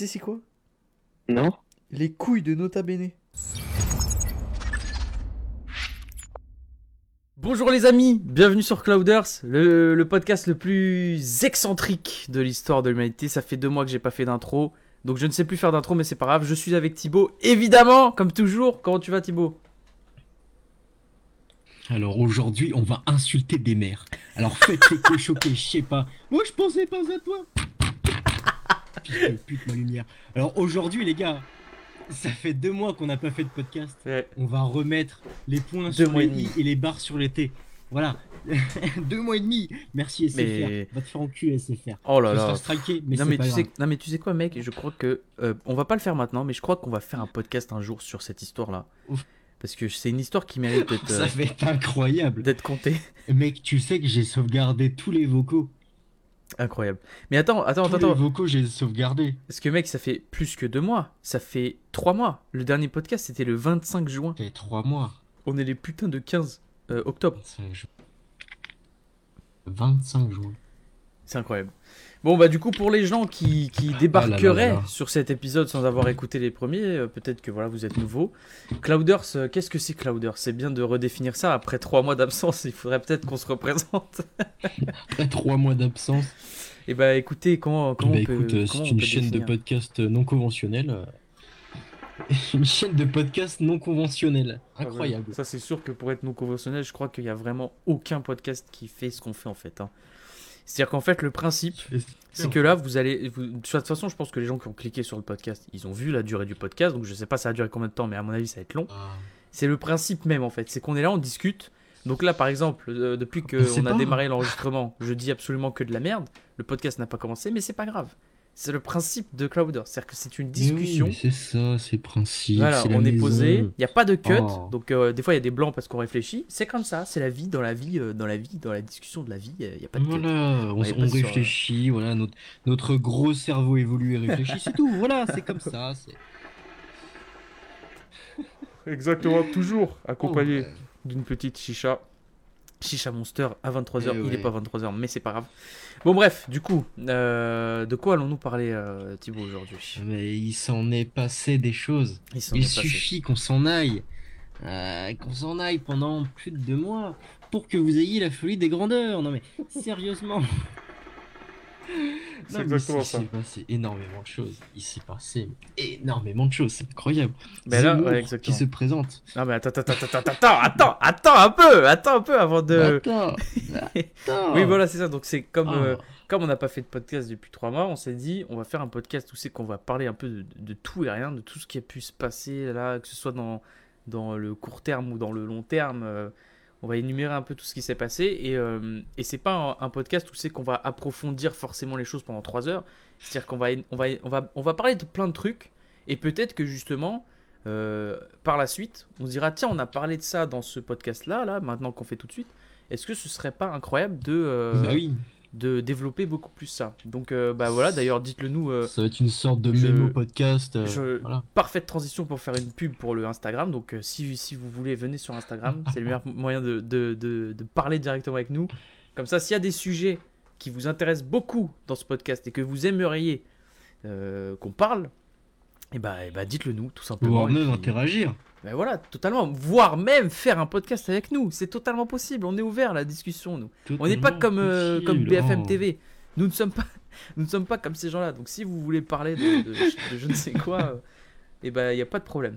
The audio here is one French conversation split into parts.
sais c'est quoi? Non Les couilles de Nota Bene. Bonjour les amis, bienvenue sur Clouders, le, le podcast le plus excentrique de l'histoire de l'humanité. Ça fait deux mois que j'ai pas fait d'intro, donc je ne sais plus faire d'intro, mais c'est pas grave. Je suis avec Thibaut, évidemment, comme toujours. Comment tu vas Thibaut? Alors aujourd'hui, on va insulter des mères. Alors faites les choquer, je sais pas. Moi, je pensais pas à toi. Putain, pute ma lumière. Alors aujourd'hui, les gars, ça fait deux mois qu'on n'a pas fait de podcast. Ouais. On va remettre les points Deux sur les i et les barres sur les t. Voilà. deux mois et demi. Merci SFR. Mais- Va te faire enculer SFR. Oh là là. striké, mais non, mais pas tu grave. sais, non mais tu sais quoi mec, je crois que euh, on va pas le faire maintenant, mais je crois qu'on va faire un podcast un jour sur cette histoire-là. Ouf. Parce que c'est une histoire qui mérite d'être Ça euh, va être incroyable. d'être contée. Mec, tu sais que j'ai sauvegardé tous les vocaux. Incroyable. Mais attends, attends, Tous attends, les vocaux, j'ai sauvegardé. Parce que mec, ça fait plus que deux mois. Ça fait trois mois. Le dernier podcast, c'était le 25 juin. Ça fait trois mois. On est les putains de 15 euh, octobre. 25 juin. 25 juin. C'est incroyable. Bon, bah du coup, pour les gens qui, qui débarqueraient Ah là là là. sur cet épisode sans avoir écouté les premiers, euh, peut-être que voilà, vous êtes nouveaux. Clouders, euh, qu'est-ce que c'est Clouders? C'est bien de redéfinir ça. Après trois mois d'absence, il faudrait peut-être qu'on se représente. Après trois mois d'absence. Et bah écoutez, comment, comment Bah on écoute, euh, c'est une chaîne de podcast non conventionnelle. Une chaîne de podcast non conventionnelle. Ah ouais, Incroyable. Ça, c'est sûr que pour être non conventionnel, je crois qu'il n'y a vraiment aucun podcast qui fait ce qu'on fait en fait. hein. C'est-à-dire qu'en fait, le principe, c'est que là, vous allez. vous- De toute façon, je pense que les gens qui ont cliqué sur le podcast, ils ont vu la durée du podcast. Donc, je sais pas ça a duré combien de temps, mais à mon avis, ça va être long. Ah. C'est le principe même, en fait. C'est qu'on est là, on discute. Donc là, par exemple, euh, depuis qu'on a démarré l'enregistrement, je dis absolument que de la merde. Le podcast n'a pas commencé, mais c'est pas grave. C'est le principe de Clouder. C'est-à-dire que c'est une discussion. oui, c'est ça, c'est principe. Voilà, on est maison. posé, il n'y a pas de cut, Oh. donc euh, des fois il y a des blancs parce qu'on réfléchit. C'est comme ça, c'est la vie, dans la vie, euh, dans la vie, dans la discussion de la vie, il n'y a pas de cut. Voilà, on, Ouais, on sur, réfléchit, voilà, notre, notre gros cerveau évolue et réfléchit, c'est tout, voilà, c'est comme ça. Exactement, toujours accompagné Oh, ouais. d'une petite chicha. Chicha Monster à 23h, Eh il ouais. n'est pas 23h, mais c'est pas grave. Bon, bref, du coup, euh, de quoi allons-nous parler, euh, Thibaut, aujourd'hui? Mais il s'en est passé des choses. Il suffit qu'on s'en aille, euh, qu'on s'en aille pendant plus de deux mois pour que vous ayez la folie des grandeurs. Non mais sérieusement. C'est mais exactement il ça. s'est passé énormément de choses. Il s'est passé énormément de choses. C'est incroyable. Ben là, qui se présente. Non, mais attends, attends, attends, attends, attends, attends, attends un peu, attends un peu avant de. Attends, attends. Oui, voilà, c'est ça. Donc, c'est comme. Oh. euh, Comme on n'a pas fait de podcast depuis trois mois, on s'est dit on va faire un podcast où c'est qu'on va parler un peu de, de tout et rien, de tout ce qui a pu se passer là, que ce soit dans, dans le court terme ou dans le long terme. euh, on va énumérer un peu tout ce qui s'est passé et, euh, et c'est pas un, podcast où c'est qu'on va approfondir forcément les choses pendant trois heures. C'est-à-dire qu'on va, on va, parler de plein de trucs et peut-être que justement euh, par la suite on se dira tiens on a parlé de ça dans ce podcast là là maintenant qu'on fait tout de suite. Est-ce que ce serait pas incroyable de euh, Bah oui, de développer beaucoup plus ça. Donc euh, bah voilà, d'ailleurs dites-le nous, euh, ça va être une sorte de je- mémo podcast. euh, je- Voilà. parfaite transition pour faire une pub pour le Instagram. Donc si, si vous voulez, venez sur Instagram, c'est le meilleur moyen de, de, de, de parler directement avec nous. Comme ça, s'il y a des sujets qui vous intéressent beaucoup dans ce podcast et que vous aimeriez qu'on parle, et bah, eh bah, dites-le nous tout simplement. Et même puis- interagir. Ben voilà, totalement. Voire même faire un podcast avec nous. C'est totalement possible. On est ouvert à la discussion, nous. On n'est pas comme, euh, comme. BFM Oh. TV. Nous ne sommes pas, nous ne sommes pas comme ces gens-là. Donc si vous voulez parler de, de- de je ne sais quoi, et ben il n'y a pas de problème.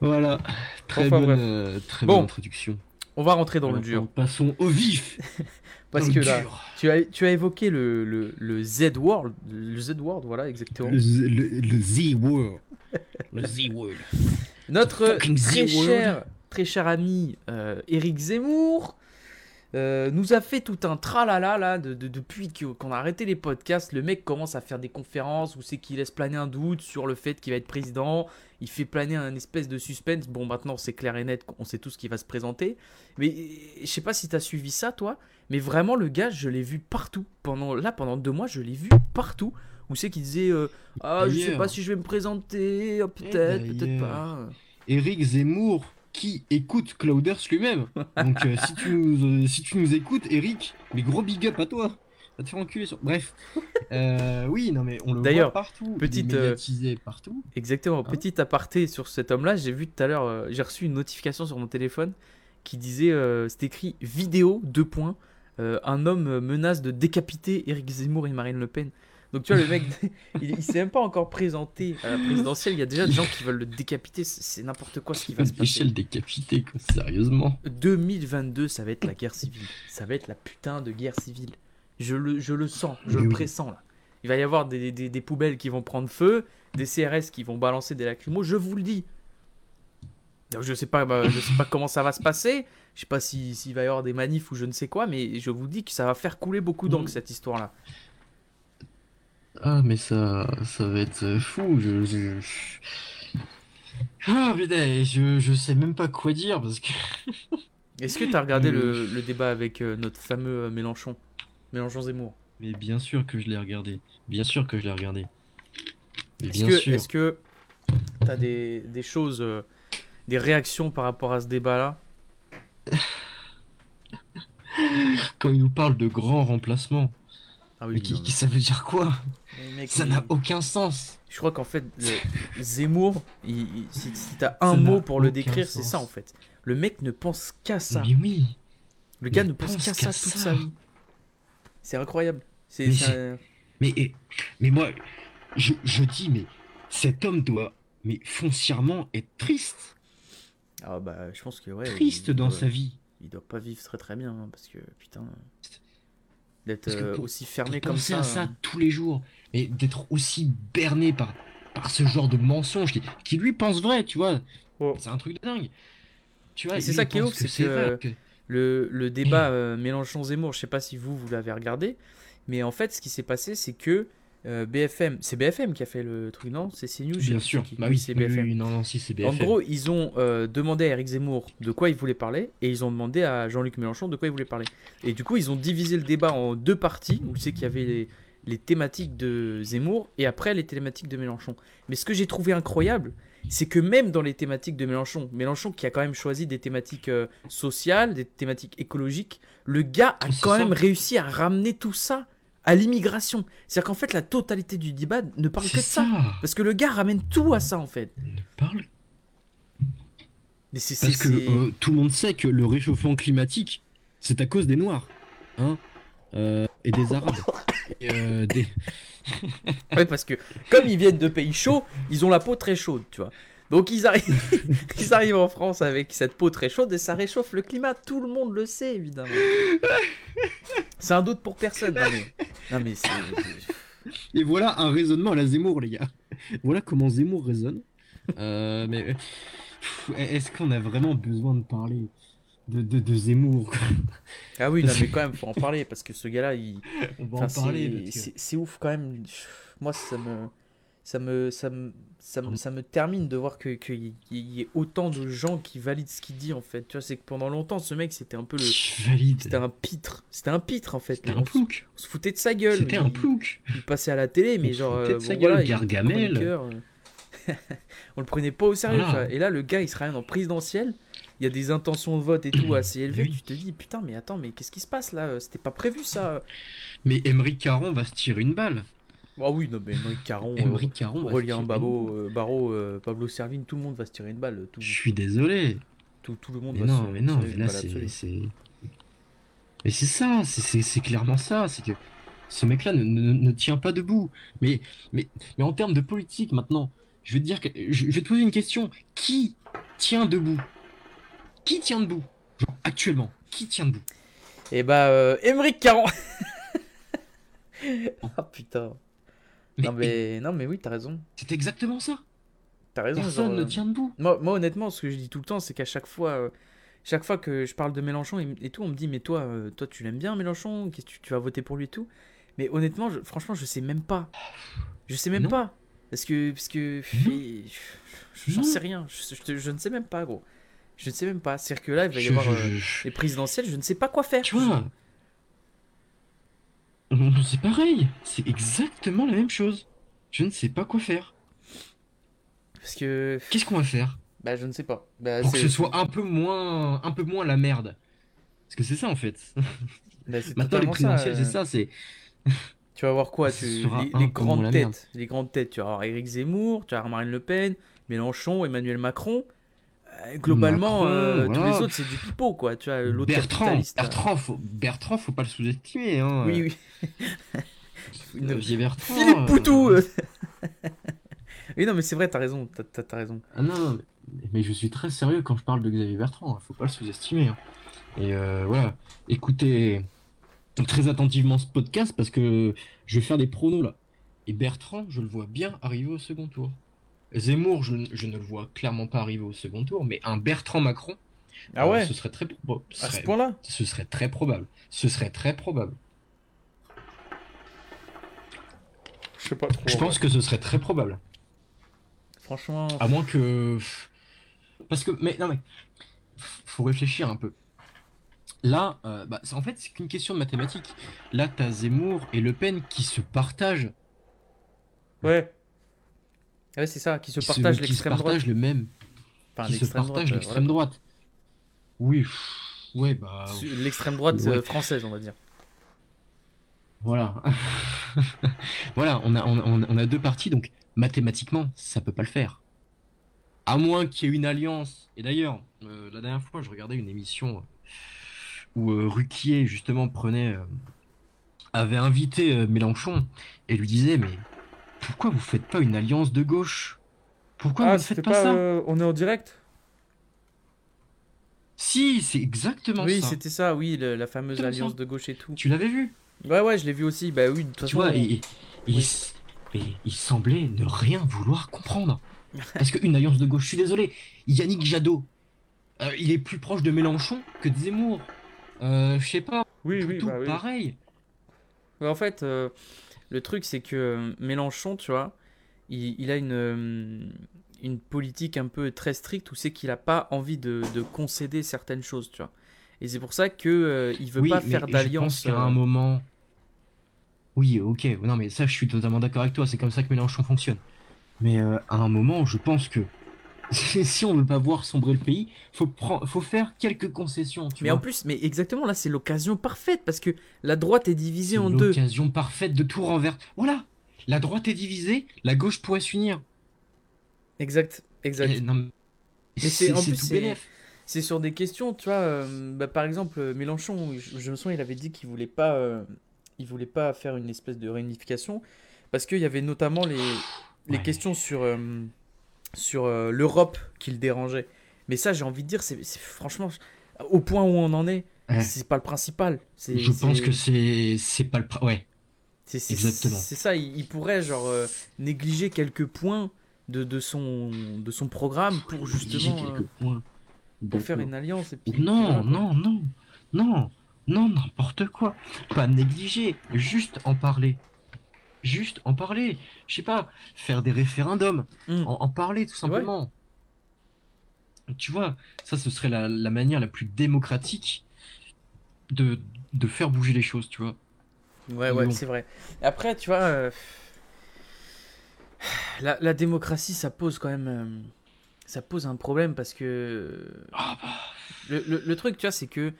Voilà, très Enfin, bonne, euh, très Bon. bonne introduction. On va rentrer dans le dur. Passons au vif. Parce que là, tu as, tu as évoqué le, le, le Z World. Le Z World, voilà, exactement. Le, Z- le, le Z World. Le Z World. Notre très Z-World. cher, très cher ami euh, Eric Zemmour euh, nous a fait tout un tralala là de, de- depuis qu'on a arrêté les podcasts. Le mec commence à faire des conférences où c'est qu'il laisse planer un doute sur le fait qu'il va être président. Il fait planer un espèce de suspense. Bon, maintenant c'est clair et net, on sait tout ce qui va se présenter. Mais euh, je sais pas si t'as suivi ça toi, mais vraiment le gars, je l'ai vu partout. Pendant là, pendant deux mois, je l'ai vu partout. Où c'est qu'il disait euh, ah je sais pas si je vais me présenter, ah, peut-être, peut-être d'ailleurs. pas. Eric Zemmour qui écoute Clouders lui-même. Donc euh, si, tu nous, euh, si tu nous écoutes, Eric, mais gros big up à toi. Va te faire enculer sur. Bref. Euh, oui, non, mais on le voit partout. petite, il est partout. Exactement. Hein Petit aparté sur cet homme-là, j'ai vu tout à l'heure, j'ai reçu une notification sur mon téléphone qui disait, c'était écrit vidéo, deux points, euh, un homme menace de décapiter Éric Zemmour et Marine Le Pen. Donc tu vois, le mec, il, il s'est même pas encore présenté à la présidentielle, il y a déjà des gens qui veulent le décapiter, c'est n'importe quoi ce qui va se passer. Michel décapité, quoi, sérieusement? 2022, ça va être la guerre civile. Ça va être la putain de guerre civile. Je le, je le sens, je Mais le oui. pressens là. Il va y avoir des, des- des poubelles qui vont prendre feu, des CRS qui vont balancer des lacrymos, je vous le dis. Je sais pas, bah, je sais pas comment ça va se passer. Je sais pas si- s'il va y avoir des manifs ou je ne sais quoi, mais je vous dis que ça va faire couler beaucoup d'encre Mm. cette histoire-là. Ah, mais ça, ça va être euh, fou. Je, je- Ah, putain, je, je sais même pas quoi dire parce que. Est-ce que tu as regardé le, le débat avec euh, notre fameux euh, Mélenchon? Mélenchon Zemmour Mais bien sûr que je l'ai regardé. Bien sûr que je l'ai regardé. Est-ce que, est-ce que tu as des, des choses, euh, des réactions par rapport à ce débat-là? Quand il nous parle de grands remplacements, Ah mais qui, non, ça veut dire quoi? Mais mec, Ça n'a aucun sens. Je crois qu'en fait, le- Zemmour, il- il- si, si t'as un Ça mot pour le décrire, c'est ça en fait. Le mec ne pense qu'à ça. Mais oui. Le gars ne pense pense qu'à ça toute sa vie. C'est incroyable. C'est Mais Mais, mais moi, je, je dis, mais cet homme doit, mais foncièrement, être triste. Ah bah, je pense que ouais. triste il dans doit- sa vie. Il doit pas vivre très très bien hein, parce que putain. D'être euh, aussi fermé comme penser ça. à ça euh, tous les jours. Et d'être aussi berné par, par ce genre de mensonge qui, qui lui pense vrai, tu vois. Oh. C'est un truc de dingue. Tu vois, Et c'est ça qui est ouf, c'est que- Le, le débat euh, Mélenchon-Zemmour, je sais pas si vous, vous l'avez regardé, mais en fait, ce qui s'est passé, c'est que euh, BFM, c'est BFM qui a fait le truc, non? C'est CNews Bien sûr. qui. Bah Oui, c'est BFM. oui, non, non, si, c'est En BFM. gros, ils ont euh, demandé à Eric Zemmour de quoi il voulait parler et ils ont demandé à Jean-Luc Mélenchon de quoi il voulait parler. Et du coup, ils ont divisé le débat en deux parties où c'est qu'il y avait les, les thématiques de Zemmour et après les thématiques de Mélenchon. Mais ce que j'ai trouvé incroyable, c'est que même dans les thématiques de Mélenchon, Mélenchon qui a quand même choisi des thématiques euh, sociales, des thématiques écologiques, le gars a quand même réussi à ramener tout ça à l'immigration. C'est-à-dire qu'en fait, la totalité du débat ne parle que de ça. ça. Parce que le gars ramène tout à ça en fait. Ne parle Mais c'est Parce que c'est- euh, tout le monde sait que le réchauffement climatique, c'est à cause des Noirs. Hein Euh, et des Arabes. Et, euh, des... Ouais, parce que comme ils viennent de pays chauds, ils ont la peau très chaude, tu vois. Donc ils arrivent, ils arrivent en France avec cette peau très chaude et ça réchauffe le climat. Tout le monde le sait, évidemment. C'est un doute pour personne. Non mais, non, mais c'est... Et voilà un raisonnement à la Zemmour, les gars. Voilà comment Zemmour raisonne. Euh, mais est-ce qu'on a vraiment besoin de parler de, de, de Zemmour? Ah oui, non mais quand même, faut en parler parce que ce gars-là, il... On va enfin, en parler. c'est- parce que- c'est c'est ouf quand même. Moi, ça me, ça me, ça me, ça me, ça me termine de voir que qu'il y ait autant de gens qui valident ce qu'il dit en fait. Tu vois, c'est que pendant longtemps, ce mec, c'était un peu le, c'était un pitre. C'était un pitre en fait. C'était un plouc. On se foutait de sa gueule. C'était un plouc. Il passait à la télé, mais On genre. euh, de sa bon, gueule, voilà, il- Gargamel. euh. On le prenait pas au sérieux. Voilà. Et là, le gars, il se ramène en présidentielle. Il y a des intentions de vote et tout assez élevées. Oui. Tu te dis, putain, mais attends, mais qu'est-ce qui se passe là? C'était pas prévu ça. Mais Emery Caron va se tirer une balle. Ah oui, non, mais Émeric Caron, euh, Caron se Aurélien Babo, balle. euh, Barreau, euh, Pablo Servine, tout le monde va se tirer une balle. Tout, Je suis désolé. tout, tout le monde Mais va non, se mais non, tirer mais là c'est. Mais c'est ça, c'est- clairement ça. C'est que ce mec-là ne, ne- ne tient pas debout. Mais, mais, mais en termes de politique maintenant, je vais te dire que. Je, vais te poser une question. Qui tient debout? Qui tient debout? Genre, actuellement, qui tient debout? Et bah, euh, Émeric Caron Ah putain. Mais- non, mais, non, mais oui, t'as raison. C'est exactement ça. T'as raison. Personne genre, ne euh, tient debout. Moi, moi, honnêtement, ce que je dis tout le temps, c'est qu'à chaque fois, euh, chaque fois que je parle de Mélenchon et, et tout, on me dit, mais toi, euh, toi, tu l'aimes bien Mélenchon? Qu'est-ce tu, tu vas voter pour lui et tout? Mais honnêtement, je- franchement, je sais même pas. Je sais même Non. pas. Parce que, parce que, j'en sais rien. Je, je- je ne sais même pas, gros. Je ne sais même pas. C'est-à-dire que là, il va y avoir euh, les présidentielles, je ne sais pas quoi faire. Tu vois, c'est pareil. C'est exactement la même chose. Je ne sais pas quoi faire. Parce que, Qu'est-ce qu'on va faire? Bah, je ne sais pas. Bah, pour que ce soit un peu moins, un peu moins la merde Parce que c'est ça en fait. bah, Maintenant les présidentielles, c'est euh. ça. C'est Tu vas voir quoi? Tu... les, grandes têtes. Les grandes têtes. Tu vas avoir Éric Zemmour, tu vas avoir Marine Le Pen, Mélenchon, Emmanuel Macron. Euh, globalement, Macron, euh, tous les autres, c'est du pipeau, quoi. Tu vois, l'autre Bertrand, là. Bertrand, faut, Bertrand, faut pas le sous-estimer. Hein. Oui, oui. Bertrand. Philippe euh, Poutou euh. Oui, non, mais c'est vrai, t'as raison. T'as, t'as raison. Ah non, non, mais, mais je suis très sérieux quand je parle de Xavier Bertrand, hein, faut pas le sous-estimer. hein. Et euh, voilà, écoutez très attentivement ce podcast parce que je vais faire des pronos là. Et Bertrand, je le vois bien arriver au second tour. Zemmour, je, je ne le vois clairement pas arriver au second tour, mais un Bertrand Macron, Ah euh, ouais ce serait très, proba- ce À ce point-là? ce serait très probable. Ce serait très probable. Je sais pas trop. Je pense que ce serait très probable. Franchement. À moins que. Parce que. Mais non, mais. Faut réfléchir un peu. Là, euh, bah, en fait, c'est qu'une question de mathématiques. Là, t'as Zemmour et Le Pen qui se partagent. Ouais. Ouais, c'est ça, qui se qui partagent qui se l'extrême droite. partagent le même. Enfin, qui se l'extrême droite, partagent euh, l'extrême droite. Oui. pff, Ouais, bah. L'extrême droite Ouais. euh, française, on va dire. Voilà. voilà, on a, on, a- on a deux partis, donc mathématiquement, ça peut pas le faire. À moins qu'il y ait une alliance. Et d'ailleurs, euh, la dernière fois, je regardais une émission où euh, Ruquier, justement, prenait. euh, avait invité Mélenchon et lui disait Mais pourquoi vous faites pas une alliance de gauche? Pourquoi vous ne faites pas, ça? euh, on est en direct? Si, c'est exactement Oui, ça. c'était ça, oui, le- la fameuse alliance ça. de gauche et tout. Tu l'avais vu? Ouais, ouais, je l'ai vu aussi. Bah oui, de toute Tu façon. vois, on- et, et il, Oui. s- et il semblait ne rien vouloir comprendre. Parce qu'une alliance de gauche, je suis désolé, Yannick Jadot, euh, il est plus proche de Mélenchon que de Zemmour. Euh, je sais pas, Oui, oui, bah oui. pareil. En fait, euh, le truc, c'est que euh, Mélenchon, tu vois, il, il a une, euh, une politique un peu très stricte où c'est qu'il n'a pas envie de, de concéder certaines choses, tu vois. Et c'est pour ça que euh, il veut Oui, pas faire je pense d'alliance. qu'à un moment. Oui, ok, non, mais ça, je suis totalement d'accord avec toi, c'est comme ça que Mélenchon fonctionne. Mais euh, à un moment, je pense que si on veut pas voir sombrer le pays, faut, prendre, faut faire quelques concessions. Tu Mais vois. en plus, mais exactement là, c'est l'occasion parfaite parce que la droite est divisée en deux. l'occasion parfaite de tout renverser. Voilà, la droite est divisée, la gauche pourrait s'unir. Exact, exact. Et non, mais c'est- en plus, c'est- sur des questions, tu vois. euh, bah, par exemple, euh, Mélenchon, je, je me souviens, il avait dit qu'il voulait pas, euh, il voulait pas faire une espèce de réunification parce qu'il y avait notamment les, les Ouais. questions sur, euh, sur euh, l'Europe qui le dérangeaient. Mais ça, j'ai envie de dire, c'est franchement, au point où on en est, Ouais. c'est pas le principal. Je pense que c'est pas le ouais. c'est c'est- exactement. C'est ça, il, il pourrait genre euh, négliger quelques points de, de son de son programme pour justement euh, points. pour faire une alliance. Et puis, puis Non, non, non, non, non, n'importe quoi. Pas négliger, juste en parler. Juste en parler. Je sais pas, faire des référendums, Hmm. en, en parler tout simplement. Tu vois, ça ce serait la, la manière la plus démocratique de, de faire bouger les choses, tu vois. Ouais, Mais ouais, bon. c'est vrai. Après, tu vois, euh, la, la démocratie, ça pose quand même, euh, ça pose un problème parce que Ah bah, le, le- le truc, tu vois, c'est que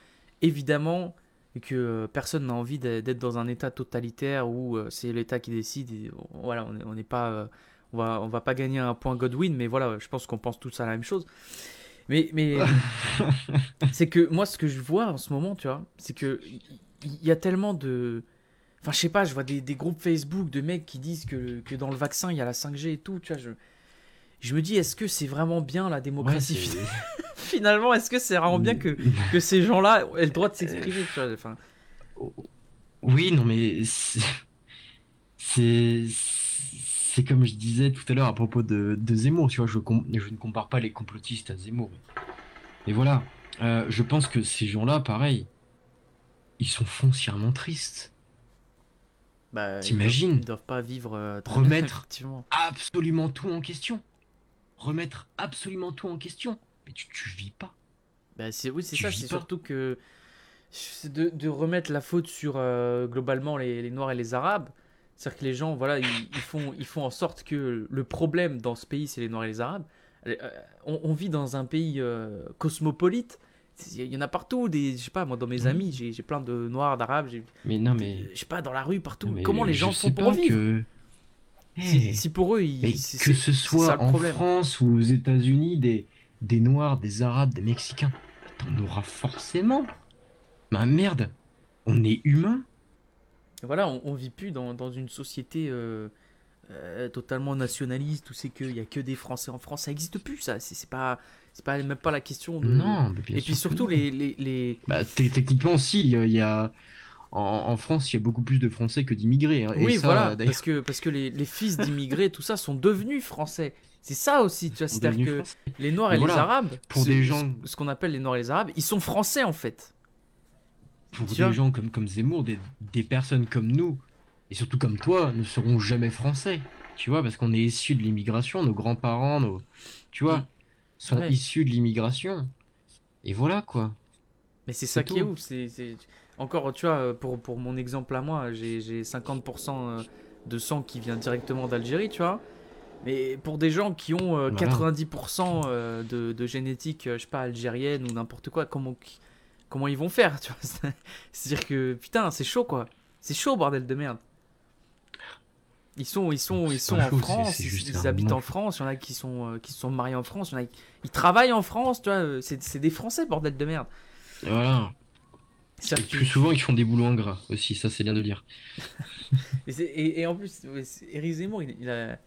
évidemment que euh, personne n'a envie d'être dans un État totalitaire où euh, c'est l'État qui décide. Et, on- voilà, on est- on n'est pas, euh, on va, on va pas gagner un point Godwin, mais voilà, je pense qu'on pense tous à la même chose. Mais, mais c'est que moi, ce que je vois en ce moment, tu vois, c'est que il y a tellement de. Enfin, je sais pas, je vois des, des groupes Facebook de mecs qui disent que, que dans le vaccin, il y a la 5G et tout, tu vois. Je, je me dis, est-ce que c'est vraiment bien la ouais, démocratie Finalement, est-ce que c'est vraiment bien que, que ces gens-là aient le droit de s'exprimer, enfin, Oui, non, mais c'est- comme je disais tout à l'heure à propos de, de Zemmour, tu vois, je, com- je ne compare pas les complotistes à Zemmour. Et voilà, euh, je pense que ces gens-là, pareil, ils sont foncièrement tristes. bah, ils T'imagines doivent- Ils doivent pas vivre. euh, Remettre. Absolument tout en question. Remettre absolument tout en question. Mais tu, tu vis pas. Bah, c'est, oui, c'est ça, c'est surtout que. c'est De, de remettre la faute sur euh, globalement les, les Noirs et les Arabes. C'est-à-dire que les gens, voilà, ils, ils font, ils font en sorte que le problème dans ce pays, c'est les Noirs et les Arabes. Euh, On, on vit dans un pays euh, cosmopolite. il y en a partout. Des, je sais pas, moi, dans mes Mhm. amis, j'ai j'ai plein de noirs, d'arabes. j'ai- Mais non, mais. Je sais pas, dans la rue, partout. Comment les gens font pour pas vivre? que- si, si pour eux, ils, que ce soit ça en problème. France ou aux États-Unis, des, des Noirs, des Arabes, des Mexicains, t'en auras forcément. Ma merde, on est humain. Voilà, on, on vit plus dans, dans une société euh, euh, totalement nationaliste où c'est qu'il y a que des Français en France. Ça existe plus, ça. C'est pas, c'est pas même pas la question de. Non, mais bien Et sûr puis surtout les, les, les- Bah, techniquement, si, il y a. En, en France, il y a beaucoup plus de Français que d'immigrés. hein. Et Oui, ça, voilà, parce que, parce que les, les fils d'immigrés, tout ça, sont devenus français. C'est ça aussi, tu vois. C'est-à-dire que Français. les Noirs et les Arabes, pour ce- des gens- ce, qu'on appelle les Noirs et les Arabes, ils sont français en fait. Pour tu des gens comme, comme Zemmour, des, des personnes comme nous, et surtout comme toi, ne seront jamais français. Tu vois, parce qu'on est issus de l'immigration, nos grands-parents, nos. Tu vois, sont Ouais. issus de l'immigration. Et voilà, quoi. Mais c'est ça qui est ouf. c'est- Encore, tu vois, pour, pour mon exemple à moi, j'ai j'ai 50% de sang qui vient directement d'Algérie, tu vois. Mais pour des gens qui ont euh, Voilà. 90% euh, de, de génétique, euh, je sais pas, algérienne ou n'importe quoi, comment, comment ils vont faire, tu vois? C'est-à-dire que, putain, c'est chaud, quoi. C'est chaud, bordel de merde. Ils sont, ils sont, ils sont en chaud, France, c'est ils, juste ils un habitent en France, il y en a qui sont, euh, qui se sont mariés en France, il y en a qui ils travaillent en France, tu vois. euh, C'est des Français, bordel de merde. Voilà. Et plus souvent, ils font des boulots ingrats aussi, ça c'est bien de le dire. Et, c'est- et- et en plus, Éric Zemmour, il, il a.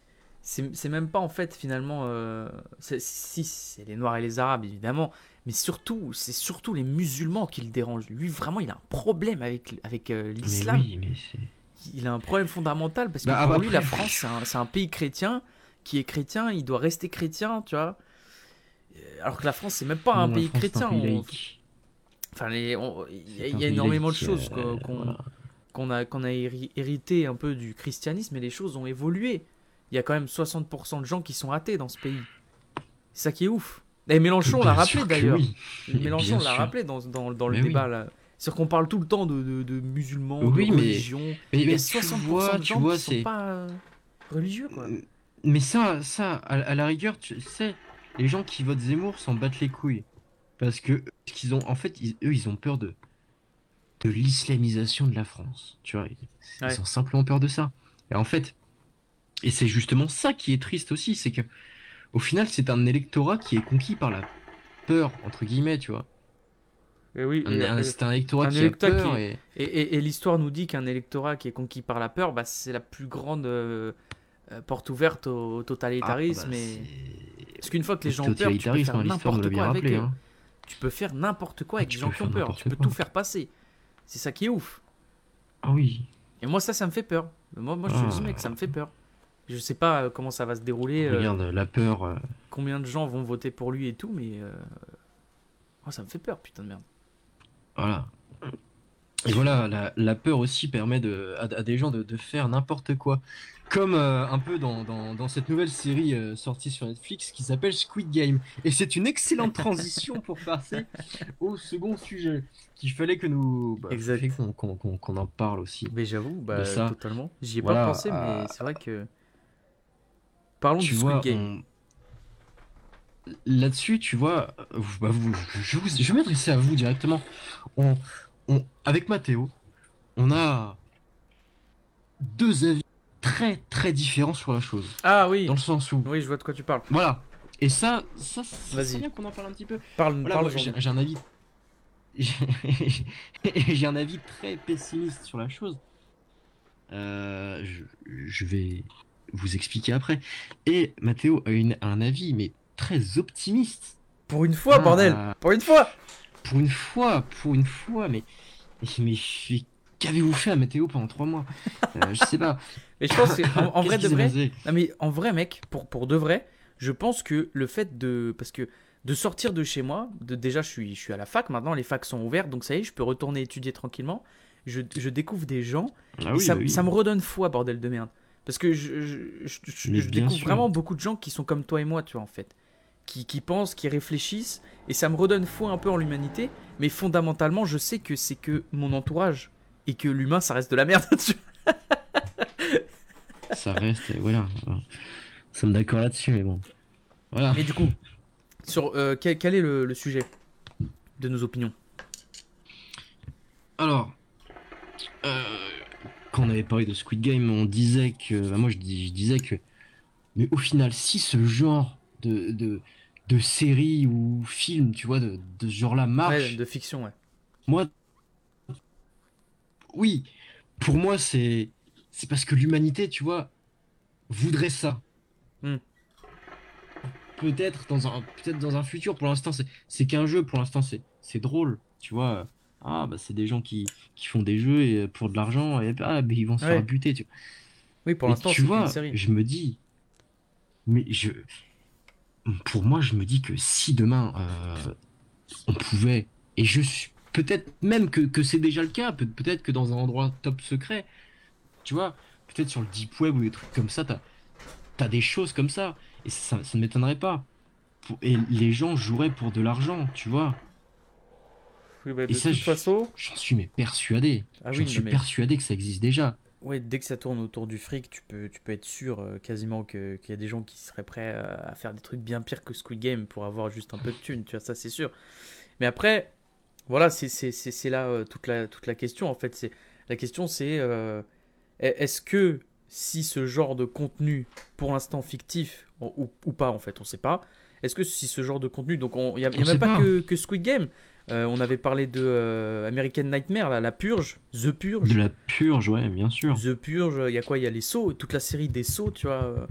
C'est même pas en fait finalement. euh, si, c'est les Noirs et les Arabes évidemment, mais surtout, c'est surtout les musulmans qui le dérangent. Lui, vraiment, il a un problème avec, avec euh, Mais l'islam. oui, mais c'est. Il a un problème fondamental parce que Bah, pour après- lui, la France, c'est un, pays chrétien qui est chrétien, il doit rester chrétien, tu vois. Euh, Alors que la France, c'est même pas un Non, pays France, chrétien. un pays on- laïque. Enfin, il y a, y énormément de choses euh, qu'on voilà. a, qu'on a hérité un peu du christianisme et les choses ont évolué. Il y a quand même 60% de gens qui sont athées dans ce pays. C'est ça qui est ouf. Et Mélenchon l'a rappelé d'ailleurs. oui. Mais Mélenchon l'a rappelé dans, dans, dans le Mais oui. débat là. C'est-à-dire qu'on parle tout le temps de, de, de musulmans, Oui, de mais- religion. Mais, a mais 60% tu vois, de gens vois, qui sont pas euh, religieux quoi. Mais ça, ça, à, à la rigueur, tu sais, les gens qui votent Zemmour s'en battent les couilles. Parce que, qu'ils ont, en fait, ils- eux, ils ont peur de, de l'islamisation de la France. Tu vois, ils, ont simplement peur de ça. Et en fait, et c'est justement ça qui est triste aussi, c'est que, au final, c'est un électorat qui est conquis par la peur, entre guillemets, tu vois. Et oui, Un- et, un- euh, c'est un électorat un qui électorat a peur qui et. et- et- et l'histoire nous dit qu'un électorat qui est conquis par la peur, bah, c'est la plus grande euh, euh, porte ouverte au totalitarisme. Ah, bah, et... Parce qu'une fois que les Le gens ont peur, tu peux faire n'importe quoi avec hein. Tu peux faire n'importe quoi avec Tu les gens qui ont peur. Tu peux quoi. tout faire passer. C'est ça qui est ouf. Ah oui. Et moi, ça, ça me fait peur. Moi, moi je te Ah. dis, mec, ça me fait peur. Je sais pas euh, comment ça va se dérouler, euh, Regarde, la peur. euh, combien de gens vont voter pour lui et tout, mais euh, moi, ça me fait peur, putain de merde. Voilà. Et voilà, la, la peur aussi permet de, à, à des gens de, de faire n'importe quoi. Comme euh, un peu dans, dans, dans cette nouvelle série euh, sortie sur Netflix qui s'appelle Squid Game. Et c'est une excellente transition pour passer au second sujet. Qu'il fallait que nous. Bah, qu'on en parle aussi. Mais j'avoue, bah, ça. totalement. J'y ai Voilà, pas pensé, mais euh, c'est vrai que. Parlons du vois, Squid Game. on- là-dessus, tu vois, bah, vous- je, vous- je vais m'adresser à vous directement. On, on- avec Mathéo, on a deux avis très très différents sur la chose. Ah oui, Dans le sens où, oui, je vois de quoi tu parles. voilà. Et ça, ça, c'est bien qu'on en parle un petit peu. Parle, Voilà, parle j'ai un avis, j'ai un avis très pessimiste sur la chose. Euh, je, je vais vous expliquer après. Et Mathéo a une, un avis, mais très optimiste. Pour une fois, Ah. bordel Pour une fois Pour une fois, pour une fois, mais, mais, mais qu'avez-vous fait à Mathéo pendant trois mois? Euh, Je sais pas. Mais je pense qu'en en vrai Qu'est-ce de qui s'est vrai, passé? Non mais en vrai mec, pour, pour de vrai, je pense que le fait de... Parce que de sortir de chez moi, de, déjà je suis, je suis à la fac maintenant, les facs sont ouvertes, donc ça y est, je peux retourner étudier tranquillement. Je, je découvre des gens, Ah et oui, ça, bah oui. ça me redonne foi, bordel de merde. Parce que je, je, découvre sûr. vraiment beaucoup de gens qui sont comme toi et moi, tu vois, en fait. Qui, qui pensent, qui réfléchissent, et ça me redonne foi un peu en l'humanité, mais fondamentalement, je sais que c'est que mon entourage, et que l'humain, ça reste de la merde. vois. Ça reste, voilà. voilà. Nous sommes d'accord là-dessus, mais bon. Voilà. Mais du coup, sur euh, quel, quel est le, le sujet de nos opinions? Alors, euh, quand on avait parlé de Squid Game, on disait que, bah, moi je, dis- je disais que, mais au final, si ce genre de, de, de série ou film, tu vois, de, de ce genre-là marche, Ouais, de fiction, ouais. moi, oui, pour moi, c'est, c'est parce que l'humanité, tu vois, voudrait ça. Hmm. Peut-être dans un, peut-être dans un futur, pour l'instant, c'est, c'est qu'un jeu, pour l'instant, c'est, c'est drôle, tu vois. Ah, bah, c'est des gens qui, qui font des jeux et pour de l'argent, et ah, bah, ils vont se Ouais. faire buter, tu vois. Oui, pour l'instant, tu vois, une série. je me dis, mais je, pour moi, je me dis que si demain euh, on pouvait, et je suis peut-être même que, que c'est déjà le cas, peut- peut-être que dans un endroit top secret, tu vois, peut-être sur le deep web ou des trucs comme ça, t'as as des choses comme ça, et ça, ça ne m'étonnerait pas. Pour- et les gens joueraient pour de l'argent, tu vois. Oui, bah, Et de ça, toute je- façon, J'en suis mais persuadé. Ah J'en oui, suis mais- persuadé que ça existe déjà. ouais, dès que ça tourne autour du fric, tu peux, tu peux être sûr euh, quasiment que- qu'il y a des gens qui seraient prêts euh, à faire des trucs bien pires que Squid Game pour avoir juste un peu de thunes, tu vois, ça c'est sûr. Mais après, voilà, c'est c'est- c'est- c'est là euh, toute, la, toute la question en fait. c'est La question c'est euh, est- est-ce que si ce genre de contenu, pour l'instant fictif ou, pas en fait, on sait pas, est-ce que si ce genre de contenu, donc il n'y a, y a même pas, pas. Que, que Squid Game, euh, on avait parlé de euh, American Nightmare, là, la purge, The Purge. De la purge, ouais, bien sûr. The Purge, il y a quoi? Il y a les sauts, toute la série des sauts, tu vois, euh,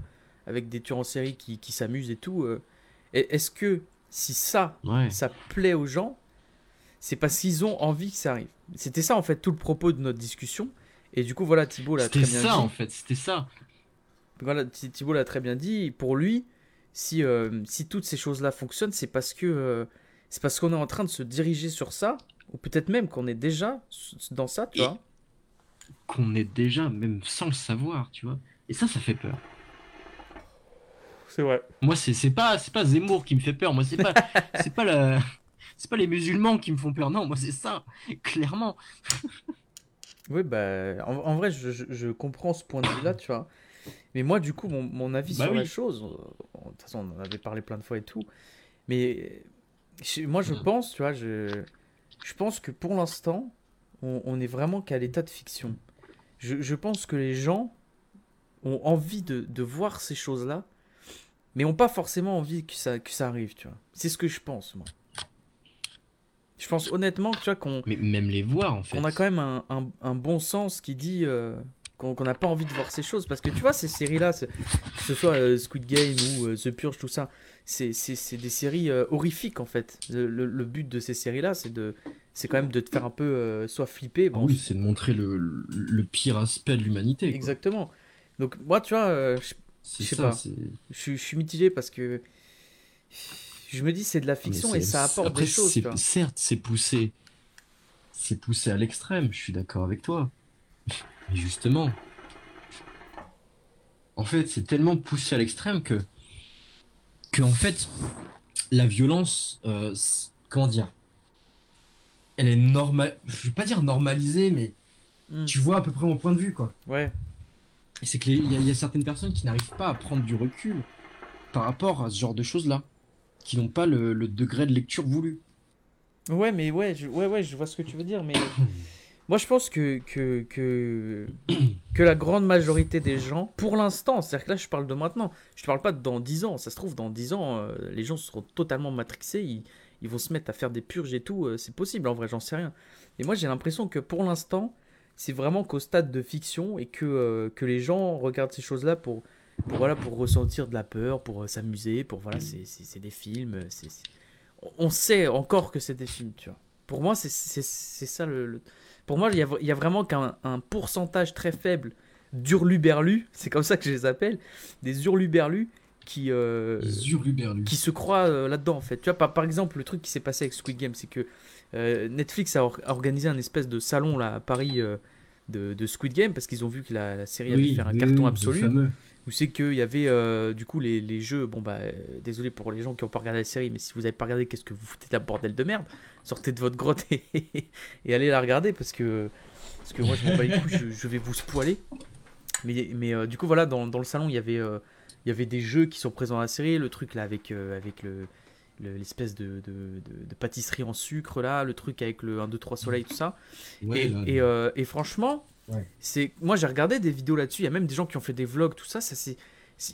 avec des tueurs en série qui, qui s'amusent et tout. Et Est-ce que si ça, Ouais. ça plaît aux gens, c'est parce qu'ils ont envie que ça arrive C'était ça en fait tout le propos de notre discussion. Et du coup, voilà, Thibaut l'a très C'était bien ça dit. en fait, c'était ça. Voilà, Thi- Thibaut l'a très bien dit. Pour lui, si, euh, si toutes ces choses-là fonctionnent, c'est parce que euh, c'est parce qu'on est en train de se diriger sur ça, ou peut-être même qu'on est déjà dans ça, tu Et- vois. qu'on est déjà, même sans le savoir, tu vois. Et ça, ça fait peur. C'est vrai. Moi, c'est c'est pas, c'est pas Zemmour qui me fait peur. Moi, c'est pas, c'est pas la, c'est pas les musulmans qui me font peur. Non, moi, c'est ça, clairement. Oui, bah, en, en vrai, je, je- je comprends ce point de vue-là, tu vois. Mais moi, du coup, mon, mon avis Bah sur la oui. chose, euh, de toute façon, on en avait parlé plein de fois et tout, mais moi, Mm. je pense, tu vois, je, je pense que pour l'instant, on, on est vraiment qu'à l'état de fiction. Je, je pense que les gens ont envie de, de voir ces choses-là, mais ont pas forcément envie que ça, que ça arrive, tu vois. C'est ce que je pense, moi. Je pense honnêtement, tu vois, qu'on Mais même les voir, en fait. on a quand même un, un- un bon sens qui dit euh, qu'on n'a pas envie de voir ces choses. Parce que tu vois, ces séries-là, que ce soit euh, Squid Game ou euh, The Purge, tout ça, c'est des séries euh, horrifiques en fait. Le, le- le but de ces séries-là, c'est de c'est quand même de te faire un peu soit flipper. Ah bon, oui, c'est de montrer le, pire aspect de l'humanité. exactement. Donc moi, tu vois, sais pas. je suis mitigé parce que je me dis c'est de la fiction et ça apporte après, des choses. Certes, c'est poussé. C'est poussé à l'extrême, je suis d'accord avec toi. Mais justement, en fait, c'est tellement poussé à l'extrême que, que en fait, la violence, euh, comment dire, elle est normale. Je vais pas dire normalisée, mais Mm. tu vois à peu près mon point de vue, quoi. Ouais. Et c'est qu'il y a certaines personnes qui n'arrivent pas à prendre du recul par rapport à ce genre de choses-là, qui n'ont pas le, le degré de lecture voulu. Ouais, mais ouais, je, ouais, ouais, je vois ce que tu veux dire, mais moi je pense que, que, que, que la grande majorité des gens, pour l'instant, c'est-à-dire que là je parle de maintenant, je te parle pas de dans 10 ans, ça se trouve dans 10 ans, euh, les gens seront totalement matrixés, ils, ils vont se mettre à faire des purges et tout, euh, c'est possible en vrai, j'en sais rien. Et moi j'ai l'impression que pour l'instant, c'est vraiment qu'au stade de fiction et que, euh, que les gens regardent ces choses-là pour, pour, voilà, pour ressentir de la peur, pour euh, s'amuser, pour voilà, c'est des films, euh, c'est c'est- on sait encore que c'est des films, tu vois. Pour moi, c'est ça le, le- Pour moi, il y a, y a vraiment qu'un un pourcentage très faible d'hurluberlus, c'est comme ça que je les appelle, des hurluberlus qui, euh, qui se croient euh, là-dedans, en fait. Tu vois, par, par exemple, le truc qui s'est passé avec Squid Game, c'est que euh, Netflix a or- a organisé un espèce de salon là, à Paris de, de Squid Game, parce qu'ils ont vu que la, la série allait faire un carton absolu où c'est qu'il y avait euh, du coup les, les jeux. Bon, bah, euh, désolé pour les gens qui n'ont pas regardé la série, mais si vous n'avez pas regardé, qu'est-ce que vous foutez de la bordel de merde? Sortez de votre grotte et, et allez la regarder parce que, parce que moi je m'en bats les couilles, je, je vais vous spoiler. Mais, mais euh, du coup, voilà, dans, dans le salon, il y avait. euh, il y avait des jeux qui sont présents dans la série, le truc là avec, avec le. le- l'espèce de, de, de- de pâtisserie en sucre là, le truc avec le 1, 2, 3 soleil, tout ça. Ouais, et, là, et, euh, et franchement, Ouais. c'est moi j'ai regardé des vidéos là-dessus. Il y a même des gens qui ont fait des vlogs, tout ça. Ça c'est,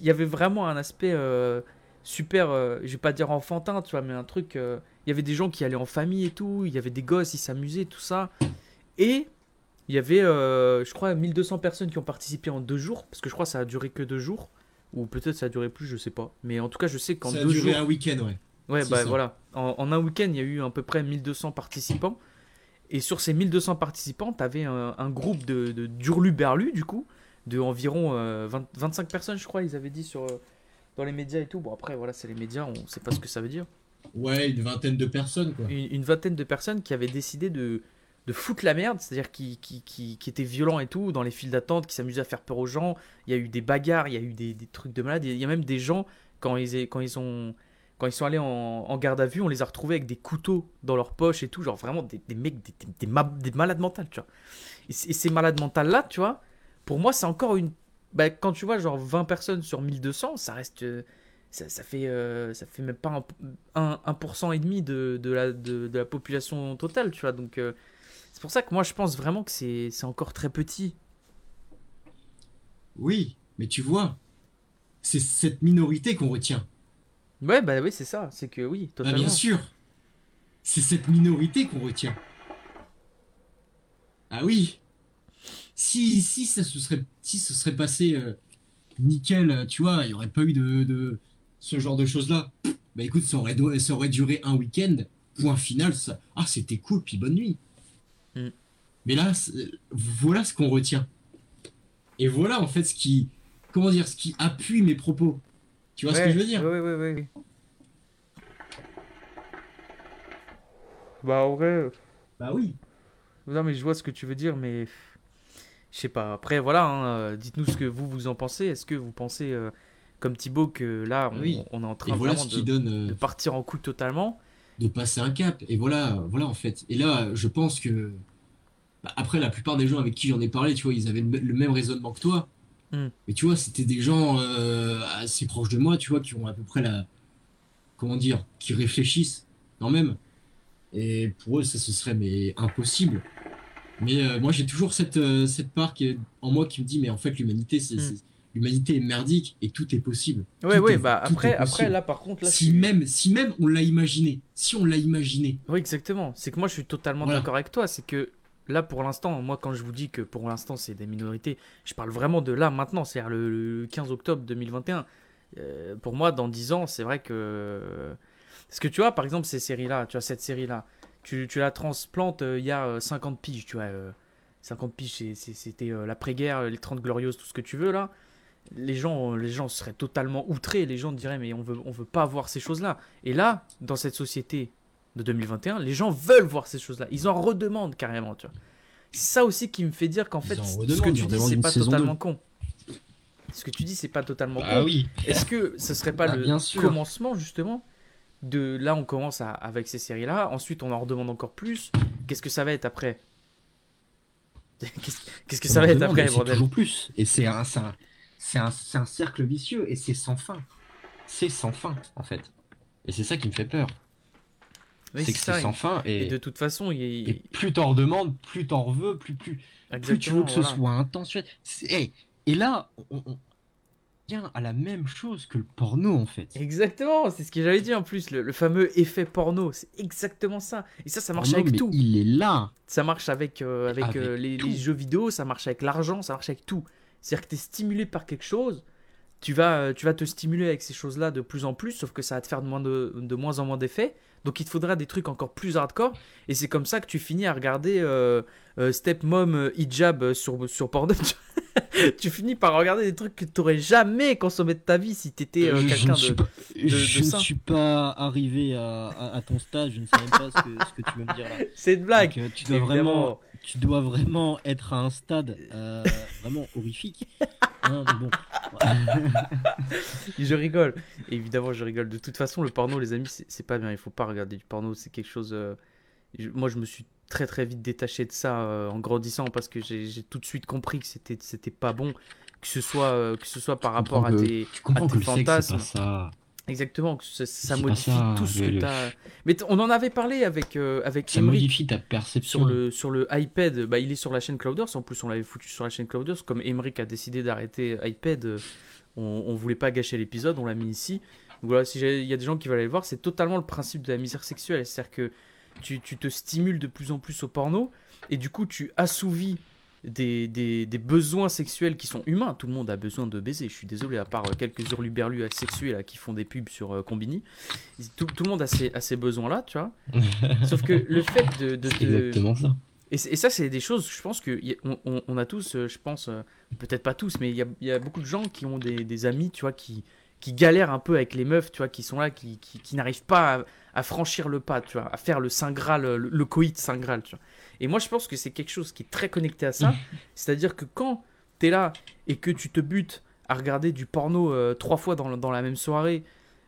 il y avait vraiment un aspect euh, super. euh, je vais pas dire enfantin, tu vois, mais un truc. euh, il y avait des gens qui allaient en famille et tout. Il y avait des gosses, ils s'amusaient, tout ça. Et il y avait, je crois, 1200 personnes qui ont participé en deux jours, parce que je crois que ça a duré que deux jours. Ou peut-être ça a duré plus, je sais pas. Mais en tout cas, je sais qu'en ça a deux duré jours. un week-end, ouais. Ouais, bah ça. voilà. En, en un week-end, il y a eu à peu près 1200 participants. Et sur ces 1200 participants, tu avais un, un groupe de, de d'Hurlu-Berlu, du coup, de environ euh, 20 25 personnes, je crois, ils avaient dit sur, euh, dans les médias et tout. Bon, après, voilà, c'est les médias, on sait pas ce que ça veut dire. Ouais, une vingtaine de personnes, quoi. Une, une vingtaine de personnes qui avaient décidé de, de foutre la merde, c'est-à-dire qui, qui, qui, qui étaient violents et tout, dans les files d'attente, qui s'amusaient à faire peur aux gens. Il y a eu des bagarres, il y a eu des, des trucs de malade. Il y a même des gens, quand ils, est- quand ils ont quand ils sont allés en, garde à vue, on les a retrouvés avec des couteaux dans leurs poches et tout, genre vraiment des, mecs, des, des- des ma- des malades mentales, tu vois. Et, ces malades mentales-là, tu vois, pour moi, c'est encore une. Bah, quand tu vois, genre 20 personnes sur 1200, ça reste. euh, Ça, ça fait, euh, ça fait même pas un, un, 1% et demi de, la, population totale, tu vois. Donc, euh, c'est pour ça que moi, je pense vraiment que c'est encore très petit. Oui, mais tu vois, c'est cette minorité qu'on retient. Ouais, bah oui, c'est ça. C'est que oui, Ah, totalement. bien sûr. C'est cette minorité qu'on retient. Ah oui. Si, si ça se serait, si ce serait passé euh, nickel, euh, tu vois, il n'y aurait pas eu de, de ce genre de choses-là. Bah écoute, ça aurait, ça aurait duré un week-end. Point final, ça. Ah, c'était cool, puis bonne nuit. Mm. Mais là, voilà ce qu'on retient. Et voilà en fait ce qui, comment dire, ce qui appuie mes propos. Tu vois ce que je veux dire ouais, ouais, ouais. Bah, en vrai. Bah oui. Non, mais je vois ce que tu veux dire, mais. Je sais pas. Après, voilà, hein, euh, dites-nous ce que vous, vous en pensez. Est-ce que vous pensez, euh, comme Thibaut, que là, on, Oui. on est en train voilà vraiment ce qui de, donne. euh, de partir en couille totalement de passer un cap. Et voilà, voilà en fait. Et là, je pense que bah, après la plupart des gens avec qui j'en ai parlé, tu vois, ils avaient le, le même raisonnement que toi. Mais tu vois, c'était des gens euh, assez proches de moi, tu vois, qui ont à peu près la, comment dire, qui réfléchissent quand même. Et pour eux, ça ce serait mais impossible. Mais euh, moi, j'ai toujours cette euh, cette part qui est en moi qui me dit, mais en fait, l'humanité, c'est c'est- l'humanité est merdique et tout est possible. Ouais, est- bah après, après, là, par contre, là, si même, si même on l'a imaginé, si on l'a imaginé, Oui, exactement. C'est que moi, je suis totalement Voilà. d'accord avec toi. C'est que là, pour l'instant, moi, quand je vous dis que pour l'instant, c'est des minorités, je parle vraiment de là, maintenant, c'est-à-dire le, le 15 octobre 2021. Euh, pour moi, dans 10 ans, c'est vrai que. Parce que tu vois, par exemple, ces séries-là, tu vois, cette série-là, tu, tu la transplantes euh, il y a euh, 50 piges, tu vois. euh, 50 piges, c'était euh, l'après-guerre, les 30 glorieuses, tout ce que tu veux, là. Les gens, les gens seraient totalement outrés. Les gens diraient, mais on veut, on veut pas voir ces choses-là. Et là, dans cette société de 2021, les gens veulent voir ces choses-là. Ils en redemandent carrément, tu vois. C'est ça aussi qui me fait dire qu'en fait, ce que tu dis, c'est pas totalement con. Ce que tu dis, c'est pas totalement Ah con. oui. Est-ce que ce serait pas Bah, le bien commencement, justement de là, on commence à- avec ces séries-là. Ensuite, on en redemande encore plus. Qu'est-ce que ça va être après? Qu'est-ce que ça va être après, bordel? toujours plus. Et c'est un, un, un, c'est un cercle vicieux et c'est sans fin. C'est sans fin, en fait. Et c'est ça qui me fait peur. Oui, c'est que c'est sans fin Et et, de toute façon, il et plus t'en redemandes, plus t'en veux, plus, plus, plus tu veux que ce soit intentionnel. C'est- hey, et là, on, on vient à la même chose que le porno, en fait. Exactement, c'est ce que j'avais dit en plus, le, le fameux effet porno, c'est exactement ça. Et ça, ça marche Porno, avec mais tout. Il est là. Ça marche avec, euh, avec, Avec euh, les, les jeux vidéo, ça marche avec l'argent, ça marche avec tout. C'est-à-dire que tu es stimulé par quelque chose, tu vas, euh, tu vas te stimuler avec ces choses-là de plus en plus, sauf que ça va te faire de moins, de, de moins en moins d'effets. Donc il te faudra des trucs encore plus hardcore. Et c'est comme ça que tu finis à regarder euh, euh, Stepmom Hijab sur, sur Pornhub. tu finis par regarder des trucs que tu n'aurais jamais consommé de ta vie si tu étais Euh, je quelqu'un de... pas- de je ne suis pas arrivé à, à- à ton stade, je ne sais même pas ce que, ce que tu veux me dire là. C'est une blague. Donc, tu, dois évidemment. vraiment, tu dois vraiment être à un stade euh, vraiment horrifique. Hein, bon. Je rigole. Évidemment, je rigole. De toute façon, le porno, les amis, c'est pas bien. Il faut pas regarder du porno. C'est quelque chose. euh, je- Moi, je me suis très très vite détaché de ça euh, en grandissant parce que j'ai tout de suite compris que c'était c'était pas bon. Que ce soit, euh, que ce soit par rapport à que- tes, Tu comprends à que tes le sexe, c'est fantasmes. pas ça. Exactement, ça, modifie ça, tout ce que tu as. Mais on en avait parlé avec, euh, avec Ça modifie ta perception. sur le, sur le iPad. Bah, il est sur la chaîne Clouders. En plus, on l'avait foutu sur la chaîne Clouders. Comme Emric a décidé d'arrêter iPad, euh, on, on voulait pas gâcher l'épisode, on l'a mis ici. Donc Voilà, si j'ai- il y a des gens qui veulent aller le voir, c'est totalement le principe de la misère sexuelle. C'est-à-dire que tu, tu te stimules de plus en plus au porno et du coup, tu assouvis des, des, des besoins sexuels qui sont humains. Tout le monde a besoin de baiser. Je suis désolé, à part euh, quelques hurluberlus asexués là, qui font des pubs sur euh, Combini. Tout, tout le monde a ces, a ces besoins-là, tu vois. Sauf que le fait de, de, C'est de- exactement ça. et, ça, c'est des choses, je pense a- on, on- a tous, euh, je pense, euh, peut-être pas tous, mais il y a, y a beaucoup de gens qui ont des, des amis, tu vois, qui, qui galèrent un peu avec les meufs, tu vois, qui sont là, qui, qui, qui n'arrivent pas à, à franchir le pas, tu vois, à faire le Saint Graal, le, le coït Saint Graal, tu vois. Et moi, je pense que c'est quelque chose qui est très connecté à ça. C'est-à-dire que quand tu es là et que tu te butes à regarder du porno euh, trois fois dans, dans la même soirée,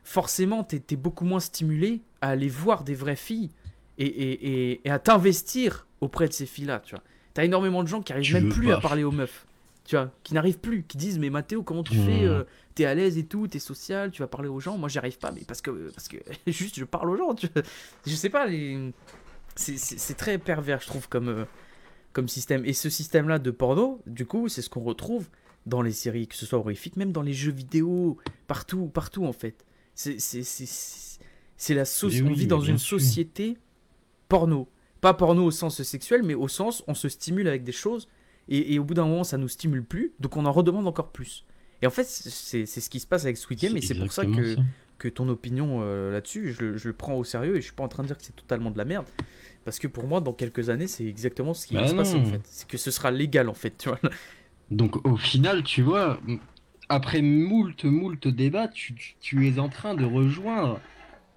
forcément, tu es, beaucoup moins stimulé à aller voir des vraies filles et, et- et- et à t'investir auprès de ces filles-là, tu vois. T'as énormément de gens qui arrivent Tu même plus pas. à parler aux meufs, tu vois, qui n'arrivent plus, qui disent mais Mathéo comment tu Mmh. fais, euh, t'es à l'aise et tout, t'es social, tu vas parler aux gens, moi j'y arrive pas, mais parce que parce que juste je parle aux gens, tu vois. je sais pas, les... c'est- très pervers je trouve comme euh, comme système. Et ce système-là de porno, du coup, c'est ce qu'on retrouve dans les séries, que ce soit horrifique, même dans les jeux vidéo, partout, partout en fait. C'est la oui, on vit dans une sûr. société porno. Pas porno au sens sexuel, mais au sens on se stimule avec des choses et, et au bout d'un moment ça nous stimule plus, donc on en redemande encore plus. Et en fait, c'est ce qui se passe avec Squid Game, et c'est pour ça que, que ton opinion euh, là-dessus, je, le- je le prends au sérieux et je suis pas en train de dire que c'est totalement de la merde. Parce que pour moi, dans quelques années, c'est exactement ce qui va Bah se passer en fait. C'est que ce sera légal en fait, tu vois. Donc au final, tu vois, après moult, moult débats, tu, tu- tu es en train de rejoindre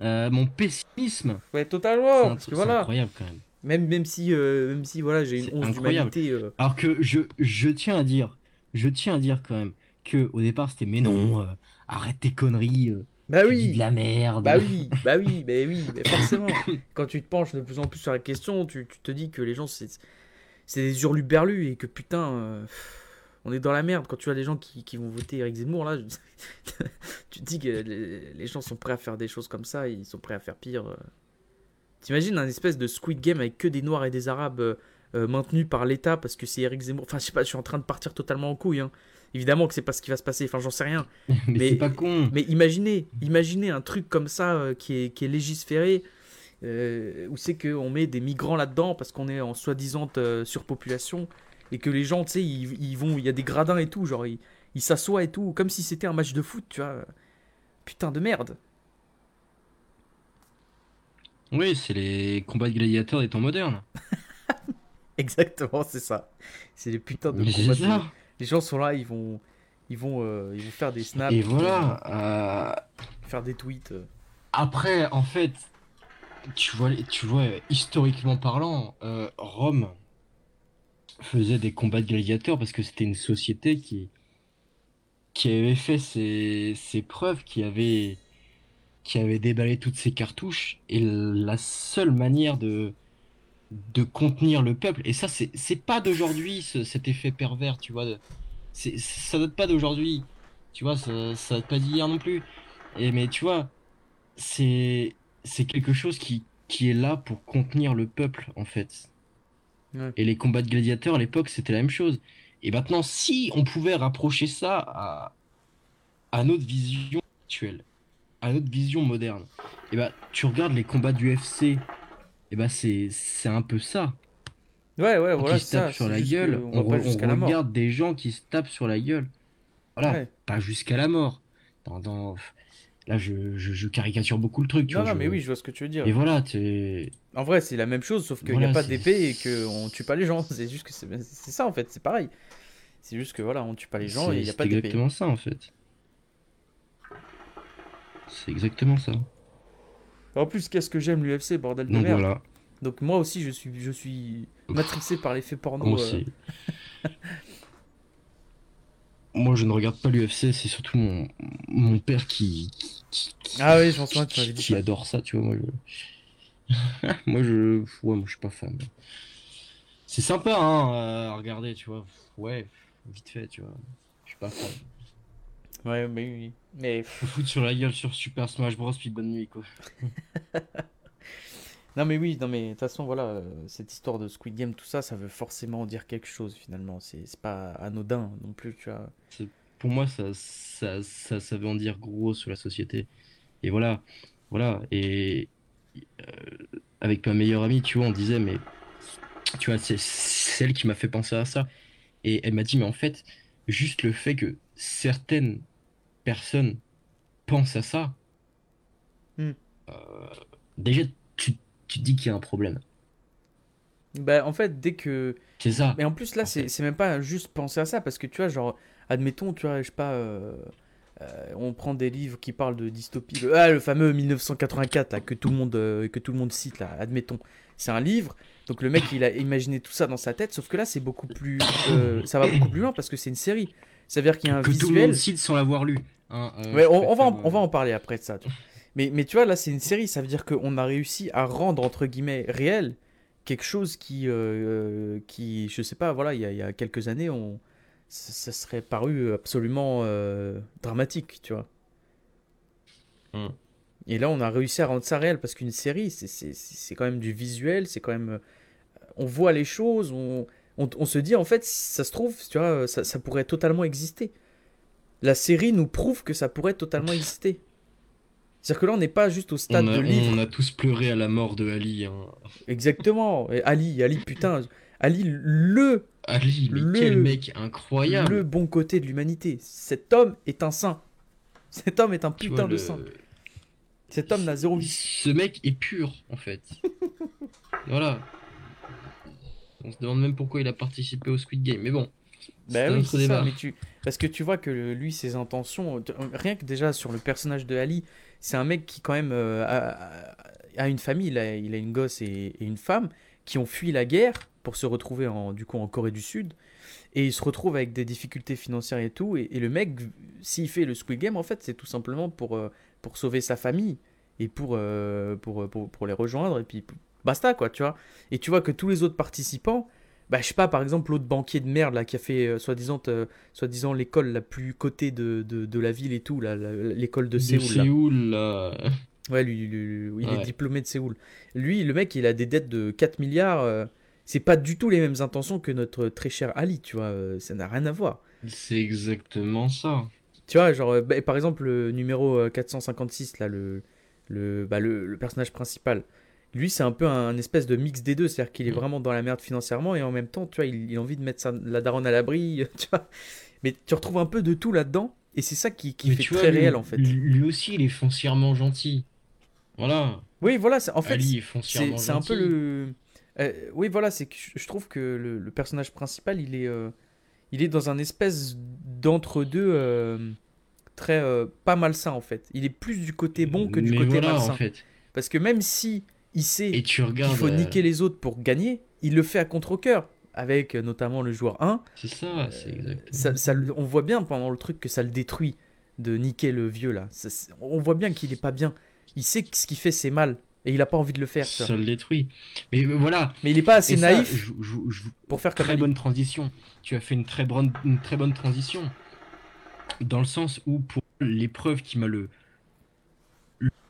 euh, mon pessimisme. Ouais, totalement. c'est voilà, incroyable quand même. Même, même si, euh, même si voilà, j'ai une once d'humanité. euh, Alors que je, je tiens à dire, je tiens à dire quand même que au départ c'était mais non, euh, arrête tes conneries, Bah tu dis oui, de la merde. bah oui, bah oui, bah oui, mais forcément. Quand tu te penches de plus en plus sur la question, tu, tu te dis que les gens c'est c'est des hurluberlus et que putain, on est dans la merde. Quand tu as des gens qui, qui vont voter Eric Zemmour là, je- tu te dis que les, les gens sont prêts à faire des choses comme ça, ils sont prêts à faire pire. T'imagines un espèce de Squid Game avec que des Noirs et des Arabes euh, euh, maintenus par l'État parce que c'est Eric Zemmour. Enfin, je sais pas, je suis en train de partir totalement en couille. hein. Évidemment que c'est pas ce qui va se passer. Enfin, j'en sais rien. mais mais- c'est pas con. Mais imaginez, imaginez un truc comme ça euh, qui, est, qui est euh, où c'est qu'on met des migrants là-dedans parce qu'on est en soi-disant surpopulation, et que les gens, tu sais, ils, ils vont, il y a des gradins et tout, genre ils s'assoient et tout, comme si c'était un match de foot, tu vois. Putain de merde. Oui, c'est les combats de gladiateurs des temps modernes. Exactement, c'est ça. C'est les putains de Mais combats de-. Les gens sont là, ils vont, ils vont, euh, ils vont faire des snaps, Et voilà. euh, faire des tweets. euh. Après, en fait, tu vois, tu vois, historiquement parlant, euh, Rome faisait des combats de gladiateurs parce que c'était une société qui, qui avait fait ses, ses preuves, qui avait, qui avait déballé toutes ses cartouches. Et la seule manière de, de contenir le peuple, et ça, c'est, pas d'aujourd'hui, ce- cet effet pervers, tu vois. C'est, ça date pas d'aujourd'hui, tu vois, ça, ça date pas d'hier non plus. Et, mais tu vois, c'est c'est quelque chose qui, qui est là pour contenir le peuple en fait. Ouais. Et les combats de gladiateurs à l'époque c'était la même chose. Et maintenant si on pouvait rapprocher ça à, à notre vision actuelle, à notre vision moderne, et bah tu regardes les combats du UFC, et bah c'est c'est un peu ça. Ouais, ouais, voilà, qui se c'est ça. tapent sur c'est la gueule, on, re- la regarde des gens qui se tapent sur la gueule. Voilà, Ouais. pas jusqu'à la mort. Dans, dans- Là, je, je, je caricature beaucoup le truc, tu Non, vois. non, je- mais oui, je vois ce que tu veux dire. Et voilà, tu En vrai, c'est la même chose, sauf qu'il n'y Voilà, a pas c'est- d'épée et qu'on tue pas les gens. C'est juste que c'est c'est ça en fait, c'est pareil. C'est juste que voilà, on tue pas les gens et il n'y a c'est pas d'épée. exactement ça en fait. C'est exactement ça. En plus, qu'est-ce que j'aime l'UFC, bordel de Donc merde. voilà, Donc moi aussi, je suis, je suis matrixé par l'effet porno. moi euh, aussi. Moi, je ne regarde pas l'UFC, c'est surtout mon, mon père qui, qui, qui- Ah oui, je m'en souviens, tu m'avais dit qui ça. adore ça, tu vois. Moi, je... moi, je... Ouais, moi, je suis pas fan. C'est sympa, hein, à regarder, tu vois. Ouais, vite fait, tu vois. Je suis pas fan. Ouais, mais oui. Mais Faut foutre sur la gueule sur Super Smash Bros. puis bonne nuit quoi. non, mais oui, non, mais de toute façon, voilà, euh, cette histoire de Squid Game, tout ça, ça veut forcément dire quelque chose finalement. C'est c'est pas anodin non plus, tu vois. Pour moi, ça, ça, ça, ça veut en dire gros sur la société. Et voilà, voilà. Et euh, avec ma meilleure amie, tu vois, on disait, mais tu vois, c'est c'est elle qui m'a fait penser à ça. Et elle m'a dit, mais en fait, juste le fait que certaines personnes pensent à ça, Hmm. euh, déjà, tu, dis qu'il y a un problème. Bah, en fait, dès que. C'est ça. Mais en plus, là, c'est même pas juste penser à ça, parce que tu vois, genre, admettons, tu vois, je sais pas, euh, euh, on prend des livres qui parlent de dystopie. Le, ah, le fameux 1984, là, que tout le monde, euh, que tout le monde cite, là, admettons. C'est un livre, donc le mec, il a imaginé tout ça dans sa tête, sauf que là, c'est beaucoup plus. euh, ça va beaucoup plus loin parce que c'est une série. Ça veut dire qu'il y a un que tout le monde cite sans l'avoir lu. Hein, euh, on, on va en, on va euh, en parler après de ça. tu vois. Mais, mais tu vois, là, c'est une série. Ça veut dire qu'on a réussi à rendre, entre guillemets, réel quelque chose qui, euh, qui je sais pas, voilà, il y a, il y a quelques années, on, ça, ça serait paru absolument euh, dramatique, tu vois. Hmm. Et là, on a réussi à rendre ça réel parce qu'une série, c'est- c'est c'est quand même du visuel, c'est quand même. euh, On voit les choses, on, on, on se dit, en fait, si ça se trouve, tu vois, ça, ça pourrait totalement exister. La série nous prouve que ça pourrait totalement exister. C'est-à-dire que là, on n'est pas juste au stade on, a, de livre. on a tous pleuré à la mort de Ali. hein. Exactement. Et Ali, Ali, putain, Ali, le, Ali, mais Le- quel mec incroyable. le bon côté de l'humanité. Cet homme est un saint. Cet homme est un putain vois, de le- saint. Cet homme n'a zéro vie. Ce mec est pur, en fait. voilà. On se demande même pourquoi il a participé au Squid Game. Mais bon, Un oui, autre c'est ça, débat. mais tu... Parce que tu vois que lui, ses intentions, t- rien que déjà sur le personnage de Ali, c'est un mec qui quand même euh, a, a- a une famille, il a, il a une gosse et, et une femme qui ont fui la guerre pour se retrouver en, du coup en Corée du Sud. Et il se retrouve avec des difficultés financières et tout. Et, et le mec, s'il fait le Squid Game, en fait, c'est tout simplement pour, euh, pour sauver sa famille et pour, euh, pour, pour, pour les rejoindre. Et puis basta, quoi, tu vois. Et tu vois que tous les autres participants, bah, je sais pas, par exemple, l'autre banquier de merde là, qui a fait euh, soi-disant euh, soi-disant l'école la plus cotée de, de, de la ville et tout, l'école de de Séoul. là. Séoul, là. Ouais, lui, lui- lui- il est diplômé de Séoul. Lui, le mec, il a des dettes de 4 milliards. euh, c'est pas du tout les mêmes intentions que notre très cher Ali, tu vois. euh, ça n'a rien à voir. C'est exactement ça. Tu vois, genre, bah, par exemple, le numéro euh, 456, là, le, le, bah, le, le personnage principal, lui, c'est un peu un, espèce de mix des deux. C'est-à-dire qu'il est Mm. vraiment dans la merde financièrement et en même temps, tu vois, il, il a envie de mettre sa, la daronne à l'abri, tu vois. Mais tu retrouves un peu de tout là-dedans et c'est ça qui, fait très vois, lui, réel, en fait. Lui, aussi, il est foncièrement gentil. Voilà. Oui, voilà, en fait, c'est un peu le. euh, oui, voilà, c'est que je, trouve que le, le personnage principal, il est, euh, il est dans un espèce d'entre-deux euh, très pas malsain en fait. Il est plus du côté bon que du Mais côté voilà, malsain. en fait. Parce que même si il sait qu'il faut euh, niquer les autres pour gagner, il le fait à contre-cœur. Avec euh, notamment le joueur 1. C'est ça, c'est exactement. Ça, on voit bien pendant le truc que ça le détruit de niquer le vieux là. Ça, on voit bien qu'il est pas bien. Il sait que ce qu'il fait c'est mal. Et il a pas envie de le faire. Ça le détruit. Mais euh, voilà. Mais il est pas assez Et naïf je- je- je- pour faire comme très bonne transition. Tu as fait une très bonne, une très bonne transition. Dans le sens où, pour l'épreuve qui m'a le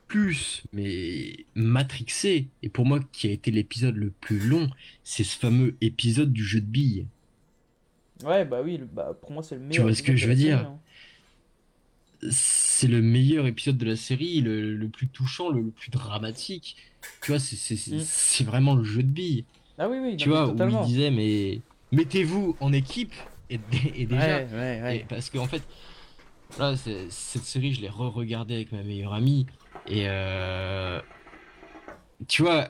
plus mais matrixé, et pour moi qui a été l'épisode le plus long, c'est ce fameux épisode du jeu de billes. Ouais, bah oui, bah, pour moi c'est le meilleur. Tu vois ce que je veux série, dire hein. C'est le meilleur épisode de la série, le, le plus touchant, le, le plus dramatique. Tu vois, c'est Mm. vraiment le jeu de billes. Ah oui, oui, Tu vois, où totalement. il disait, mais mettez-vous en équipe, et, et déjà, Ouais, ouais, ouais. Et parce qu'en fait, là, c'est- cette série, je l'ai re-regardée avec ma meilleure amie. Et euh, tu vois,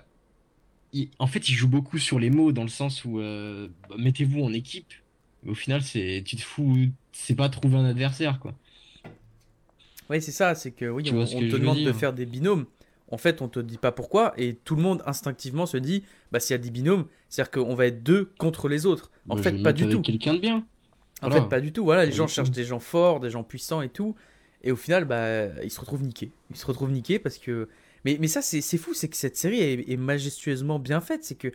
il- en fait, il joue beaucoup sur les mots dans le sens où euh, bah, mettez-vous en équipe. Mais au final, c'est tu te fous, c'est pas trouver un adversaire, quoi. Ouais, c'est ça, c'est que oui, Tu on, que te demande de faire des binômes. En fait, on te dit pas pourquoi, et tout le monde instinctivement se dit, bah s'il y a des binômes, c'est-à-dire qu'on va être deux contre les autres. En Bah, fait, pas du tout. quelqu'un de bien. En Voilà. fait, pas du tout. Voilà, les gens cherchent des gens forts, des gens puissants et tout. Et au final, bah, ils se retrouvent niqués. Ils se retrouvent niqués parce que. Mais, mais ça, c'est fou, c'est que cette série est, est majestueusement bien faite. C'est que.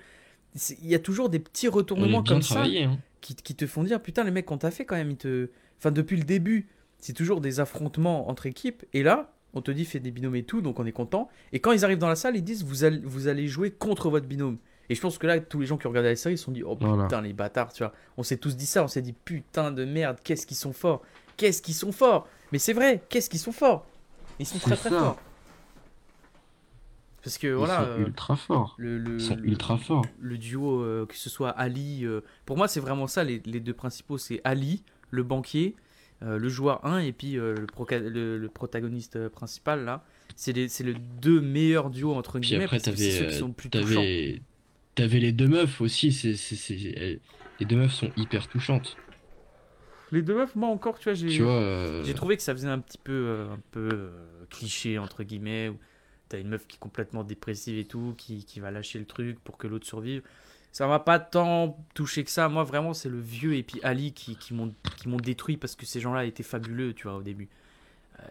Il y a toujours des petits On retournements comme ça hein. qui, qui te font dire putain, les mecs, qu'on t'a fait quand même. Ils te... Enfin, depuis le début, c'est toujours des affrontements entre équipes. Et là, on te dit fais des binômes et tout, donc on est content. Et quand ils arrivent dans la salle, ils disent vous allez, vous allez jouer contre votre binôme. Et je pense que là, tous les gens qui ont regardé la série se sont dit oh Voilà. putain les bâtards, tu vois. On s'est tous dit ça, on s'est dit putain de merde, qu'est-ce qu'ils sont forts, qu'est-ce qu'ils sont forts. Mais c'est vrai, qu'est-ce qu'ils sont forts. Ils sont très très ça. forts. Parce que Ils voilà. sont euh, ultra forts. le, le, Ils sont le- ultra forts. le duo, euh, que ce soit Ali, euh, pour moi c'est vraiment ça, les, les deux principaux, c'est Ali, le banquier, le joueur 1, et puis le, le, le protagoniste principal, là. C'est les deux meilleurs duos, entre Puis guillemets, après, parce que c'est t'avais ceux qui sont le plus touchants. t'avais t'avais les deux meufs aussi. C'est elles- les deux meufs sont hyper touchantes. Les deux meufs, moi encore, tu vois, j'ai... Euh, J'ai trouvé que ça faisait un petit peu, euh, un peu euh, cliché, entre guillemets, où t'as une meuf qui est complètement dépressive et tout, qui, qui va lâcher le truc pour que l'autre survive. Ça m'a pas tant touché que ça. Moi, vraiment, c'est le vieux et puis Ali qui, qui m'ont qui m'ont détruit parce que ces gens-là étaient fabuleux, tu vois, au début. Euh,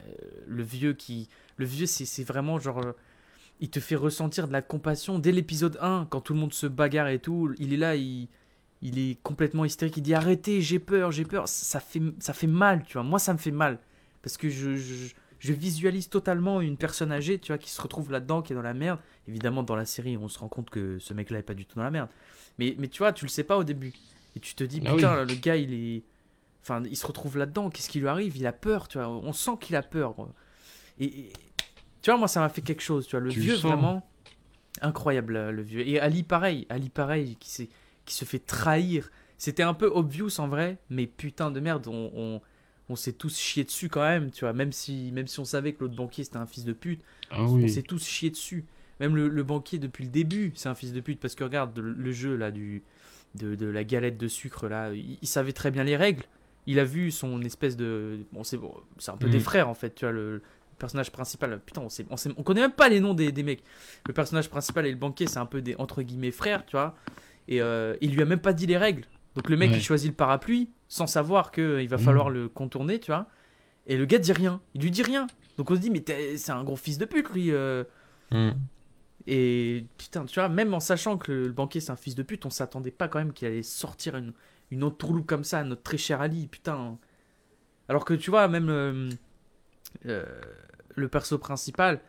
le vieux qui. Le vieux, c'est c'est vraiment genre. Il te fait ressentir de la compassion dès l'épisode 1, quand tout le monde se bagarre et tout. Il est là, il, il est complètement hystérique. Il dit arrêtez, j'ai peur, j'ai peur. Ça fait, ça fait mal, tu vois. Moi, ça me fait mal. Parce que je, je, je visualise totalement une personne âgée, tu vois, qui se retrouve là-dedans, qui est dans la merde. Évidemment, dans la série, on se rend compte que ce mec-là est pas du tout dans la merde. Mais, mais tu vois, tu le sais pas au début. Et tu te dis, Ah putain, le gars, il est. Enfin, il se retrouve là-dedans. Qu'est-ce qui lui arrive? Il a peur, tu vois. On sent qu'il a peur. Et, et- tu vois, moi, ça m'a fait quelque chose, tu vois. Le Tu vieux, sens. vraiment, incroyable, euh, le vieux. Et Ali, pareil. Ali, pareil, qui, s'est- qui se fait trahir. C'était un peu obvious en vrai, mais putain de merde, on, on, on s'est tous chié dessus quand même, tu vois. Même si, même si on savait que l'autre banquier c'était un fils de pute, Ah on oui. s'est tous chié dessus. Même le, le banquier depuis le début, c'est un fils de pute parce que regarde le, le jeu là du de, de la galette de sucre là, il, il savait très bien les règles. Il a vu son espèce de bon c'est bon, c'est un peu des frères en fait, tu vois le, le personnage principal. Putain, on sait, on sait- on connaît même pas les noms des, des mecs. Le personnage principal et le banquier, c'est un peu des entre guillemets frères, tu vois. Et euh, il lui a même pas dit les règles. Donc le mec Ouais. il choisit le parapluie sans savoir que il va Mhm. falloir le contourner, tu vois. Et le gars dit rien. Il lui dit rien. Donc on se dit mais c'est un gros fils de pute lui. euh. Hmm. Et putain, tu vois, même en sachant que le, le banquier c'est un fils de pute, on s'attendait pas quand même qu'il allait sortir une, une autre comme ça à notre très cher Ali, putain. Alors que tu vois, même euh, euh, le perso principal,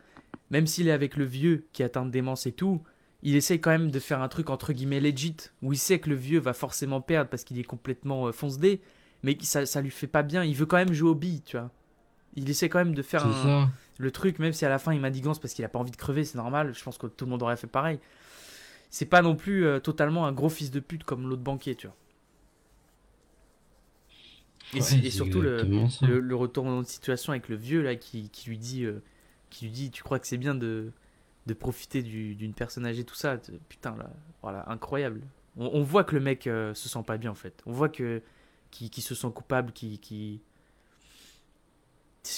même s'il est avec le vieux qui atteint de démence et tout, il essaye quand même de faire un truc entre guillemets legit, où il sait que le vieux va forcément perdre parce qu'il est complètement euh, fonce-dé, mais ça, ça lui fait pas bien, il veut quand même jouer au billes, tu vois. Il essaie quand même de faire un, le truc, même si à la fin il manigance parce qu'il a pas envie de crever, c'est normal. Je pense que tout le monde aurait fait pareil. C'est pas non plus euh, totalement un gros fils de pute comme l'autre banquier, tu vois. Et, Ouais, surtout le, le, le retournement de situation avec le vieux là qui, qui lui dit, euh, qui lui dit, tu crois que c'est bien de, de profiter du- d'une personne âgée, tout ça. Putain là, voilà, incroyable. On, on voit que le mec euh, se sent pas bien en fait. On voit que qui, se sent coupable, qui, qui...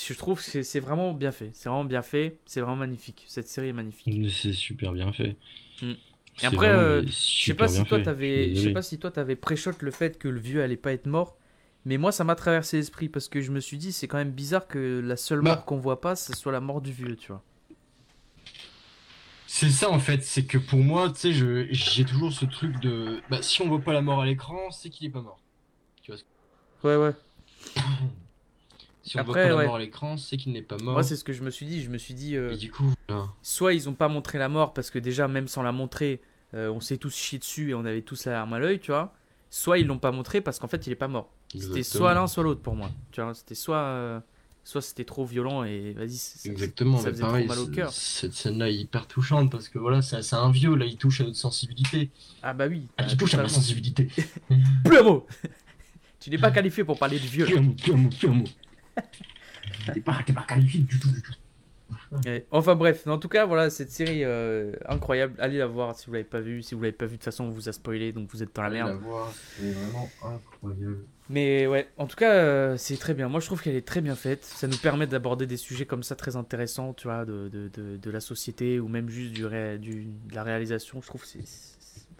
Je trouve que c'est- vraiment bien fait. C'est vraiment bien fait. C'est vraiment magnifique. Cette série est magnifique. C'est super bien fait. Hmm. C'est après, euh, Je sais pas si toi t'avais, je sais pas si toi t'avais pré-shot le fait que le vieux allait pas être mort, mais moi ça m'a traversé l'esprit parce que je me suis dit c'est quand même bizarre que la seule Bah. mort qu'on voit pas, ce soit la mort du vieux, tu vois. C'est ça en fait, c'est que pour moi, tu sais, je- j'ai toujours ce truc de. Bah, si on voit pas la mort à l'écran, c'est qu'il est pas mort. Ouais ouais. Si on Après, voit pas la mort à l'écran, c'est qu'il n'est pas mort. Moi c'est ce que je me suis dit. Je me suis dit euh, Et du coup, voilà. soit ils ont pas montré la mort parce que déjà même sans la montrer, euh, on s'est tous chié dessus et on avait tous la larme à l'œil, tu vois. Soit ils l'ont pas montré parce qu'en fait il est pas mort. C'était Exactement. soit l'un soit l'autre pour moi. Tu vois, c'était soit euh, soit c'était trop violent et vas-y. c'est- Exactement, ça mais pareil, mal au cœur. cette scène-là est hyper touchante parce que voilà, c'est un vieux, là, il touche à notre sensibilité. Ah bah oui. Ah, il touche à ma sensibilité. Plus un mot Tu n'es pas qualifié pour parler de vieux. Plus un mot, plus un mot, plus un mot. T'es pas, pas qualifié du tout, du tout. Enfin bref, en tout cas, voilà, cette série euh, incroyable. Allez la voir si vous l'avez pas vue. Si vous l'avez pas vue, de toute façon, on vous a spoilé, donc vous êtes dans la Allez merde. la voir, c'est vraiment incroyable. Mais ouais, en tout cas, euh, c'est très bien. Moi, je trouve qu'elle est très bien faite. Ça nous permet d'aborder des sujets comme ça très intéressants, tu vois, de, de, de, de la société ou même juste du, ré- du de la réalisation. Je trouve que c'est.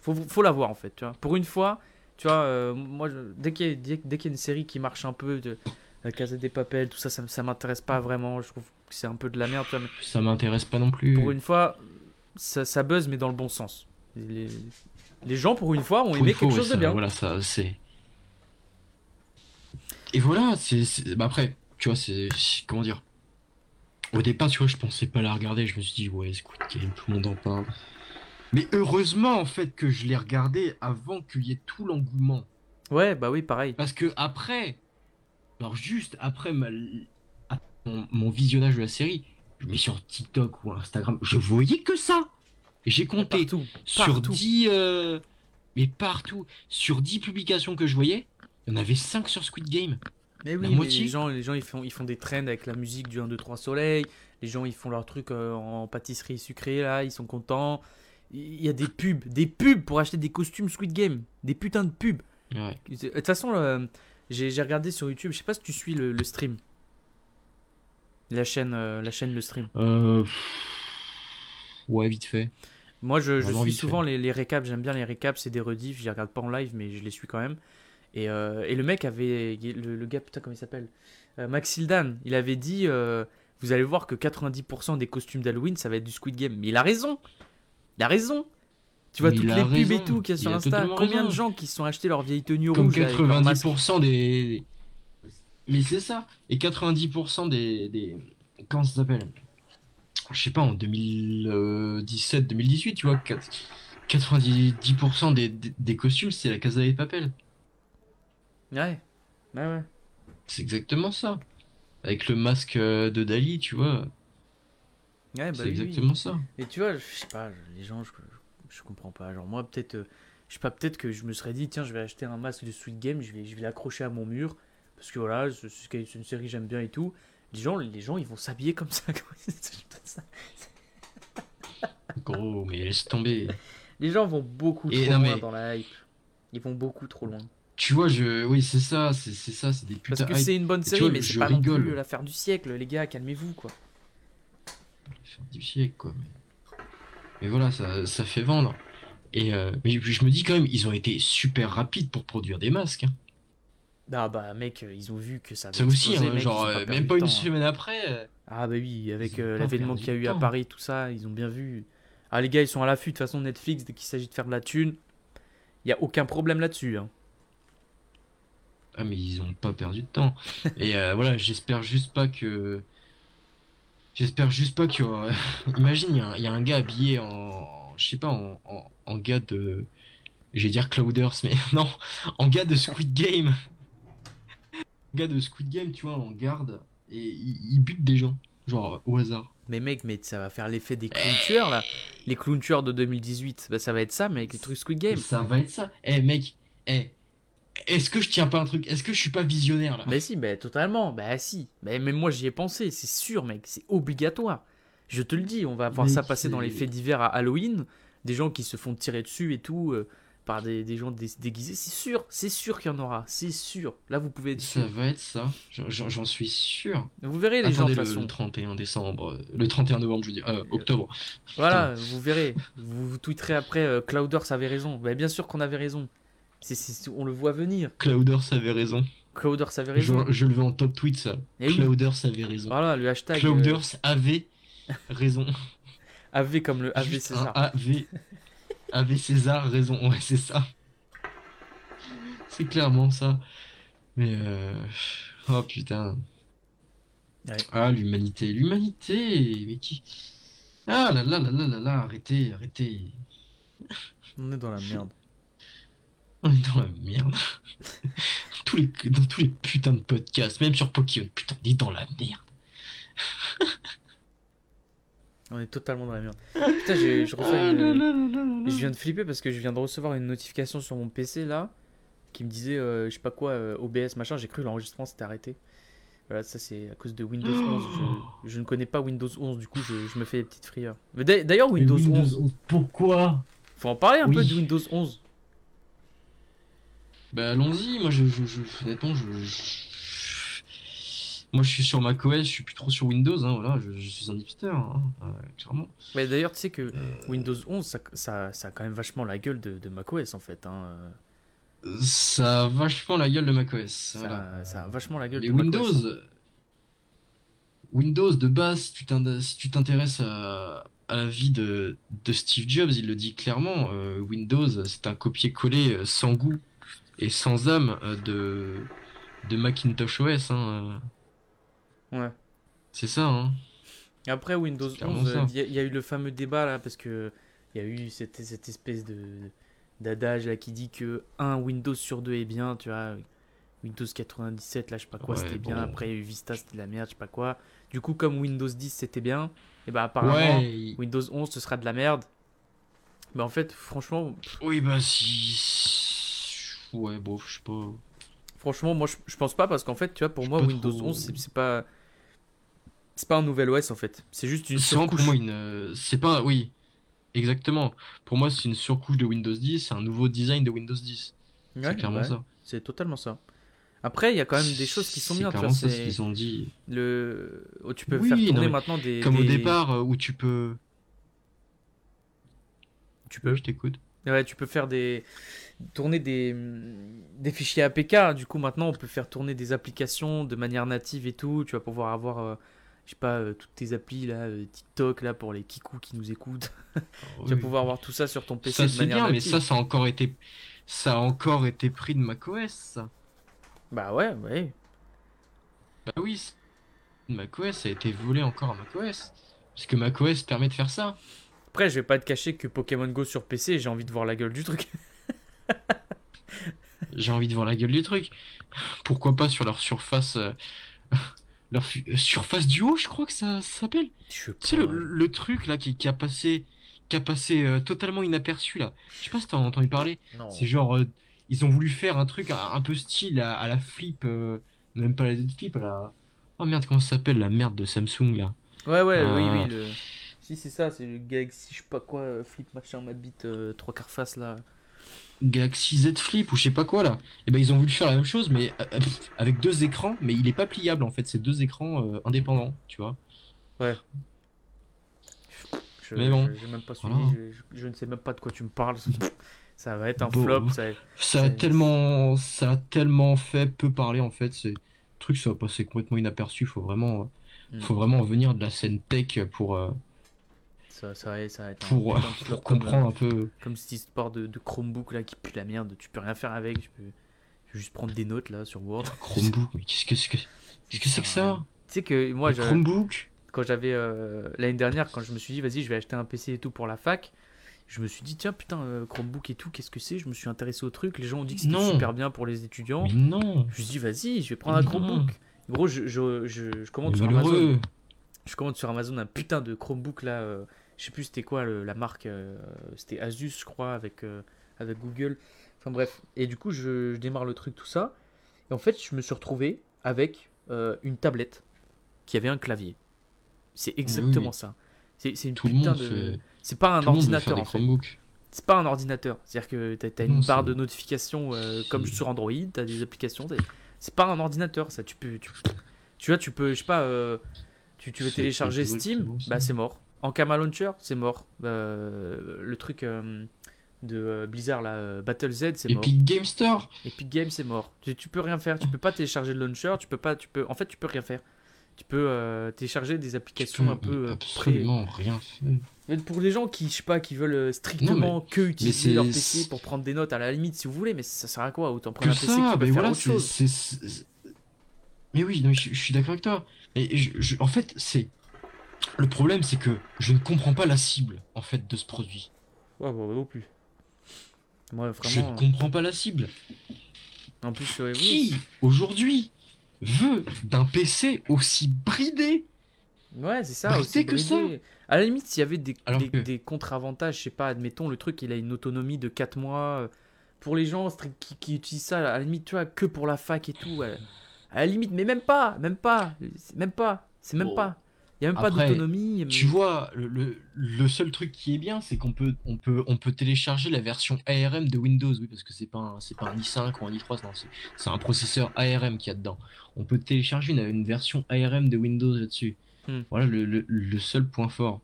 Faut, faut la voir en fait, tu vois. Pour une fois, tu vois, euh, moi, je- dès qu'il y, y a une série qui marche un peu, de, la Casa des Papels, tout ça, ça, ça m'intéresse pas vraiment. Je trouve que c'est un peu de la merde, mais Ça m'intéresse pas non plus. pour une fois, ça, ça buzz, mais dans le bon sens. Les, les gens, pour une fois, ont Pour aimé fois, quelque chose de ça- bien. Voilà, ça, c'est. Et voilà, c'est. bah après, tu vois, c'est. Comment dire Au départ, tu vois, je pensais pas la regarder. Je me suis dit, ouais, Squid Game, tout le monde en parle. Mais heureusement, en fait, que je l'ai regardé avant qu'il y ait tout l'engouement. Ouais, bah oui, pareil. Parce que après, alors juste après ma- mon, mon visionnage de la série, je mets sur TikTok ou Instagram, je voyais que ça. J'ai compté Partout. sur partout. 10 euh, mais partout, sur 10 publications que je voyais, il y en avait 5 sur Squid Game. Mais oui, mais les gens, les gens ils, font, ils font des trends avec la musique du 1, 2, 3 soleil. Les gens, ils font leur truc euh, en pâtisserie sucrée, là, ils sont contents. Il y a des pubs, des pubs pour acheter des costumes Squid Game. Des putains de pubs. Ouais. De toute façon, euh, j'ai j'ai regardé sur YouTube, je sais pas si tu suis le, le stream. La chaîne, euh, la chaîne Le Stream. Euh, Ouais, vite fait. Moi, je, je suis souvent les, les récaps, j'aime bien les récaps, c'est des rediffs, je les regarde pas en live, mais je les suis quand même. Et, euh, et le mec avait, le, le gars, putain, comment il s'appelle Euh, Max Hildan, il avait dit, euh, vous allez voir que 90% des costumes d'Halloween, ça va être du Squid Game. Mais il a raison Il a raison Tu vois Mais toutes il les pubs et tout qu'il y a il sur a Insta, combien de gens qui se sont achetés leur vieille tenue Comme rouge avec leur masque 90% des. Mais c'est ça. Et 90% des, des. Comment ça s'appelle? Je sais pas, en 2017-2018, tu vois, 4 90% des, des, des costumes, c'est la Casa de Papel. Ouais, ouais, ouais. C'est exactement ça. Avec le masque euh, de Dali, tu vois. Ouais, bah c'est oui, oui. exactement ça. Et tu vois, je sais pas, les gens, je, je comprends pas. Genre, moi, peut-être, euh, je sais pas, peut-être que je me serais dit, tiens, je vais acheter un masque de Sweet Game, je vais, je vais l'accrocher à mon mur, parce que voilà, c'est une série que j'aime bien et tout. Les gens, les gens, ils vont s'habiller comme ça. Gros, mais laisse tomber. les gens vont beaucoup Et trop non, loin mais- dans la hype. Ils vont beaucoup trop loin. Tu vois, je. Oui, c'est ça, c'est ça, c'est des Parce putains. que hype. c'est une bonne série, vois, mais c'est je pas non rigole. plus l'affaire du siècle, les gars, calmez-vous, quoi. faire du siècle, quoi. Mais, mais voilà, ça, ça fait vendre. Et euh, mais je me dis quand même, ils ont été super rapides pour produire des masques. hein. Ah bah, mec, euh, ils ont vu que ça Ça aussi, hein, mec, genre, euh, même pas une temps, hein. semaine après. euh, Ah bah oui, avec euh, perdu qu'il y a eu à. Paris, tout ça, ils ont bien vu. Ah les gars, ils sont à l'affût, de toute façon Netflix, dès qu'il s'agit de faire de la thune, il y a aucun problème là-dessus. hein. Ah, mais ils ont pas perdu de temps. Et euh, voilà, j'espère juste pas que. J'espère juste pas aura- Imagine, il y, a un- il y a un gars habillé en. Je sais pas, en, en, en gars de. Je vais dire Clouders, mais non, en gars de Squid Game. Gars de Squid Game, tu vois, en garde, et il, il bute des gens, genre au hasard. Mais mec, mais ça va faire l'effet des clowns tueurs là. Les clowns tueurs de 2018, bah ça va être ça, mais avec les trucs Squid Game. Ça va être ça. Eh mec, eh, est-ce que je tiens pas un truc? Est-ce que je suis pas visionnaire là? Mais si, bah totalement, bah si. Mais même moi j'y ai pensé, c'est sûr, mec, c'est obligatoire. Je te le dis, on va voir ça passer dans les faits divers à Halloween. Des gens qui se font tirer dessus et tout, euh, par des, des gens dé- déguisés. C'est sûr, c'est sûr qu'il y en aura, c'est sûr. Là vous pouvez être Ça sûr. va être ça. J'en- suis sûr. Vous verrez les gens Attendez de le, façon. le 31 décembre, euh, le 31 novembre, je veux dire, euh, octobre. Voilà, vous verrez. Vous, vous tweeterez après, euh, Clouders avait raison. Bah, bien sûr qu'on avait raison. On le voit venir. Clouders avait raison. Clouders avait raison. je le veux en top tweet ça. Eh oui. Clouders avait raison. Voilà, le hashtag euh, Clouders avait raison. AV comme le AV César. AV. AV César raison. Ouais, c'est ça. C'est clairement ça. Mais euh... Oh putain. Ouais. Ah, l'humanité. L'humanité. Mais qui? Ah là là là là là là. Arrêtez, arrêtez. On est dans la merde. On est dans la merde. tous les, dans tous les putains de podcasts, même sur Pokémon, putain, on est dans la merde. On est totalement dans la merde. Putain, j'ai- je reçois Ah une- Je viens de flipper parce que je viens de recevoir une notification sur mon PC là qui me disait euh, je sais pas quoi euh, OBS machin. J'ai cru que l'enregistrement s'était arrêté. Voilà, ça c'est à cause de Windows 11. Je, je ne connais pas Windows 11, du coup je, je me fais des petites frayeurs. Mais d'a- d'ailleurs Windows, 11, Pourquoi? Faut en parler un Oui. peu de Windows 11. Bah allons-y, moi je, je, je honnêtement je, je- moi je suis sur macOS, je suis plus trop sur Windows, hein, voilà, je, je suis un hipster, hein, euh, clairement. Mais d'ailleurs tu sais que Windows 11 ça, ça, ça a quand même vachement la gueule de, de macOS en fait. Hein. Ça a vachement la gueule de macOS. Ça, voilà. ça a vachement la gueule Les de Windows, macOS. Windows de base, si tu t'intéresses à, à la vie de, de Steve Jobs, il le dit clairement, euh, Windows c'est un copier-coller euh, sans goût et sans âme euh, de, de Macintosh OS. hein, euh. Ouais. C'est ça, hein. Après Windows C'est clairement 11, ça. il y, a- il y a eu le fameux débat là parce que il y a eu cette, cette espèce de d'adage là qui dit que un Windows sur deux est bien, tu vois. Windows 97 là, je sais pas quoi, Ouais, c'était bien. Après il y a eu Vista, c'était de la merde, je sais pas quoi. Du coup, comme Windows 10 c'était bien, et bah apparemment Ouais. Windows 11 ce sera de la merde. Mais en fait, franchement, Oui, bah si. Ouais, bon, je sais pas. Franchement, moi je, je pense pas parce qu'en fait, tu vois, pour Je moi Windows trop. 11 c'est c'est pas c'est pas un nouvel OS en fait. C'est juste une C'est vraiment pour surcouche. moi une. euh, C'est pas. Oui, exactement. Pour moi, c'est une surcouche de Windows 10, c'est un nouveau design de Windows 10. Ouais, c'est clairement ouais, ça. C'est totalement ça. Après, il y a quand même des choses qui sont C'est bien, tu vois. clairement ça ce C'est qu'ils ont dit. le oh, tu peux Oui, faire tourner maintenant des Comme au départ, euh, où tu peux. tu peux Je t'écoute. ouais, tu peux faire des tourner des des fichiers APK. Du coup, maintenant, on peut faire tourner des applications de manière native et tout. Tu vas pouvoir avoir euh, je sais pas, euh, toutes tes applis là, euh, TikTok là pour les kikous qui nous écoutent. Tu vas pouvoir avoir tout ça sur ton PC Ça de manière bien, mais native. ça, ça a encore été, ça a encore été pris de macOS. Ça. Bah ouais, ouais. Bah oui, macOS a été volé encore à macOS, parce que macOS permet de faire ça. Après, je vais pas te cacher que Pokémon Go sur PC, j'ai envie de voir la gueule du truc. J'ai envie de voir la gueule du truc. Pourquoi pas sur leur surface, euh, leur euh, surface du haut, je crois que ça, ça s'appelle. Je sais Tu sais le, pas. le truc là qui, qui a passé, qui a passé euh, totalement inaperçu là. Je sais pas si t'as entendu parler. C'est genre, euh, ils ont voulu faire un truc un, un peu style à, à la flip, euh, même pas la flip, à la... Oh merde, comment ça s'appelle la merde de Samsung là? Ouais, ouais, oui, oui. Le... Si, c'est ça, c'est le Galaxy, je sais pas quoi, flip machin, ma bite, euh, trois quarts face là. Galaxy Z Flip ou je sais pas quoi là. Et ben ils ont voulu faire la même chose mais euh, euh, avec deux écrans, mais il est pas pliable en fait, c'est deux écrans euh, indépendants, tu vois. Je, Mais bon. je- j'ai même pas suivi, Voilà. je, je- je ne sais même pas de quoi tu me parles. ça va être un Bon. flop. Ça... Ça a tellement, ça a tellement fait peu parler en fait, c'est truc ça va passer complètement inaperçu, faut vraiment, Mm. faut vraiment venir de la scène tech pour, euh, Ça, ça, va, ça va être un pour, comprendre un peu. Comme cette histoire de, de Chromebook là qui pue la merde, tu peux rien faire avec, tu peux, tu peux juste prendre des notes là sur Word. Chromebook, mais qu'est-ce que c'est que, qu'est-ce que c'est que ça? Tu sais que moi, je- Chromebook? quand j'avais euh, l'année dernière, quand je me suis dit, vas-y, je vais acheter un PC et tout pour la fac, je me suis dit, tiens, putain, euh, Chromebook et tout, qu'est-ce que c'est? Je me suis intéressé au truc. Les gens ont dit que c'était Non. super bien pour les étudiants. Mais non, Je me suis dit, vas-y, je vais prendre un Non. Chromebook. Gros, je, je, je, je commande mais sur Amazon. Je commande sur Amazon un putain de Chromebook là. euh, je sais plus c'était quoi le- la marque. euh, c'était Asus, je crois, avec, euh, avec Google. Enfin bref. Et du coup, je, je démarre le truc, tout ça. Et en fait, je me suis retrouvé avec euh, une tablette qui avait un clavier. C'est exactement oui. ça. C'est une Tout putain de. C'est pas un ordinateur en fait. C'est pas un ordinateur. C'est-à-dire que t'as as Non, une barre de notification comme sur Android, t'as des applications. C'est pas un ordinateur, ça. Tu peux, tu, tu vois, tu peux, je sais pas, tu, tu veux télécharger Steam, bah c'est mort. En Kama Launcher, c'est mort. Euh, le truc euh, de euh, Blizzard, là, Battle Z, c'est mort. Epic Game Store. Epic Games, c'est mort. Tu, tu peux rien faire. Tu peux pas télécharger le launcher. Tu peux pas, tu peux, en fait, tu peux rien faire. Tu peux euh, télécharger des applications peux un peu pré- absolument rien faire. pour les gens qui, je sais pas, qui veulent strictement que utiliser leur PC pour prendre des notes, à la limite, si vous voulez, mais ça sert à quoi Autant prendre Que un PC qui ça, faire voilà, autre chose. Mais oui, non, je, je suis d'accord avec toi. Et je- je- en fait, c'est le problème, c'est que je ne comprends pas la cible en fait de ce produit. Ouais, bah, non plus. Moi, Je vraiment. ne comprends pas la cible. En plus, ouais, oui. Qui aujourd'hui veut d'un PC aussi bridé Ouais, c'est ça. Bah, aussi c'est que ça. À la limite, s'il y avait des, Alors des, que- des contre-avantages, je sais pas, admettons, le truc, il a une autonomie de 4 mois. euh, Pour les gens qui, qui utilisent ça, à la limite, tu vois, que pour la fac et tout. À la limite, mais même pas, même pas, même pas, c'est même Bon. pas. Il y a même Après, pas d'autonomie. Tu vois, le, le- le seul truc qui est bien, c'est qu'on peut, on peut, on peut télécharger la version ARM de Windows, oui, parce que c'est pas un, c'est pas un i5 ou un i3, non, c'est, c'est un processeur ARM qu'il y a dedans. On peut télécharger une, une version ARM de Windows là-dessus. Hmm. Voilà le, le, le seul point fort.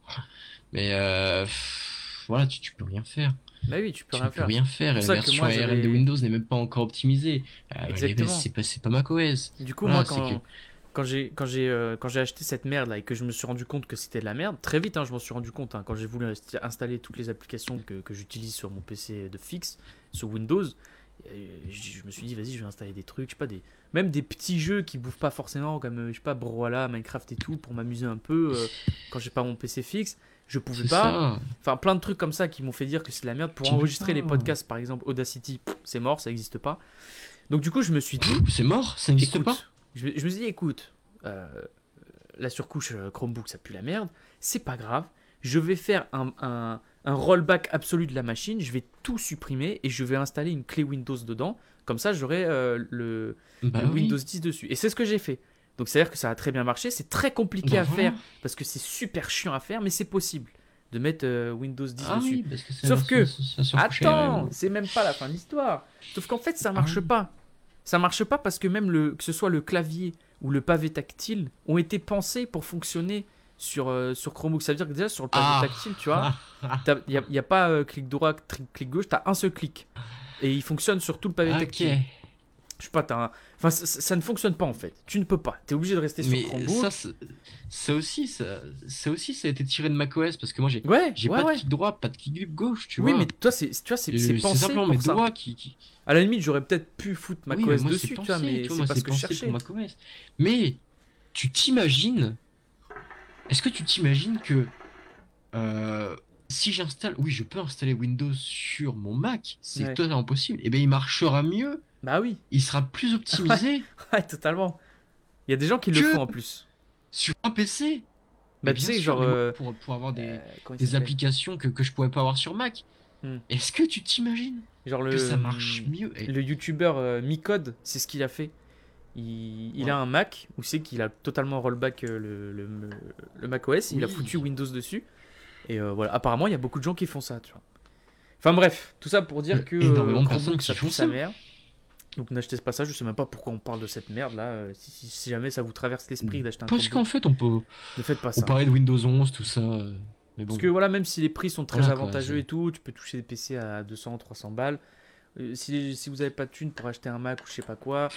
Mais euh, pff, voilà, tu, tu peux rien faire. Bah oui, tu peux Tu rien peux faire. rien faire. Et la version moi, ARM de Windows n'est même pas encore optimisée. Euh, Exactement. C'est pas, c'est pas macOS. Du coup, Voilà, moi, c'est quand, que- quand j'ai quand j'ai euh, quand j'ai acheté cette merde là et que je me suis rendu compte que c'était de la merde, très vite, hein, je m'en suis rendu compte hein, quand j'ai voulu inst- installer toutes les applications que, que j'utilise sur mon PC de fixe, sur Windows. je, me suis dit, vas-y, je vais installer des trucs, je sais pas, des, même des petits jeux qui bouffent pas forcément, comme, euh, je sais pas, Brawlhalla, Minecraft et tout, pour m'amuser un peu euh, quand j'ai pas mon PC fixe. Je pouvais pas. ça. Enfin, plein de trucs comme ça qui m'ont fait dire que c'est de la merde. Pour enregistrer les podcasts, par exemple, Audacity, c'est mort, ça n'existe pas. Donc, du coup, je me suis dit, C'est mort, ça n'existe pas. Je, me- je me suis dit, écoute, euh, la surcouche euh, Chromebook, ça pue la merde, c'est pas grave. Je vais faire un, un- un rollback absolu de la machine, je vais tout supprimer et je vais installer une clé Windows dedans. Comme ça, j'aurai euh, le, Bah le oui. Windows 10 dessus. Et c'est ce que j'ai fait. Donc, c'est-à-dire que ça a très bien marché. C'est très compliqué Bah à voilà. faire parce que c'est super chiant à faire, mais c'est possible de mettre euh, Windows 10 Ah dessus. oui, parce que c'est Sauf la- que- Attends, c'est même pas la fin de l'histoire. Sauf qu'en fait, ça marche oui. pas. Ça marche pas parce que même le, que ce soit le clavier ou le pavé tactile ont été pensés pour fonctionner sur, euh, sur Chromebook. Ça veut dire que déjà sur le pavé Ah. tactile, tu vois, il n'y a, pas euh, clic droit, clic gauche, tu as un seul clic. Et il fonctionne sur tout le pavé tactile. Je sais pas, t'as un... Enfin, ça, ne fonctionne pas en fait. Tu ne peux pas. Tu es obligé de rester sur Chromebook. ça, ça aussi, ça, ça aussi, ça a été tiré de macOS parce que moi j'ai, Ouais, j'ai ouais, pas ouais. de clic droit, pas de clic gauche, tu Oui, vois. mais toi, c'est, tu vois, c'est, c'est pensé simplement pour mes ça. doigts qui. qui- À la limite, j'aurais peut-être pu foutre Oui, macOS mais dessus, tu vois, mais c'est pas ce que je cherchais. Mais tu t'imagines Est-ce que tu t'imagines que euh, si j'installe, oui, je peux installer Windows sur mon Mac, c'est totalement possible. Et bien, il marchera mieux, Bah oui, il sera plus optimisé ouais, totalement. Il y a des gens qui le font en plus. sur un PC. Bah, Mais tu sais, genre, euh, pour, pour avoir des, Euh, des applications que, que je pourrais pas avoir sur Mac. Hmm. Est-ce que tu t'imagines Genre le, que ça marche mieux Et- Le youtubeur euh, Micode, c'est ce qu'il a fait. Il, il Ouais. a un Mac où c'est qu'il a totalement rollback euh, le, le, le Mac OS, il a Oui. foutu Windows dessus. Et euh, voilà, apparemment, il y a beaucoup de gens qui font ça, tu vois. Enfin bref, tout ça pour dire Euh, que énormément de personnes qui ça font pue sa ça. mère. Donc n'achetez pas ça, je sais même pas pourquoi on parle de cette merde là. Euh, Si, si- si jamais ça vous traverse l'esprit d'acheter un Parce qu'en fait, on peut ne faites pas on ça. parlait de Windows 11, tout ça. euh, Mais bon. Parce que voilà, même si les prix sont très avantageux et tout, tu peux toucher des PC à 200, 300 balles. Euh, si, si vous n'avez pas de thune pour acheter un Mac ou je sais pas quoi,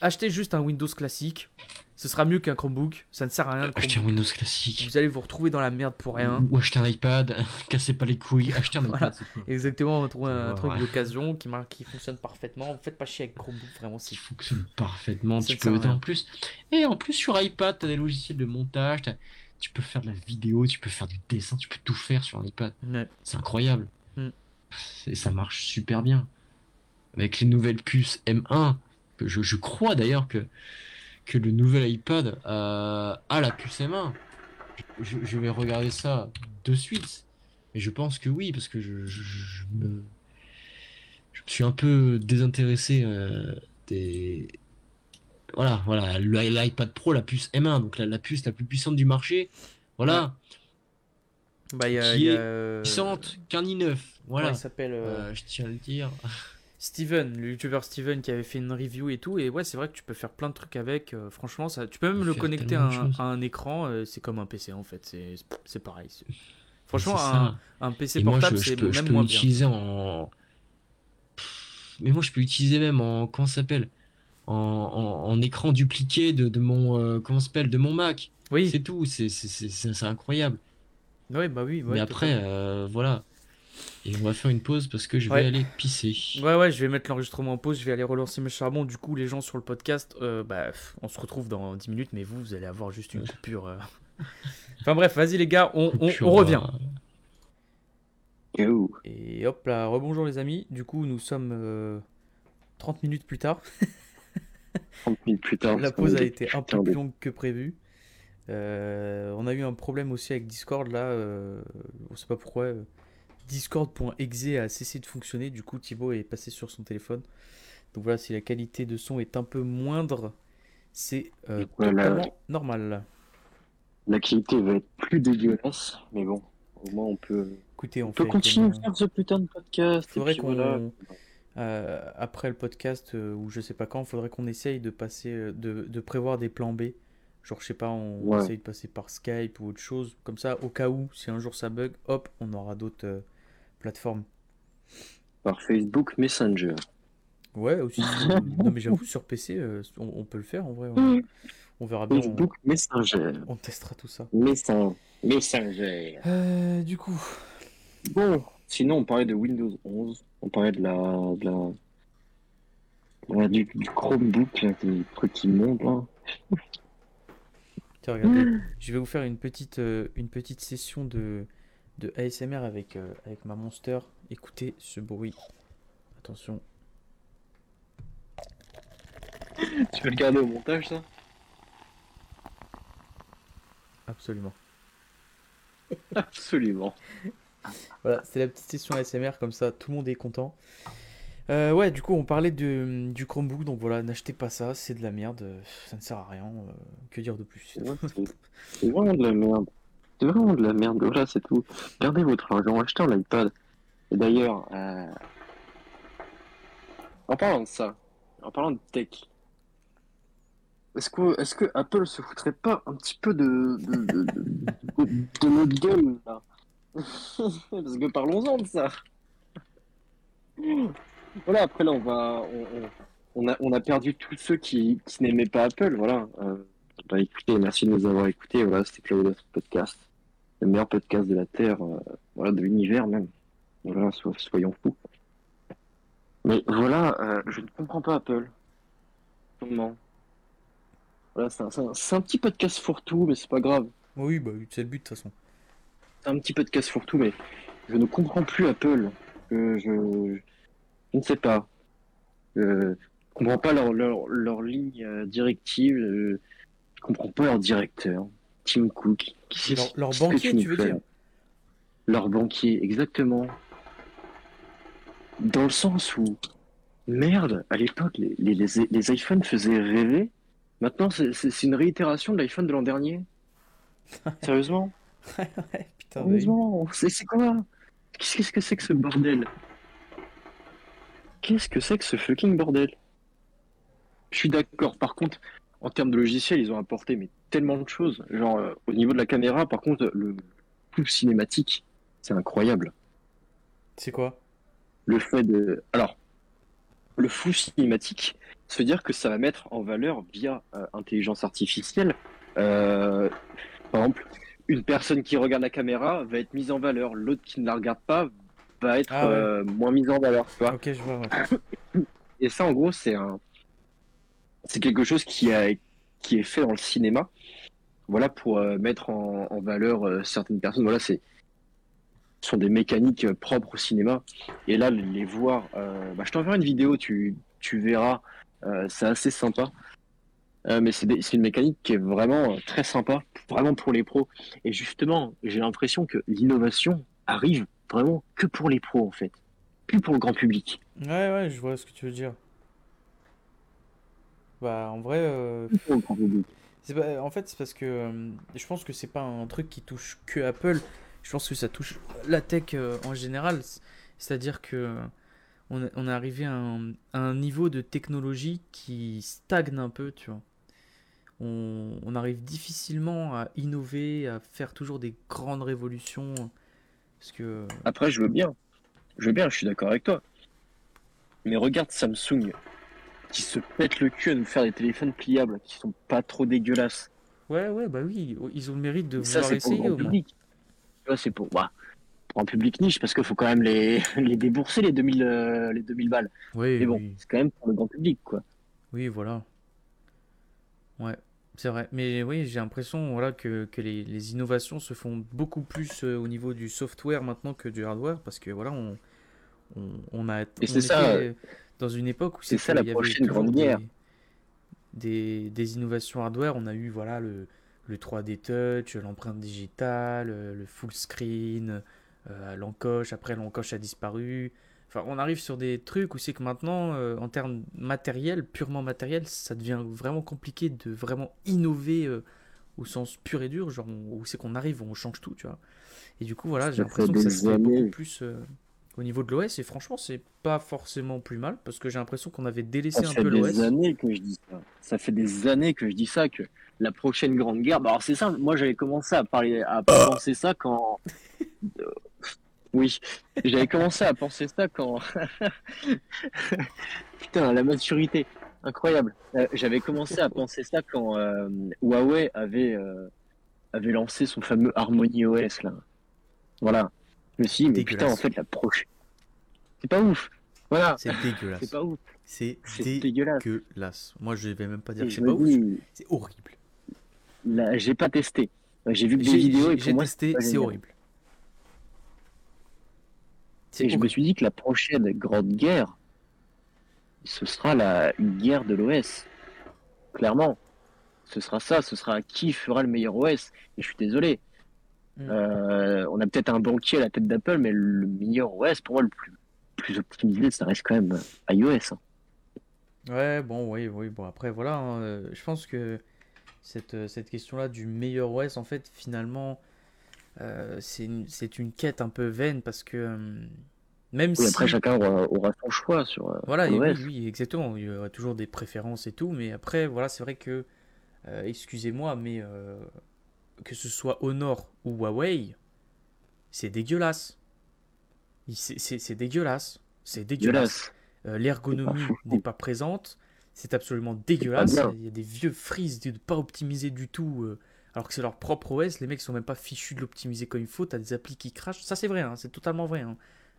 achetez juste un Windows classique. Ce sera mieux qu'un Chromebook. Ça ne sert à rien. le Acheter un. Windows classique. Vous allez vous retrouver dans la merde pour rien. Ou acheter un iPad, cassez pas les couilles, acheter un iPad, Voilà. c'est cool. Exactement, on va trouver un truc d'occasion qui, qui fonctionne parfaitement. Faites pas chier avec Chromebook, vraiment. C'est fonctionne parfaitement, Ça tu peux en plus. Et en plus sur iPad, t'as des logiciels de montage, tu peux faire de la vidéo, tu peux faire du dessin, tu peux tout faire sur un iPad. Ouais. C'est incroyable. C'est- Ça marche super bien. Avec les nouvelles puces M1, que je, crois d'ailleurs que, le nouvel iPad euh, a la puce M1. Je, vais regarder ça de suite. Mais je pense que oui, parce que je, me, je suis un peu désintéressé euh, des. Voilà, voilà, l'iPad Pro, la puce M1, donc la puce la plus puissante du marché. Voilà, Bah, il y a. Qui il y a, est euh, puissante qu'un i9. Voilà. il s'appelle euh, Euh, je tiens à le dire. Steven, le youtubeur Steven qui avait fait une review et tout. Et ouais, c'est vrai que tu peux faire plein de trucs avec. euh, franchement, ça, tu peux même le connecter à un, choses. à un écran. euh, c'est comme un PC en fait. C'est c'est pareil. Franchement, un, un PC Et portable, c'est peux, je même peux moins bien. l'utiliser en. Mais moi, je peux l'utiliser même en. Comment ça s'appelle? En, en, en écran dupliqué de, de mon. euh, comment s'appelle? De mon Mac. Oui, C'est tout. C'est incroyable. Ouais, bah oui. ouais, Mais après, euh, voilà. Et on va faire une pause parce que je vais Ouais. aller pisser. Ouais, ouais, je vais mettre l'enregistrement en pause, je vais aller relancer mes charbons. Du coup, les gens sur le podcast, euh, bah, on se retrouve dans 10 minutes, mais vous, vous allez avoir juste une coupure. euh. Enfin bref, vas-y les gars, on, revient. Yo. Et hop là, rebonjour les amis. Du coup, nous sommes euh, 30 minutes plus tard. 30 minutes plus tard. La pause a été un peu plus longue que prévu. Euh, on a eu un problème aussi avec Discord là. euh, on sait pas pourquoi. euh, Discord.exe a cessé de fonctionner. Du coup, Thibaut est passé sur son téléphone. Donc voilà, si la qualité de son est un peu moindre, c'est euh, Voilà. totalement normal. La qualité va être plus dégueulasse, mais bon, au moins on peut, Écoutez, on on peut continuer à faire ce putain de podcast. faudrait qu'on voilà. euh, après le podcast euh, ou je sais pas quand, faudrait qu'on essaye de passer, de, de prévoir des plans B. Genre, je sais pas, on Ouais. essaye de passer par Skype ou autre chose. Comme ça, au cas où, si un jour ça bug, hop, on aura d'autres euh, plateformes. Par Facebook Messenger. Ouais, aussi. si- non, mais j'avoue, sur PC, euh, on, on peut le faire en vrai. On, on verra bien. On, Facebook Messenger. on testera tout ça. Messenger. Messenger. Euh, du coup, Bon, sinon on parlait de Windows 11, on parlait de la, de la, Ouais, du, du Chromebook, là, des trucs qui montent. Hein. Tiens, regardez, je vais vous faire une petite, euh, une petite session de, de ASMR avec, euh, avec ma monster. Écoutez ce bruit. Attention. Tu veux le garder au montage, ça? Absolument. Absolument. Voilà, c'est la petite session ASMR, comme ça tout le monde est content. Euh, ouais, du coup, on parlait de, du Chromebook, donc voilà, n'achetez pas ça, c'est de la merde, ça ne sert à rien. euh, que dire de plus? C'est- vraiment de la merde. C'est vraiment de la merde. Voilà, c'est tout. Gardez votre argent, achetez un iPad. Et d'ailleurs, euh, en parlant de ça, en parlant de tech, est-ce que, est-ce que Apple se foutrait pas un petit peu de, de- de notre gueule, là? Parce que parlons-en de ça. Voilà, après là, on va. On, on- a, on a perdu tous ceux qui, qui n'aimaient pas Apple, voilà. Euh, bah, écoutez, merci de nous avoir écoutés. Voilà, c'était Cloud Podcast, le meilleur podcast de la Terre, euh, voilà, de l'univers même. Voilà, so- soyons fous. Mais voilà, euh, je ne comprends pas Apple. Comment? Voilà, c'est un, c'est un- petit podcast fourre-tout, mais c'est pas grave. Oui, bah, c'est le but de toute façon. C'est un petit podcast fourre-tout, mais je ne comprends plus Apple. Euh, je, je ne sais pas. Euh, je comprends pas leur, leur, leur ligne euh, directive. euh, je comprends pas leur directeur, Tim Cook. Qu'est-ce- Leur- leur banquier, tu veux dire Leur banquier, exactement. Dans le sens où, merde, à l'époque, les, les, les, les iPhones faisaient rêver. Maintenant, c'est une réitération de l'iPhone de l'an dernier. Sérieusement? Ouais, putain, bah oui. C'est c'est quoi? Qu'est-ce que c'est que ce bordel? Qu'est-ce que c'est que ce fucking bordel? Je suis d'accord. Par contre, en termes de logiciel, ils ont apporté mais tellement de choses. Genre euh, au niveau de la caméra, par contre, le coup cinématique, c'est incroyable. C'est quoi? Le fait de, alors, le flou cinématique, veut dire que ça va mettre en valeur via euh, intelligence artificielle. euh, par exemple, une personne qui regarde la caméra va être mise en valeur, l'autre qui ne la regarde pas va être Ah ouais. euh, moins mise en valeur. Tu vois Ok, je vois. ouais. Et ça, en gros, c'est un, c'est quelque chose qui a, qui est fait dans le cinéma. Voilà pour euh, mettre en, en valeur euh, certaines personnes. Voilà, c'est, ce sont des mécaniques propres au cinéma. Et là, les voir, bah, je t'enverrai une vidéo, tu, tu verras. C'est assez sympa. Euh, mais c'est des- une mécanique qui est vraiment très sympa, vraiment pour les pros. Et justement, j'ai l'impression que l'innovation arrive vraiment que pour les pros, en fait. Plus pour le grand public. Ouais, ouais, je vois ce que tu veux dire. Bah, en vrai, euh, Plus pour le grand public. c'est pas- en fait, c'est parce que euh, je pense que c'est pas un truc qui touche que Apple. Je pense que ça touche la tech euh, en général. C'est-à-dire que euh, on, est- on arrivé à un, à un niveau de technologie qui stagne un peu, tu vois. On, on arrive difficilement à innover, à faire toujours des grandes révolutions. Parce que. Après, je veux bien. Je veux bien, je suis d'accord avec toi. Mais regarde Samsung, qui se pète le cul à nous faire des téléphones pliables, qui sont pas trop dégueulasses. Ouais, ouais, bah oui, ils ont le mérite de Et ça, vouloir c'est pour le essayer public. Tu vois, c'est pour, bah, pour un public niche, parce qu'il faut quand même les, les débourser, les 2000, euh, les 2000 balles. Oui, Mais bon, oui. c'est quand même pour le grand public, quoi. Oui, voilà. Ouais, c'est vrai. Mais oui, j'ai l'impression voilà, que, que les, les innovations se font beaucoup plus euh, au niveau du software maintenant que du hardware parce que voilà, on, on, on a, on c'est ça, était dans une époque où c'est ça, la y prochaine grande des, guerre. des, des innovations hardware. On a eu voilà, le, le 3D Touch, l'empreinte digitale, euh, le full screen, euh, l'encoche. Après, l'encoche a disparu. Enfin, on arrive sur des trucs où c'est que maintenant, euh, en termes matériel, purement matériel, ça devient vraiment compliqué de vraiment innover euh, au sens pur et dur, genre où c'est qu'on arrive, on change tout, tu vois. Et du coup, voilà, j'ai Ça l'impression fait que ça des se fait beaucoup plus euh, au niveau de l'OS, et franchement, c'est pas forcément plus mal, parce que j'ai l'impression qu'on avait délaissé Ça un fait peu des l'OS. années que je dis ça. Ça fait des années que je dis ça, que la prochaine grande guerre. Bah alors c'est simple, moi j'avais commencé à parler, à penser ça quand. Oui, j'avais commencé à penser ça quand. Putain, la maturité, incroyable. Euh, j'avais commencé à penser ça quand euh, Huawei avait, euh, avait lancé son fameux Harmony OS là. Voilà. Je me suis dit, mais putain, en fait, la prochaine. C'est pas ouf. Voilà. C'est dégueulasse. C'est pas ouf. C'est dégueulasse. dégueulasse. Moi, je vais même pas dire que c'est pas ouf. C'est horrible. là, j'ai pas testé. J'ai vu que des vidéos et pour j'ai moi, testé, c'est horrible. C'est Et je me suis dit que la prochaine grande guerre, ce sera la une guerre de l'OS. Clairement. Ce sera ça, ce sera qui fera le meilleur OS. Et je suis désolé. Mm. Euh, on a peut-être un banquier à la tête d'Apple, mais le meilleur OS, pour moi, le plus, plus optimisé, ça reste quand même iOS. hein. Ouais, bon, oui, oui, bon, après, voilà, hein, euh, je pense que cette, euh, cette question-là du meilleur OS, en fait, finalement, c'est une, une quête un peu vaine parce que euh, même Oui, si. après, chacun aura, aura son choix sur euh, Voilà, et oui, exactement, il y aura toujours des préférences et tout, mais après, voilà, c'est vrai que, euh, excusez-moi, mais euh, que ce soit Honor ou Huawei, c'est dégueulasse. C'est dégueulasse. C'est dégueulasse. Euh, L'ergonomie n'est pas présente. C'est absolument dégueulasse. Il y a des vieux frises de pas optimiser du tout. Alors que c'est leur propre OS. Les mecs sont même pas fichus de l'optimiser comme il faut. T'as des applis qui crachent. Ça, c'est vrai. hein, c'est totalement vrai. hein.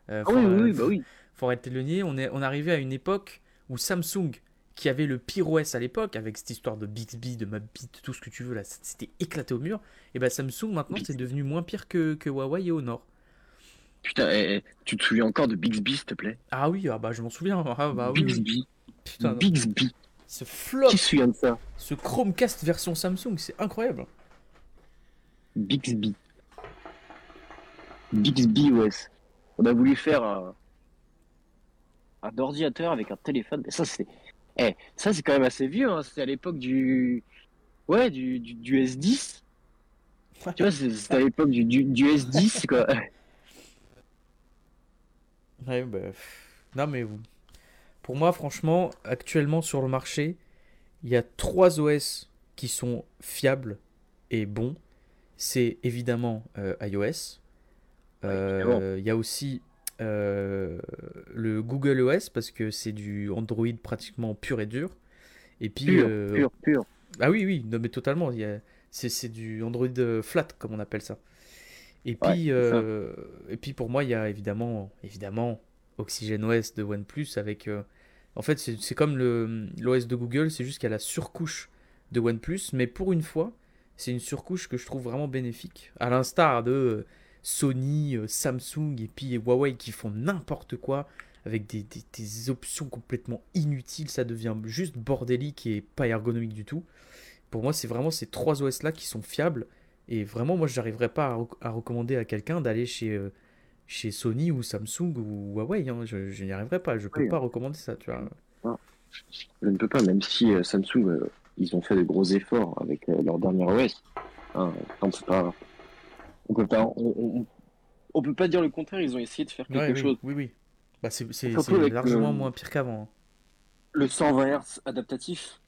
Euh, Ah faut, oui, oui, euh, bah oui. faut arrêter de le nier. On est, on est arrivé à une époque où Samsung, qui avait le pire OS à l'époque, avec cette histoire de Bixby, de Mapbit, tout ce que tu veux, là, c'était éclaté au mur. Et ben Samsung, maintenant, c'est devenu moins pire que, que Huawei et Honor. Putain, eh, eh, tu te souviens encore de Bixby, s'il te plaît? Ah oui, ah bah, je m'en souviens. Ah bah oui. Bixby. Putain. Bixby. ce flop, Qui se souvient de ça? Ce Chromecast version Samsung, c'est incroyable. Bixby. Bixby OS. On a voulu faire un, un ordinateur avec un téléphone. Mais ça, c'est. Eh, ça, c'est quand même assez vieux. Hein. C'était à l'époque du. Ouais, du, du, du S10. Tu vois, c'est- c'était à l'époque du, du, du S10, quoi. Ouais, bah, non mais vous- pour moi, franchement, actuellement sur le marché, il y a trois OS qui sont fiables et bons. C'est évidemment euh, iOS. Euh. Il y a aussi euh, le Google OS parce que c'est du Android pratiquement pur et dur. Et puis, Pur, pur, pur. ah oui, oui, non, mais totalement. a- C'est du Android flat, comme on appelle ça. Et puis, et puis pour moi, il y a évidemment, évidemment OxygenOS de OnePlus avec. en fait, c'est comme l'OS de Google, c'est juste qu'il y a la surcouche de OnePlus, mais pour une fois, c'est une surcouche que je trouve vraiment bénéfique. À l'instar de euh, Sony, euh, Samsung et puis Huawei qui font n'importe quoi avec des, des- des options complètement inutiles, ça devient juste bordélique et pas ergonomique du tout. Pour moi, c'est vraiment ces trois OS là qui sont fiables. Et vraiment, moi, je n'arriverais pas à, rec- à recommander à quelqu'un d'aller chez, euh, chez Sony ou Samsung ou Huawei. hein. Je, je n'y arriverai pas. Je peux Oui. pas recommander ça, tu vois. Je ne peux pas, même si euh, Samsung, euh, ils ont fait de gros efforts avec euh, leur dernier OS. Hein, pas... On peut pas, on, on- on peut pas dire le contraire, ils ont essayé de faire quelque Ouais, oui, chose. oui, oui. Bah, c'est avec largement le- moins pire qu'avant. hein. Le 120 Hz adaptatif,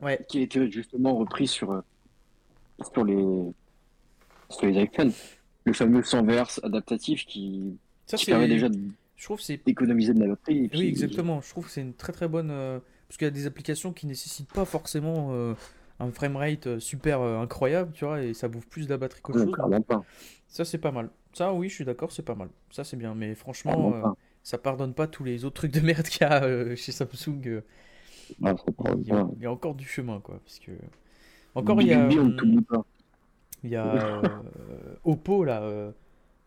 Ouais. qui a été justement repris sur, euh, sur, les, sur les iPhones. Le fameux 120 Hz adaptatif qui, Ça, qui permet déjà Je trouve que c'est d'économiser de la batterie. et puis- Oui, exactement. Je trouve que c'est une très très bonne. Parce qu'il y a des applications qui nécessitent pas forcément euh, un framerate euh, super euh, incroyable, tu vois, et ça bouffe plus de la batterie qu'autre chose. pas. Ça, c'est pas mal. Ça, oui, je suis d'accord, c'est pas mal. Ça, c'est bien. Mais franchement, euh, ça pardonne pas tous les autres trucs de merde qu'il y a chez Samsung. Il y, a, pas. il y a encore du chemin, quoi. Parce que... Encore, il y a, hum, il y a Oppo, là.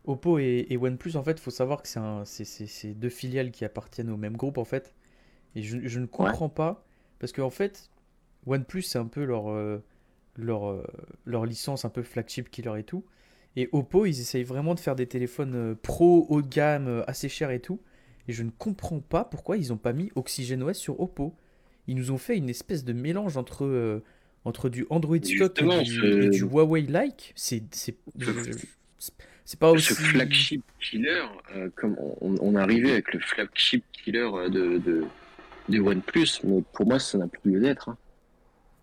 Oppo et, et OnePlus, en fait, faut savoir que un, c'est deux filiales qui appartiennent au même groupe, en fait. Et je, je ne comprends pas, parce qu'en fait, OnePlus, c'est un peu leur, euh, leur, euh, leur licence un peu flagship killer et tout. Et Oppo, ils essayent vraiment de faire des téléphones euh, pro, haut de gamme, assez chers et tout. Et je ne comprends pas pourquoi ils n'ont pas mis OxygenOS sur Oppo. Ils nous ont fait une espèce de mélange entre, euh, entre du Android stock et du, et du Huawei-like. C'est c'est- pas aussi... Ce flagship killer, euh, comme on, arrivé avec le flagship killer de, de, de OnePlus, mais pour moi, ça n'a plus lieu d'être. hein.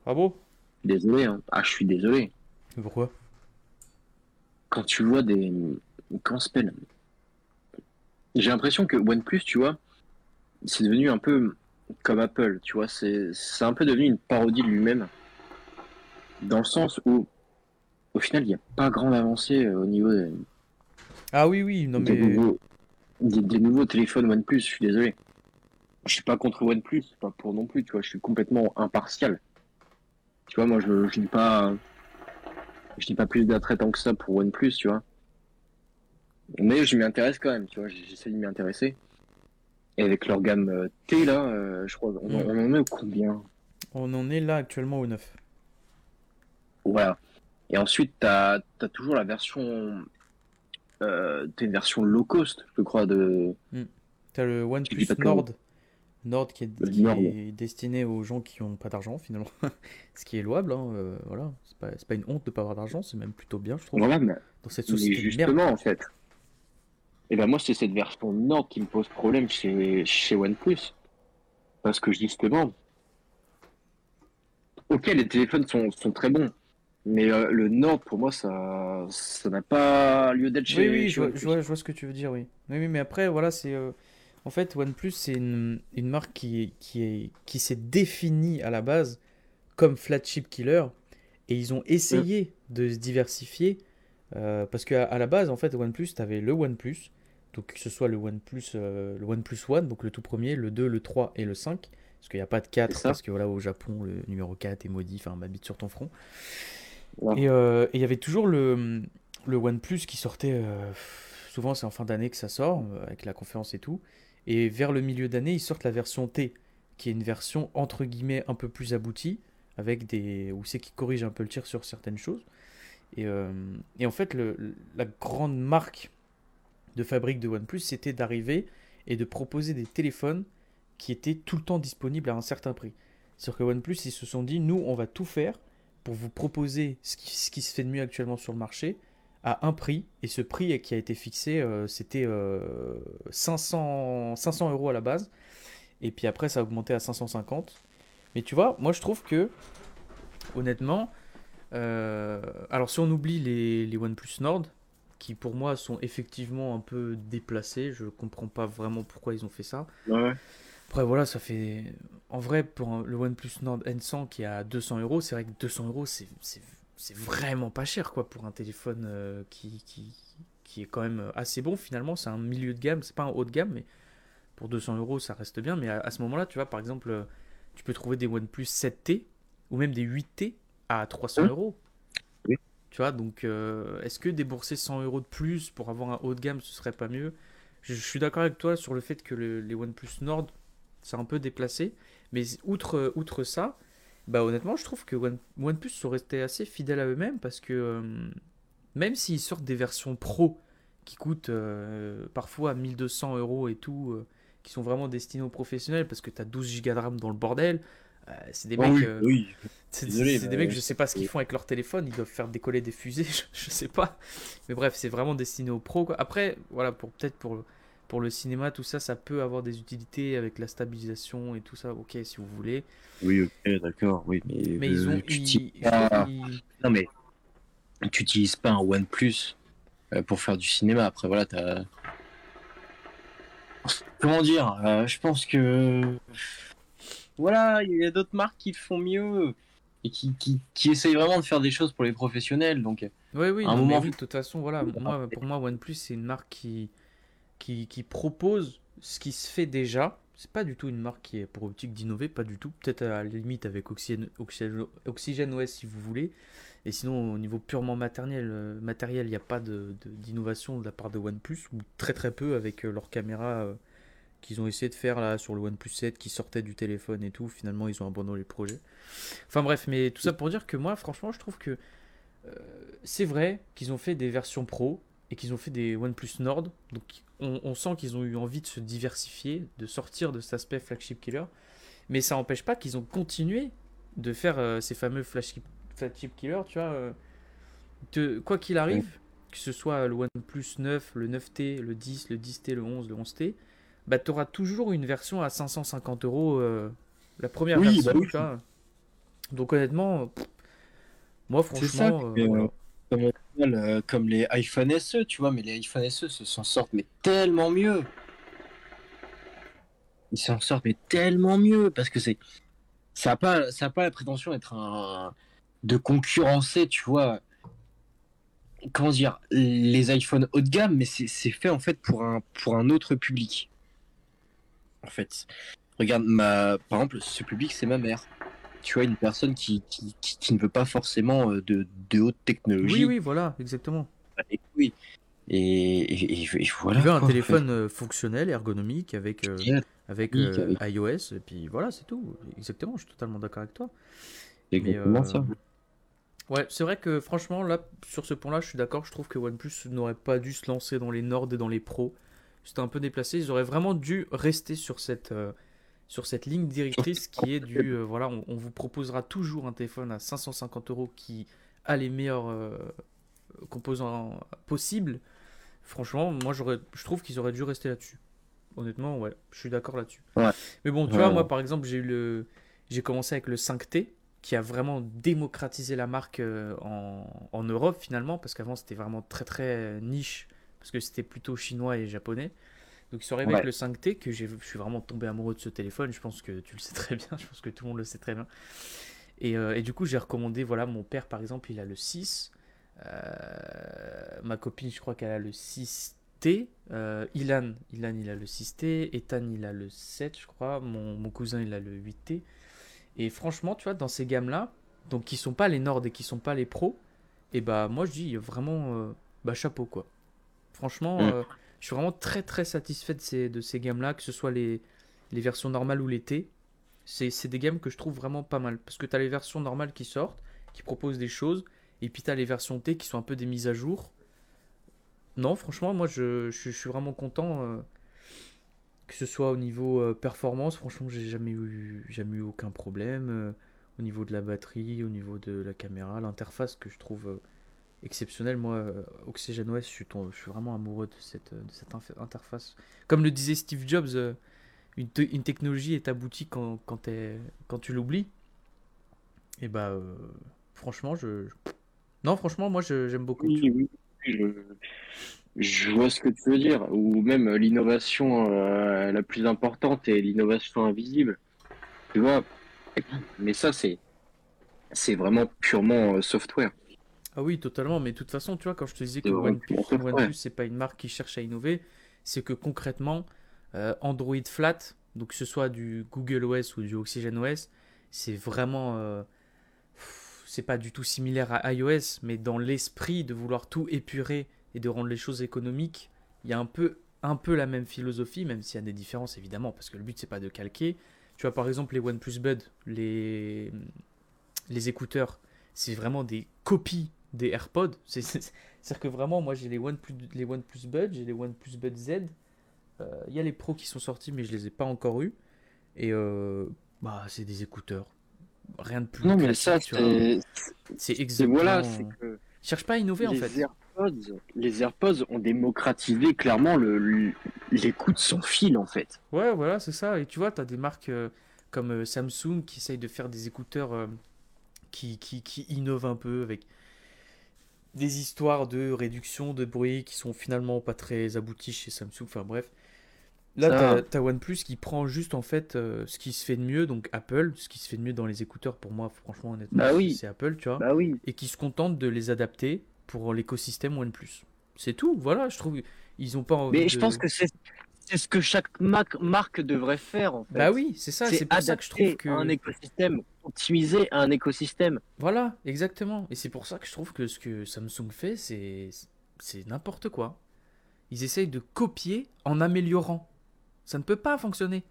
Ah bon? Désolé. hein. Ah, je suis désolé. Pourquoi? Quand tu vois des. Comment s'appelle? J'ai l'impression que OnePlus, tu vois, c'est devenu un peu comme Apple, tu vois, c'est un peu devenu une parodie de lui-même. Dans le sens où, au final, il n'y a pas grande avancée euh, au niveau des, Ah oui, oui, non des mais... nouveaux, des, des nouveaux téléphones OnePlus, je suis désolé. Je suis pas contre OnePlus, pas pour non plus, tu vois, je suis complètement impartial. Tu vois, moi, je, je dis pas, je dis pas plus d'attrait tant que ça pour OnePlus, tu vois. Mais je m'y intéresse quand même, tu vois, j'essaie de m'y intéresser. Et avec leur gamme euh, T, là, euh, je crois, on, Mm. on en est au combien? On en est là actuellement au 9. Voilà. Et ensuite, t'as as toujours la version, euh, t'as une version low cost, je crois, de, T'as le OnePlus de Nord. Qui est, qui destiné aux gens qui n'ont pas d'argent finalement. Ce qui est louable, hein, euh, voilà. C'est pas, pas une honte de pas avoir d'argent, c'est même plutôt bien, je trouve. voilà, mais Dans cette société de justement, merde. en fait. Et ben moi, c'est cette version Nord qui me pose problème chez, chez OnePlus. Parce que justement, ok, les téléphones sont, sont très bons. Mais euh, le Nord, pour moi, ça ça n'a pas lieu d'être Oui, chez, oui, chez je vois, OnePlus. je vois- je vois ce que tu veux dire, oui. Oui, oui, mais après, voilà, c'est. euh, En fait, OnePlus, c'est une, une marque qui, est- qui, est, qui s'est définie à la base comme flagship killer. Et ils ont essayé de se diversifier. euh, parce qu'à à la base, en fait, OnePlus, tu avais le OnePlus. Donc, que ce soit le OnePlus, euh, le OnePlus One, donc le tout premier, le 2, le 3 et le 5. Parce qu'il n'y a pas de 4, C'est ça. parce que voilà, au Japon, le numéro 4 est maudit, enfin, m'habite sur ton front. Ouais. Et euh, et il y avait toujours le, le OnePlus qui sortait, souvent c'est en fin d'année que ça sort, avec la conférence et tout. Et vers le milieu d'année, ils sortent la version T, qui est une version entre guillemets un peu plus aboutie, avec des. où c'est qui corrige un peu le tir sur certaines choses. Et, euh, en fait, la grande marque de fabrique de OnePlus, c'était d'arriver et de proposer des téléphones qui étaient tout le temps disponibles à un certain prix. C'est-à-dire que OnePlus, ils se sont dit, nous, on va tout faire pour vous proposer ce qui se fait de mieux actuellement sur le marché à un prix. Et ce prix qui a été fixé, euh, c'était euh, 500, 500 euros à la base. Et puis après, ça a augmenté à 550. Mais tu vois, moi je trouve que, honnêtement, euh, alors si on oublie les, les OnePlus Nord, qui pour moi sont effectivement un peu déplacés, je comprends pas vraiment pourquoi ils ont fait ça. Ouais. Après, voilà, ça fait. En vrai, pour le OnePlus Nord N100 qui est à 200 euros, c'est vrai que 200 euros, c'est c'est- vraiment pas cher, quoi, pour un téléphone euh, qui, qui, qui est quand même assez bon. Finalement, c'est un milieu de gamme, c'est pas un haut de gamme, mais pour 200 euros, ça reste bien. Mais à, à ce moment-là, tu vois, par exemple, euh, tu peux trouver des OnePlus 7T ou même des 8T à 300 Oui. euros. Oui. Tu vois, donc euh, est-ce que débourser 100 euros de plus pour avoir un haut de gamme, ce serait pas mieux? Je, je suis d'accord avec toi sur le fait que le- les OnePlus Nord, c'est un peu déplacé. Mais outre, outre ça, bah honnêtement, je trouve que One- OnePlus sont restés assez fidèles à eux-mêmes parce que euh, même s'ils sortent des versions pro qui coûtent euh, parfois 1200 euros et tout, euh, qui sont vraiment destinés aux professionnels parce que tu as 12 Go de RAM dans le bordel, euh, c'est des Oh mecs. oui, oui. c'est des mais- mecs, je sais pas ce qu'ils font avec leur téléphone, ils doivent faire décoller des fusées, je, je sais pas. Mais bref, c'est vraiment destiné aux pros. quoi. Après, voilà, pour peut-être pour, pour le cinéma, tout ça, ça peut avoir des utilités avec la stabilisation et tout ça, ok, si vous voulez. Oui, ok, d'accord, oui. Mais, Mais ils ont. tu ils- pas- Non, mais tu utilises pas un OnePlus euh, pour faire du cinéma. Après, voilà, t'as. Comment dire euh, Je pense que. Voilà, il y a d'autres marques qui le font mieux et qui, qui, qui essayent vraiment de faire des choses pour les professionnels. Donc, Oui, oui, À un non, mais moment- oui, de toute façon, voilà, moi, pour moi, OnePlus, c'est une marque qui, qui, propose ce qui se fait déjà. C'est pas du tout une marque qui est pour optique d'innover, pas du tout. Peut-être à la limite avec Oxygène, OS si vous voulez. Et sinon, au niveau purement matériel, euh, matériel, il n'y a pas de- de- d'innovation de, la part de OnePlus, ou très très peu avec euh, leur caméra euh, qu'ils ont essayé de faire là sur le OnePlus 7 qui sortait du téléphone et tout. Finalement, ils ont abandonné les projets. Enfin bref, mais tout ça pour dire que moi, franchement, je trouve que c'est vrai qu'ils ont fait des versions pro et qu'ils ont fait des OnePlus Nord. Donc on, on sent qu'ils ont eu envie de se diversifier, de sortir de cet aspect flagship killer. Mais ça n'empêche pas qu'ils ont continué de faire euh, ces fameux flagship, flagship killers, tu vois. euh, de, quoi qu'il arrive, que ce soit le OnePlus 9, le 9T, le 10, le 10T, le 11, le 11T, bah, tu auras toujours une version à 550 euros, euh, la première Oui, version, bah oui. tu vois. Donc honnêtement, pff, moi franchement. Euh, comme les iPhone SE, tu vois, mais les iPhone SE se s'en sortent mais tellement mieux. Ils s'en sortent mais tellement mieux parce que c'est ça n'a pas ça pas la prétention d'être un de concurrencer, tu vois. Comment dire, les iPhones haut de gamme, mais c'est c'est fait en fait pour un pour un autre public. En fait, regarde, ma, par exemple, ce public, c'est ma mère. Tu vois, une personne qui, qui, qui- qui ne veut pas forcément euh, de, de haute technologie. Oui, oui, voilà, exactement. Et, oui. Et, et- et- voilà. Tu veux un quoi, en téléphone euh, fonctionnel, ergonomique, avec, euh, avec euh, iOS, et puis voilà, c'est tout. Exactement, je suis totalement d'accord avec toi. C'est exactement ça. Ouais, c'est vrai que franchement, là, sur ce point-là, je suis d'accord. Je trouve que OnePlus n'aurait pas dû se lancer dans les Nord et dans les Pros. C'était un peu déplacé. Ils auraient vraiment dû rester sur cette, euh, sur cette ligne directrice qui est du euh, voilà, on, on vous proposera toujours un téléphone à 550 euros qui a les meilleurs euh, composants possibles. Franchement, moi, j'aurais, je trouve qu'ils auraient dû rester là-dessus. Honnêtement, ouais, je suis d'accord là-dessus. Ouais. Mais bon, tu Ouais, vois, moi, par exemple, j'ai eu le, j'ai commencé avec le 5T qui a vraiment démocratisé la marque euh, en, en Europe finalement, parce qu'avant c'était vraiment très très niche, parce que c'était plutôt chinois et japonais. Donc Ouais. avec le 5T, que je suis vraiment tombé amoureux de ce téléphone, je pense que tu le sais très bien, je pense que tout le monde le sait très bien. Et, euh, et du coup j'ai recommandé, voilà, mon père par exemple, il a le 6, euh, ma copine je crois qu'elle a le 6T, euh, Ilan, Ilan il a le 6T, Ethan il a le 7 je crois, mon, mon cousin il a le 8T. Et franchement, tu vois, dans ces gammes-là, donc qui sont pas les Nord et qui sont pas les pros, et bah moi je dis vraiment euh, bah chapeau quoi. Franchement, Mm. Je suis vraiment très très satisfait de ces, de ces gammes-là, que ce soit les, les versions normales ou les T. C'est des gammes que je trouve vraiment pas mal. Parce que tu as les versions normales qui sortent, qui proposent des choses, et puis tu as les versions T qui sont un peu des mises à jour. Non, franchement, moi je, je- je suis vraiment content. euh, que ce soit au niveau euh, performance, franchement, j'ai jamais eu, jamais eu aucun problème. euh, au niveau de la batterie, au niveau de la caméra, l'interface que je trouve exceptionnelle. Moi, euh, OxygenOS, je suis, vraiment amoureux de cette, euh, interface. Comme le disait Steve Jobs, euh, une, te- une technologie est aboutie quand, tu l'oublies. Et bah, franchement, je. Non, franchement, moi, j'aime beaucoup. Oui, oui, je, je vois ce que tu veux dire. Ou même l'innovation la plus importante est l'innovation invisible. Tu vois? Mais ça, c'est c'est vraiment purement software. Ah oui, totalement. Mais de toute façon, tu vois, quand je te disais que OnePlus. OnePlus, c'est pas une marque qui cherche à innover, c'est que concrètement, euh, Android flat, donc que ce soit du Google OS ou du Oxygen OS, c'est vraiment. euh, c'est pas du tout similaire à iOS, mais dans l'esprit de vouloir tout épurer et de rendre les choses économiques, il y a un peu, un peu la même philosophie, même s'il y a des différences évidemment, parce que le but c'est pas de calquer. Tu vois, par exemple, les OnePlus Bud, les, les écouteurs, c'est vraiment des copies des AirPods. C'est- c'est- C'est-à-dire que vraiment, moi j'ai les OnePlus, les OnePlus Bud, j'ai les OnePlus Bud Z. Euh, Il y a les pros qui sont sortis, mais je les ai pas encore eu. Et euh, bah, c'est des écouteurs. Rien de plus Non, mais ça, c'est. Exactement. Voilà, que Ils cherchent pas à innover en fait. AirPods, les AirPods ont démocratisé clairement le- l'écoute sans fil, en fait. Ouais, voilà, c'est ça. Et tu vois, tu as des marques euh, comme euh, Samsung qui essayent de faire des écouteurs euh, qui, qui, qui innovent un peu avec des histoires de réduction de bruit qui sont finalement pas très abouties chez Samsung. Enfin bref. Là, tu as, OnePlus qui prend juste en fait euh, ce qui se fait de mieux, donc Apple, ce qui se fait de mieux dans les écouteurs pour moi, franchement, honnêtement, Bah oui. c'est Apple, tu vois, Bah oui. et qui se contente de les adapter pour l'écosystème OnePlus. C'est tout, voilà, je trouve. Ils ont pas envie Mais je pense que c'est c'est ce que chaque marque devrait faire, en fait. Bah oui, c'est ça, c'est pour ça que je trouve que. un écosystème, optimiser un écosystème. Voilà, exactement. Et c'est pour ça que je trouve que ce que Samsung fait, c'est c'est n'importe quoi. Ils essayent de copier en améliorant. Ça ne peut pas fonctionner.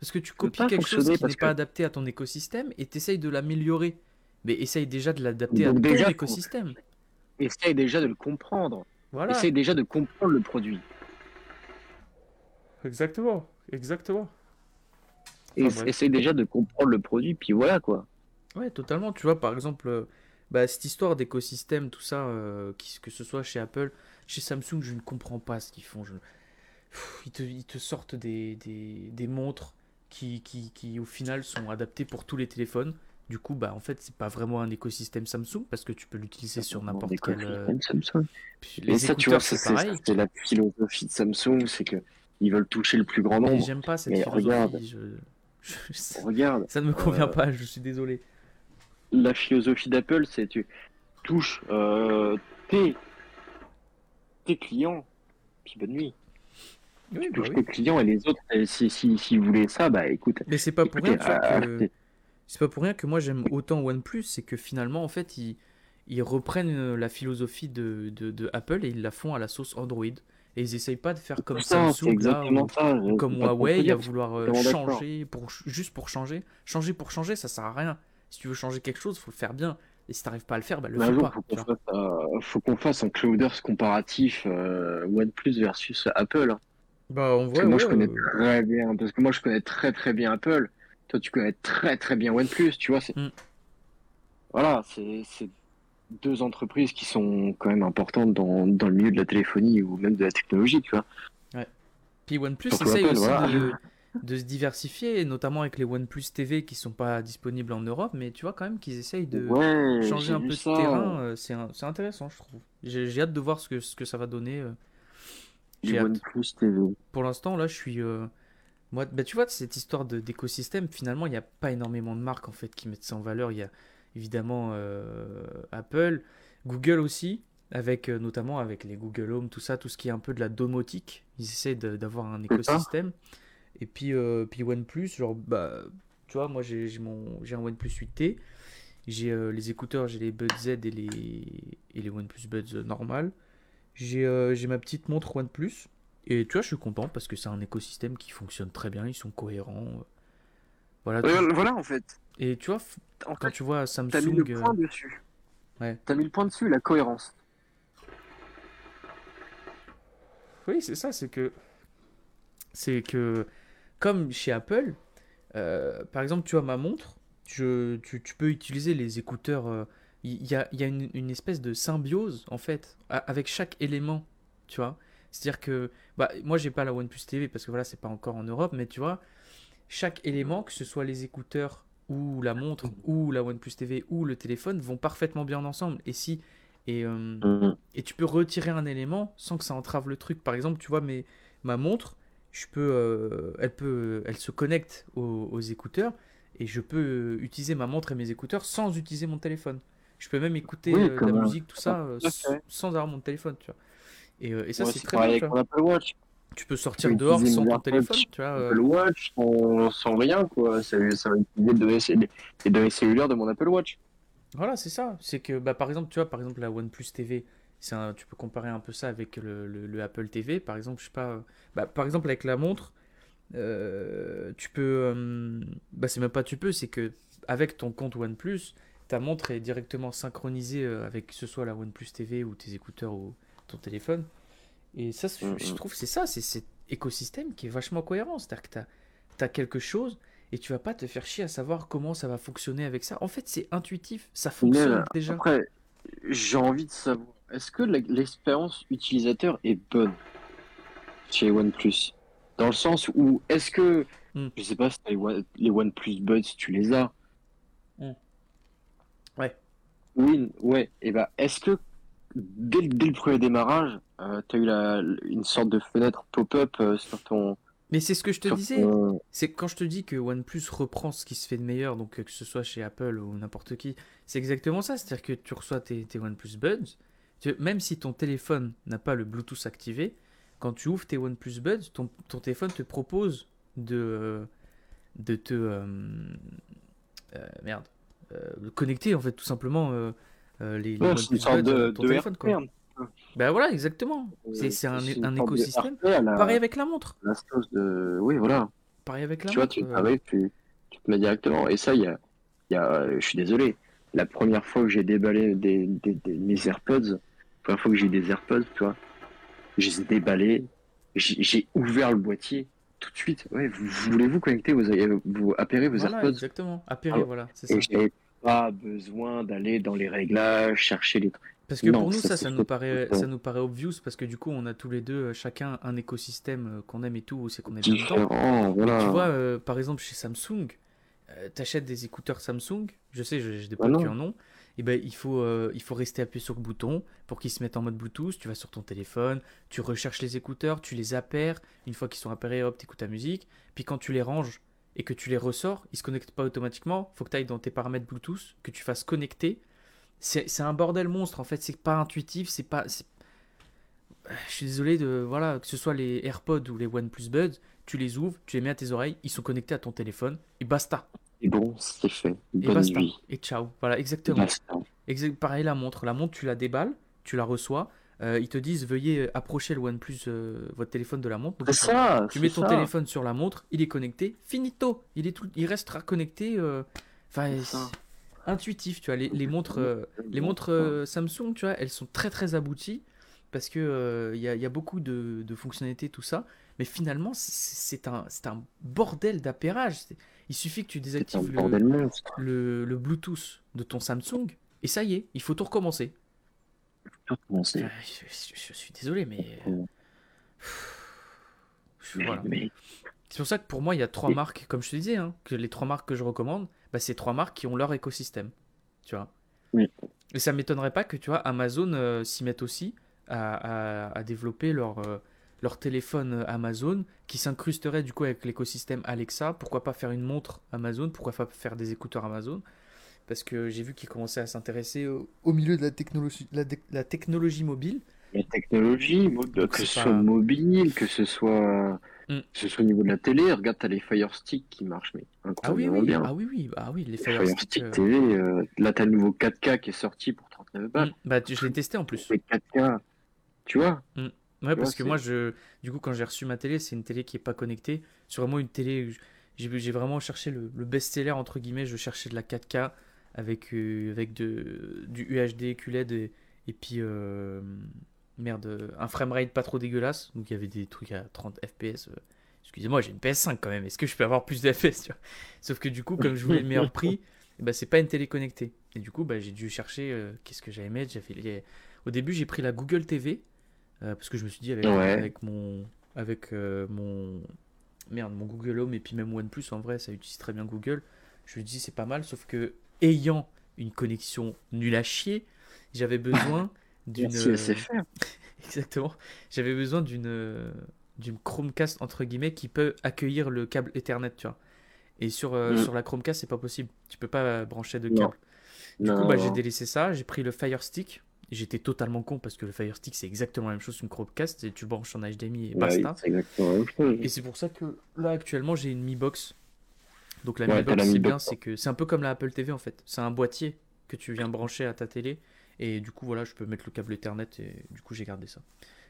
Parce que tu copies quelque chose qui n'est pas adapté à ton écosystème et tu essayes de l'améliorer. Mais essaye déjà de l'adapter à ton écosystème. Essaye déjà de le comprendre. Voilà. Essaye déjà de comprendre le produit. Exactement, exactement. Et Enfin, essaye déjà de comprendre le produit, puis voilà quoi. Ouais, totalement. Tu vois, par exemple, euh, bah, cette histoire d'écosystème, tout ça, euh, que ce soit chez Apple, chez Samsung, je ne comprends pas ce qu'ils font. Je- Pff, Ils te, ils te sortent des, des, des montres qui, qui, qui, au final, sont adaptées pour tous les téléphones. Du coup, bah, en fait, c'est pas vraiment un écosystème Samsung parce que tu peux l'utiliser sur n'importe quel. euh, Samsung. puis Les ça, tu vois, c'est c'est pareil. c'est la philosophie de Samsung, c'est que ils veulent toucher le plus grand Mais nombre. j'aime pas cette Mais philosophie. regarde. je- je- Regarde, Ça ne me convient Euh, pas, je suis désolé. la philosophie d'Apple, c'est tu touches euh, tes, tes clients, puis bonne nuit. Oui, bah touches oui. tes clients et les autres, euh, si, si, si vous voulez ça, bah écoute. Mais c'est pas pour écoutez, rien, tu euh, que... arrêtez. C'est pas pour rien que moi j'aime autant OnePlus, c'est que finalement en fait ils, ils reprennent euh, la philosophie de, de, de Apple et ils la font à la sauce Android. Et ils essayent pas de faire comme Ça, Samsung là, ou, ça. comme Huawei à vouloir euh, changer pour, juste pour changer. Changer pour changer, ça sert à rien. Si tu veux changer quelque chose, faut le faire bien. Et si t'arrives pas à le faire, bah le fais pas. faut qu'on fasse, euh, faut qu'on fasse un clouders comparatif euh, OnePlus versus Apple. hein. Bah on Parce voit, que moi, je connais euh, très bien. Parce que moi, je connais très très bien Apple. Toi, tu connais très très bien OnePlus. Tu vois, c'est Mm. voilà, c'est c'est deux entreprises qui sont quand même importantes dans, dans le milieu de la téléphonie ou même de la technologie. Tu vois. Puis OnePlus essaye aussi voilà. de, de se diversifier, notamment avec les OnePlus TV qui sont pas disponibles en Europe, mais tu vois quand même qu'ils essayent de ouais, changer un peu de ça. terrain. euh, C'est intéressant, je trouve. J'ai j'ai hâte de voir ce que, ce que ça va donner. euh. OnePlus TV. Pour l'instant, là, je suis. euh, Moi, bah, tu vois, cette histoire de- d'écosystème, finalement, il n'y a pas énormément de marques en fait qui mettent ça en valeur. Il y a évidemment euh, Apple, Google aussi, avec euh, notamment avec les Google Home, tout ça, tout ce qui est un peu de la domotique. Ils essaient d'avoir un écosystème. Et puis, euh, puis OnePlus, genre, bah, tu vois, moi j'ai j'ai mon j'ai un OnePlus 8T. J'ai euh, les écouteurs, j'ai les Buds Z et les, et les OnePlus Buds normal. J'ai euh, ma petite montre OnePlus. Et tu vois, je suis content parce que c'est un écosystème qui fonctionne très bien, ils sont cohérents. Voilà. Euh, voilà, en fait. Et tu vois, En quand fait, tu vois t'as mis Samsung. le euh, point dessus. Ouais. T'as mis le point dessus, la cohérence. Oui, c'est ça, c'est que. C'est que. Comme chez Apple, euh, par exemple, tu as ma montre, je, tu, tu peux utiliser les écouteurs. euh, Il y, a, y a une, une espèce de symbiose, en fait, avec chaque élément, tu vois. C'est-à-dire que. Bah, moi, j'ai pas la OnePlus TV parce que voilà, c'est pas encore en Europe, mais tu vois, chaque élément, que ce soit les écouteurs ou la montre ou la OnePlus TV ou le téléphone, vont parfaitement bien ensemble. Et si. Et, euh, et tu peux retirer un élément sans que ça entrave le truc. Par exemple, tu vois, mes, ma montre, je peux, euh, elle, peut, elle se connecte aux, aux écouteurs et je peux euh, utiliser ma montre et mes écouteurs sans utiliser mon téléphone. Je peux même écouter Oui, euh, la musique, tout ça, fait. sans avoir mon téléphone, tu vois. Et, et ça, c'est très bien, tu avec vois. mon Apple Watch. Tu peux sortir dehors sans mon ton téléphone, tu vois. euh, Apple Watch sans, sans rien, quoi. Ça, ça va utiliser les données, cellulaires de mon Apple Watch. Voilà, c'est ça. C'est que, bah, par exemple, tu vois, par exemple, la OnePlus TV, c'est un- tu peux comparer un peu ça avec le, le- le Apple TV. Par exemple, je sais pas, euh, bah, par exemple, avec la montre, euh, tu peux, euh, bah, c'est même pas tu peux, c'est que avec ton compte OnePlus, ta montre est directement synchronisée euh, avec que ce soit la OnePlus TV ou tes écouteurs ou ton téléphone. Et ça, je, je Mhm. trouve, c'est ça, c'est cet écosystème qui est vachement cohérent. C'est-à-dire que tu as, quelque chose et tu vas pas te faire chier à savoir comment ça va fonctionner avec ça. En fait, c'est intuitif, ça fonctionne déjà. Après, j'ai envie de savoir, est-ce que l'expérience utilisateur est bonne chez OnePlus? Dans le sens où, est-ce que, Hmm. je sais pas si les, One- les OnePlus Buds, tu les as? Hmm. Ouais. Oui, ouais. Et bah, est-ce que dès, le- dès le premier démarrage, euh, t'as eu la, une sorte de fenêtre pop-up euh, sur ton. Mais c'est ce que je te disais. ton- C'est quand je te dis que OnePlus reprend ce qui se fait de meilleur, donc euh, que ce soit chez Apple ou n'importe qui, c'est exactement ça. C'est-à-dire que tu reçois tes, tes OnePlus Buds, tu- même si ton téléphone n'a pas le Bluetooth activé, quand tu ouvres tes OnePlus Buds, ton, ton téléphone te propose de, euh, de te. euh, merde. de connecter, en fait, tout simplement euh, euh, les, les c'est une sorte de, ton de téléphone. Quoi. RP, Ben voilà, exactement. Euh, C'est un, un écosystème. La, Pareil avec la montre. la sauce de. Oui, voilà. Pareil avec la tu vois, montre. tu euh, travailles, tu, tu te mets directement. Et ça, il y a, il y a, euh, je suis désolé, la première fois que j'ai déballé des, des, des- mes AirPods, la première fois que j'ai eu des AirPods, tu vois, je les ai déballés, j'ai ouvert le boîtier tout de suite. Ouais, vous, voulez-vous connecter vos, euh, vous appairer vos Voilà, AirPods? exactement. Appairer, Ah, voilà, c'est ça. Et pas besoin d'aller dans les réglages, chercher les trucs. Parce que Non, pour nous, ça, ça, c'est ça nous paraît, ça nous paraît obvious parce que du coup, on a tous les deux, euh, chacun, un écosystème euh, qu'on aime et tout, c'est qu'on dedans. différents. Voilà. Tu vois, euh, par exemple, chez Samsung, euh, t'achètes des écouteurs Samsung, je sais, j'ai des potes non. qui en ont, et ben il faut, euh, il faut rester appuyé sur le bouton pour qu'ils se mettent en mode Bluetooth, tu vas sur ton téléphone, tu recherches les écouteurs, tu les appaires, une fois qu'ils sont appairés, hop, t'écoutes ta musique, puis quand tu les ranges et que tu les ressors, ils se connectent pas automatiquement, faut que tu ailles dans tes paramètres Bluetooth, que tu fasses connecter. C'est c'est un bordel monstre en fait, c'est pas intuitif, c'est pas... je suis désolé de voilà que ce soit les AirPods ou les OnePlus Buds, tu les ouvres, tu les mets à tes oreilles, ils sont connectés à ton téléphone et basta. Et bon, c'est fait. Et basta. nuit. Et ciao. Voilà, exactement. Basta. Exact, pareil la montre. La montre, tu la déballes, tu la reçois. Euh, ils te disent veuillez approcher le OnePlus, euh, votre téléphone de la montre. Donc, C'est ça. tu mets ton ça. téléphone sur la montre, il est connecté, finito. Il est tout, il restera connecté. euh, Enfin, c'est intuitif. Tu vois, les, les montres, euh, les montres euh, Samsung, tu vois, elles sont très très abouties parce que euh, il y, a, il y a beaucoup de, de fonctionnalités, tout ça. Mais finalement, c'est- un, un bordel d'appairage. Il suffit que tu désactives le Bluetooth de ton Samsung et ça y est, il faut tout recommencer. Je, je- je suis désolé, mais. euh, je- voilà. Mais C'est pour ça que pour moi, il y a trois marques, comme je te disais, hein, que les trois marques que je recommande, bah, c'est trois marques qui ont leur écosystème. Tu vois. Oui. Et ça m'étonnerait pas que tu vois, Amazon euh, s'y mette aussi à, à- à développer leur, euh, leur téléphone Amazon qui s'incrusterait du coup avec l'écosystème Alexa. Pourquoi pas faire une montre Amazon? Pourquoi pas faire des écouteurs Amazon? Parce que j'ai vu qu'ils commençaient à s'intéresser au, au milieu de la technologie, la, technologie mobile. la technologie, que c'est ce pas- soit mobile, que ce soit, Mm. que ce soit au niveau de la télé, regarde, t'as les Fire Stick qui marchent, mais Ah oui, incroyablement oui, bien. ah oui, oui, ah oui, les Les Fire Fire Stick, Stick euh, TV, euh, là t'as le nouveau 4K qui est sorti pour 39 balles. mm, bah, je l'ai testé en plus. C'est 4K, tu vois Ouais, parce que moi, je, du coup, quand j'ai reçu ma télé, c'est une télé qui est pas connectée. C'est vraiment une télé. J'ai j'ai vraiment cherché le, le best-seller, entre guillemets. Je cherchais de la 4K avec, euh, avec de, du UHD, QLED et, et puis. euh, merde, un framerate pas trop dégueulasse. Donc il y avait des trucs à 30 FPS. euh. Excusez-moi, j'ai une PS5 quand même. Est-ce que je peux avoir plus de FPS tu vois? Sauf que du coup, comme je voulais le meilleur prix, ben, c'est pas une télé connectée. Et du coup, bah, j'ai dû chercher euh, qu'est-ce que j'allais mettre. J'ai fait les- Au début, j'ai pris la Google TV. euh, parce que je me suis dit, avec, Ouais. avec mon. Avec euh, mon. Merde, mon Google Home et puis même OnePlus, en vrai, ça utilise très bien Google. Je me dis, c'est pas mal. Sauf que, ayant une connexion nulle à chier, j'avais besoin d'une. SFR. Exactement. J'avais besoin d'une euh, d'une Chromecast entre guillemets qui peut accueillir le câble Ethernet, tu vois. Et sur, euh, Mm. sur la Chromecast, c'est pas possible. Tu peux pas euh, brancher de Non. câble. Du Non, coup, bah, j'ai délaissé ça. J'ai pris le Fire Stick. J'étais totalement con parce que le Fire Stick, c'est exactement la même chose qu'une Chromecast. Et tu branches en HDMI et Bah basta. c'est exactement la même chose. Et c'est pour ça que là, actuellement, j'ai une Mi Box. Donc la Ouais, Mi Box, c'est bien, c'est que c'est un peu comme la Apple TV en fait. C'est un boîtier que tu viens brancher à ta télé. Et du coup, voilà, je peux mettre le câble Ethernet et du coup, j'ai gardé ça.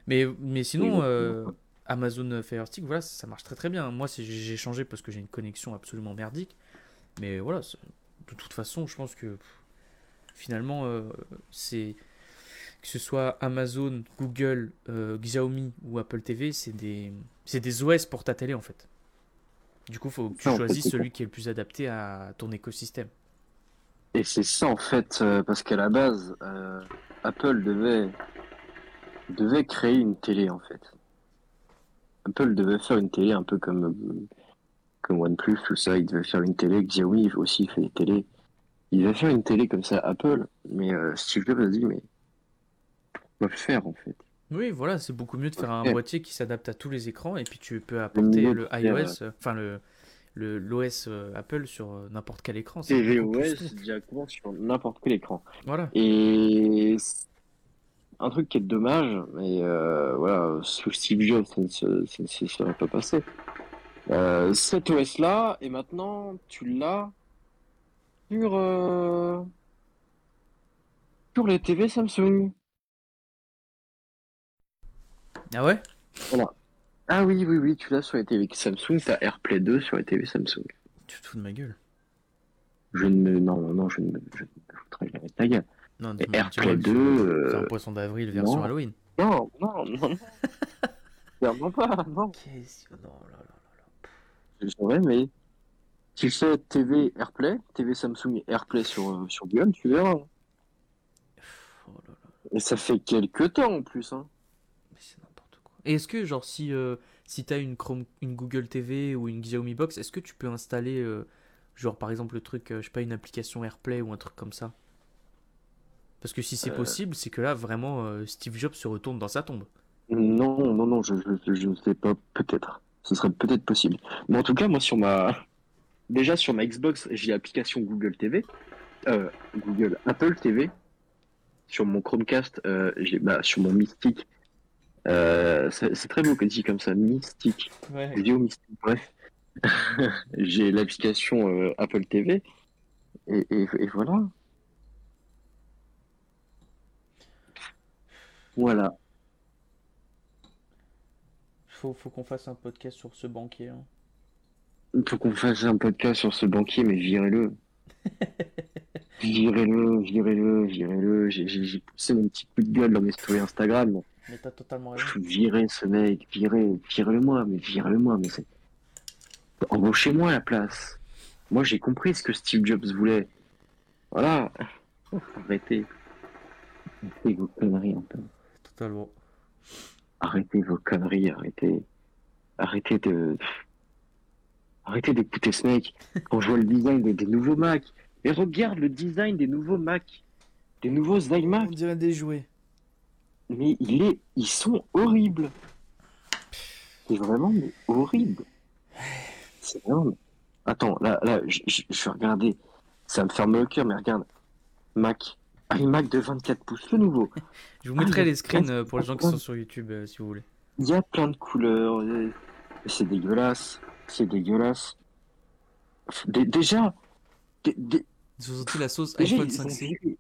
Mais, mais sinon, euh, Amazon Fire Stick, voilà, ça marche très très bien. Moi, j'ai changé parce que j'ai une connexion absolument merdique. Mais voilà, de toute façon, je pense que pff, finalement, euh, c'est que ce soit Amazon, Google, euh, Xiaomi ou Apple TV, c'est des, c'est des OS pour ta télé en fait. Du coup, faut que tu Ça, en fait, choisisses celui qui est le plus adapté à ton écosystème. Et c'est ça en fait, euh, parce qu'à la base, euh, Apple devait devait créer une télé en fait. Apple devait faire une télé un peu comme comme OnePlus tout ça. Il devait faire une télé. Xiaomi aussi fait des télés. Il devait faire une télé comme ça Apple, mais euh, Steve Jobs a dit mais on va le faire en fait. Oui, voilà, c'est beaucoup mieux de faire un boîtier qui s'adapte à tous les écrans et puis tu peux apporter le iOS, euh, enfin le le l'OS euh, Apple sur euh, n'importe quel écran. tvOS directement sur n'importe quel écran. Voilà. Et c'est un truc qui est dommage, mais voilà, sous Steve Jobs, ça ne serait pas passé. Cet OS-là, et maintenant, tu l'as sur, sur les TV Samsung. Ah ouais? Ah oui, oui, oui, tu l'as sur les TV Samsung, t'as AirPlay 2 sur les TV Samsung. Tu te fous de ma gueule. Je ne me... Non, non, non, je ne me, je ne me foutrais de ta gueule. Non, dis-moi- AirPlay dis-moi que 2, c'est- C'est un euh, poisson d'avril version non. Halloween. Non, non, non, non. Clairement pas, non. Qu'est-ce que- non, là, là, là. Je saurais, mais tu fais TV AirPlay, TV Samsung AirPlay sur, euh, sur Google, tu verras. Oh là là, Et ça fait quelques temps en plus. Hein. mais c'est n'importe quoi. Et est-ce que, genre, si, euh, si t'as une Chrome, une Google TV ou une Xiaomi Box, est-ce que tu peux installer, euh, genre, par exemple, le truc, euh, je sais pas, une application AirPlay ou un truc comme ça? Parce que si c'est possible, c'est que là, vraiment, Steve Jobs se retourne dans sa tombe. Non, non, non, je, ne sais pas, peut-être. Ce serait peut-être possible. Mais en tout cas, moi, sur ma. Déjà, sur ma Xbox, j'ai l'application Google TV. Google Apple TV. Sur mon Chromecast, j'ai, bah, sur mon Mystic, Euh, c'est très beau que dit comme ça, mystique. Ouais. Vidéo mystique, bref. J'ai l'application euh, Apple TV. Et, et, et voilà. Voilà. Faut, faut qu'on fasse un podcast sur ce banquier. hein. Faut qu'on fasse un podcast sur ce banquier, mais virez-le. Virez-le, virez-le, virez-le. J'ai poussé mon petit coup de gueule dans mes stories Instagram. Mais t'as totalement raison. Virez ce mec, virez, virez-le-moi, mais virez-le-moi, mais c'est. Embauchez-moi la place. Moi j'ai compris ce que Steve Jobs voulait. Voilà. Arrêtez. Arrêtez vos conneries un peu. Totalement. Arrêtez vos conneries, arrêtez. Arrêtez de. Arrêtez d'écouter ce mec. Quand je vois le design des, des nouveaux Mac. Mais regarde le design des nouveaux Mac. Des nouveaux iMac. On dirait des jouets. Mais il est, ils sont horribles. C'est vraiment mais horrible. C'est énorme. Attends, là, là, je, vais regarder. Ça me ferme le cœur, mais regarde. Mac. iMac de 24 pouces, le nouveau. Je vous mettrai Ah, les screens euh, pour les gens qui sont sur YouTube euh, si vous voulez. Il y a plein de couleurs. euh, C'est dégueulasse. C'est dégueulasse. Dé- déjà, dé- dé- Ils ont sorti la sauce déjà, iPhone ils ont 5C. viré-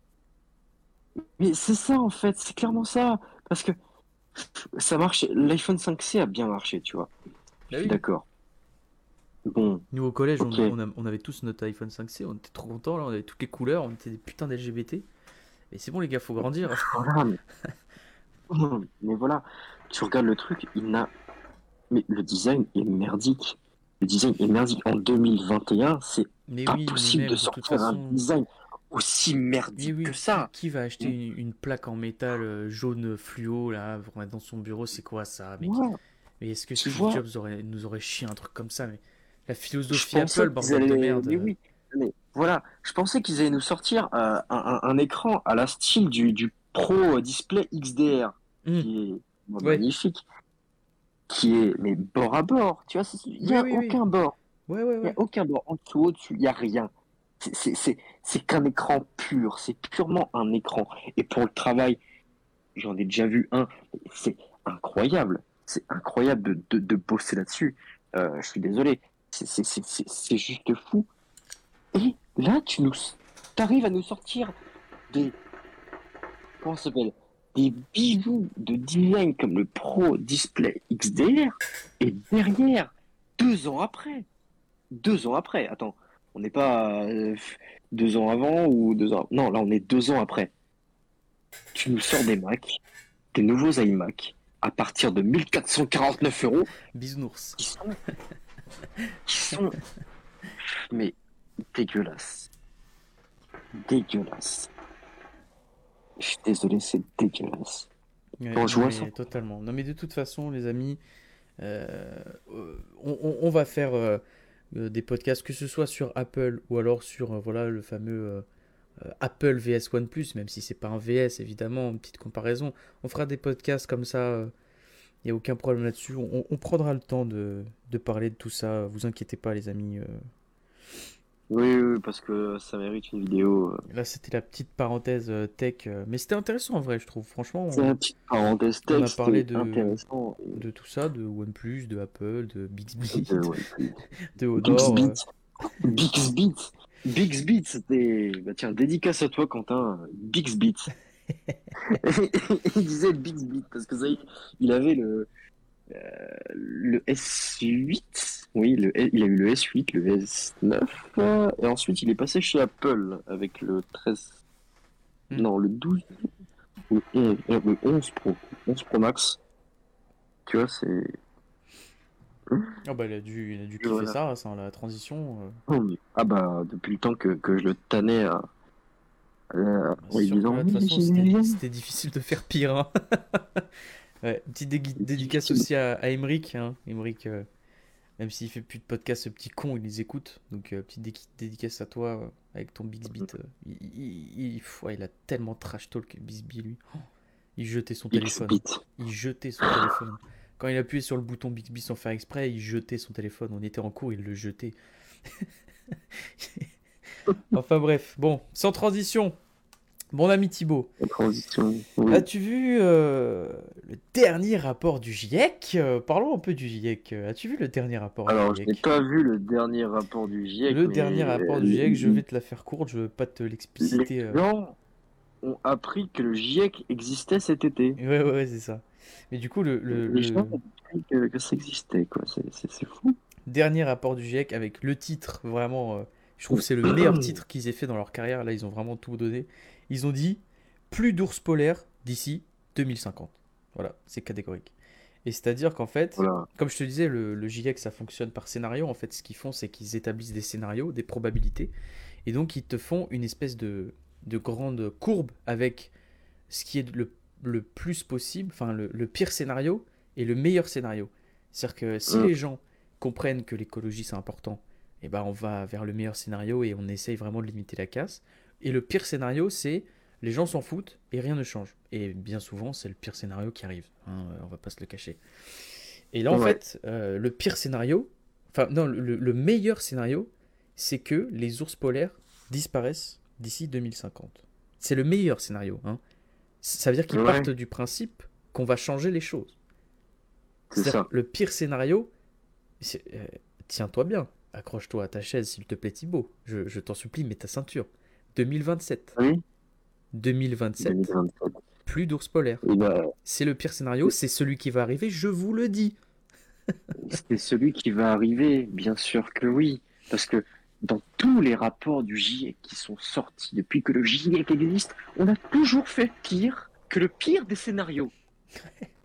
Mais c'est ça en fait, c'est clairement ça. Parce que ça marche. L'iPhone 5C a bien marché, tu vois. Bah Je oui. suis d'accord. Bon, Nous au collège, on- Ok. on, a- on avait tous notre iPhone 5C, on était trop contents, là, on avait toutes les couleurs, on était des putains d'LGBT. Et c'est bon les gars, faut grandir. voilà. Mais... mais voilà, tu regardes le truc, il n'a. Mais le design est merdique. Le design est merdique. En 2021, c'est Mais pas oui, mais possible même, de sortir un façon, design aussi merdique oui, que ça. qui va acheter une, une plaque en métal euh, jaune fluo là pour mettre dans son bureau C'est quoi ça Ouais. Mais est-ce que Steve vois Jobs aurait, nous aurait chié un truc comme ça Mais la philosophie Apple, bordel de allaient- merde. Mais oui, mais voilà, je pensais qu'ils allaient nous sortir euh, un, un- un écran à la style du, du Pro Display XDR, Hmm. qui est bon, Ouais. magnifique, qui est mais bord à bord, tu vois, il n'y a aucun bord, il n'y a aucun bord, en dessous, au-dessus, il n'y a rien. C'est- qu'un écran pur, c'est purement un écran. Et pour le travail, j'en ai déjà vu un, c'est incroyable, c'est incroyable de, bosser là-dessus. Euh, je suis désolé, c'est- juste fou. Et là, tu arrives à nous sortir des, comment s'appelle, des bijoux de design comme le Pro Display XDR, et derrière, deux ans après, deux ans après, attends, on n'est pas euh, deux ans avant ou deux ans, non, là on est deux ans après. Tu nous sors des Mac, des nouveaux iMac, à partir de 1449 euros, Bisounours. qui sont, qui sont, mais dégueulasses. Dégueulasses. Je suis désolé, c'est dégueulasse. Ouais, Quand je vois ça. Totalement. Non, mais de toute façon, les amis, euh, euh, on, on- on va faire euh, des podcasts, que ce soit sur Apple ou alors sur euh, voilà, le fameux euh, euh, Apple VS OnePlus, même si c'est pas un VS, évidemment, une petite comparaison. On fera des podcasts comme ça, il n'y a aucun problème là-dessus. On, on prendra le temps de, de parler de tout ça, vous inquiétez pas, les amis. Oui, oui, parce que ça mérite une vidéo. euh. Là, c'était la petite parenthèse euh, tech, euh, mais c'était intéressant en vrai, je trouve. Franchement, C'est on- une petite parenthèse on a parlé de- de tout ça, de OnePlus, de Apple, de Bixby, ouais, de euh, Bixbit. Bixbit. Bixbit, c'était. Bah tiens, dédicace à toi, Quentin. Bixbit. il disait Bixbit parce que ça, il avait le. euh, le S8. Oui, le, il a eu le S8, le S9. euh, et ensuite, il est passé chez Apple avec le 13. Hmm. Non, le 12. ou le 11, euh, le 11 Pro. 11 Pro Max. Tu vois, c'est. Ah bah il a dû, il a dû kiffer Voilà. ça, ça, la transition. euh. Oh, Ah bah, depuis le temps que, que je le tannais à. à- Oui, c'était difficile de faire pire. hein. ouais, petite dé- dédicace aussi à, à Emeric. Hein. Emeric, euh, même s'il fait plus de podcast, ce petit con, il les écoute. Donc, euh, petite dé- dédicace à toi euh, avec ton Bixby. euh, il, il, il- ouais, il a tellement trash talk, Bixby, lui. Oh, il jetait son téléphone. Il jetait son téléphone. Quand il appuyait sur le bouton Bixby sans faire exprès, il jetait son téléphone. On était en cours, il le jetait. enfin bref, bon, sans transition. Mon ami Thibaut, La transition. Oui. as-tu vu euh, le dernier rapport du GIEC Euh, Parlons un peu du GIEC. As-tu vu le dernier rapport Alors, du je n'ai GIEC pas vu le dernier rapport du GIEC. Le mais, dernier rapport du euh, GIEC, je vais te la faire courte, je veux pas te l'expliciter. Les euh. gens ont appris que le GIEC existait cet été. Ouais, ouais, ouais, c'est ça. Mais du coup, le, le- Les le gens ont appris que, que ça existait, quoi. C'est- fou. dernier rapport du GIEC avec le titre, vraiment, euh, je trouve que c'est le meilleur titre qu'ils aient fait dans leur carrière. Là, ils ont vraiment tout donné. Ils ont dit plus d'ours polaires d'ici 2050. Voilà, c'est catégorique. Et c'est-à-dire qu'en fait, Voilà. comme je te disais, le, le GIEC, ça fonctionne par scénario. En fait, ce qu'ils font, c'est qu'ils établissent des scénarios, des probabilités. Et donc, ils te font une espèce de, de grande courbe avec ce qui est le, le plus possible, enfin, le, le pire scénario et le meilleur scénario. C'est-à-dire que si Mm. les gens comprennent que l'écologie, c'est important, et ben, on va vers le meilleur scénario et on essaye vraiment de limiter la casse. Et le pire scénario, c'est les gens s'en foutent et rien ne change. Et bien souvent, c'est le pire scénario qui arrive. hein, euh, on va pas se le cacher. Et là, en Ouais. fait, euh, le pire scénario, enfin, non, le, le meilleur scénario, c'est que les ours polaires disparaissent d'ici 2050. C'est le meilleur scénario. Hein. Ça veut dire qu'ils Ouais. partent du principe qu'on va changer les choses. C'est C'est-à-dire ça. Le pire scénario, c'est- euh, tiens-toi bien, accroche-toi à ta chaise, s'il te plaît, Thibaut. Je, je t'en supplie, mets ta ceinture. 2027. Oui. 2027, 2027. plus d'ours polaires. Et bah, C'est le pire scénario, c'est celui qui va arriver, je vous le dis. c'est celui qui va arriver, bien sûr que oui. Parce que dans tous les rapports du GIEC qui sont sortis depuis que le GIEC existe, on a toujours fait pire que le pire des scénarios.